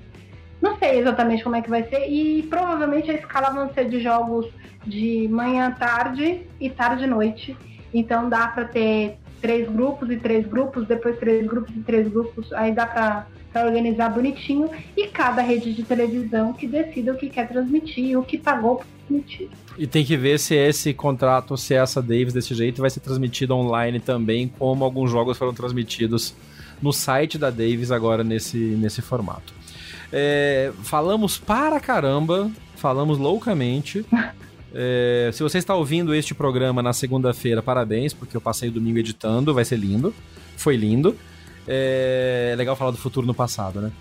Não sei exatamente como é que vai ser e provavelmente a escala vão ser de jogos de manhã, tarde e tarde noite. Então dá para ter três grupos e três grupos, depois três grupos e três grupos, aí dá para organizar bonitinho e cada rede de televisão que decida o que quer transmitir, o que pagou para transmitir. E tem que ver se esse contrato, se essa Davis desse jeito vai ser transmitida online também, como alguns jogos foram transmitidos no site da Davis agora nesse, nesse formato. É, falamos para caramba, falamos loucamente. É, se você está ouvindo este programa na segunda-feira, parabéns, porque eu passei o domingo editando, vai ser lindo. Foi lindo. É, é legal falar do futuro no passado, né?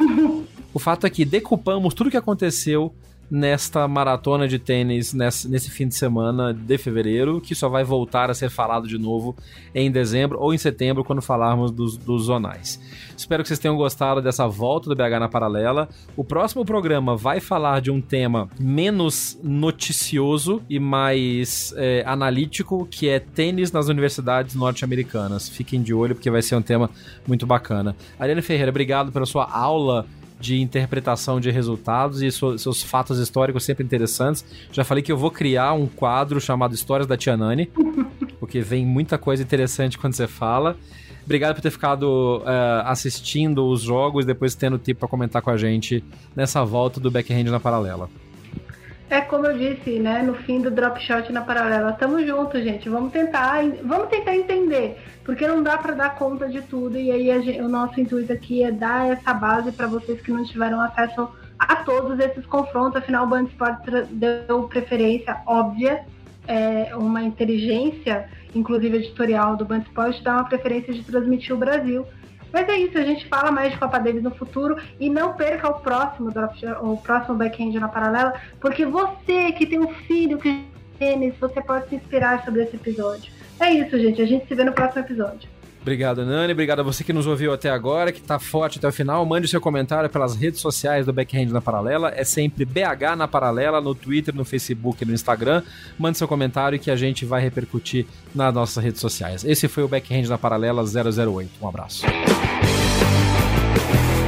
o fato é que decupamos tudo o que aconteceu nesta maratona de tênis nesse, nesse, fim de semana de fevereiro, que só vai voltar a ser falado de novo em dezembro ou em setembro, quando falarmos dos, dos zonais. Espero que vocês tenham gostado dessa volta do BH na Paralela. O próximo programa vai falar de um tema menos noticioso e mais é, analítico, que é tênis nas universidades norte-americanas. Fiquem de olho, porque vai ser um tema muito bacana. Ariane Ferreira, obrigado pela sua aula de interpretação de resultados e seus fatos históricos sempre interessantes. Já falei que eu vou criar um quadro chamado Histórias da Tia Nani, porque vem muita coisa interessante quando você fala. Obrigado por ter ficado uh, assistindo os jogos, depois tendo tempo para comentar com a gente nessa volta do backhand na paralela. É como eu disse, né, no fim do drop shot na paralela, tamo junto, gente. Vamos tentar, vamos tentar entender, porque não dá para dar conta de tudo e aí gente, o nosso intuito aqui é dar essa base para vocês que não tiveram acesso a todos esses confrontos. Afinal, o Band Sport deu preferência óbvia, é, uma inteligência, inclusive editorial do Band Sport, dá uma preferência de transmitir o Brasil mas é isso, a gente fala mais de Copa Davis no futuro e não perca o próximo o próximo backhand na paralela, porque você que tem um filho que tênis, você pode se inspirar sobre esse episódio. É isso, gente. A gente se vê no próximo episódio. Obrigado, Nani. Obrigado a você que nos ouviu até agora, que está forte até o final. Mande o seu comentário pelas redes sociais do Backhand na Paralela. É sempre BH na Paralela, no Twitter, no Facebook e no Instagram. Mande seu comentário que a gente vai repercutir nas nossas redes sociais. Esse foi o Backhand na Paralela 008. Um abraço.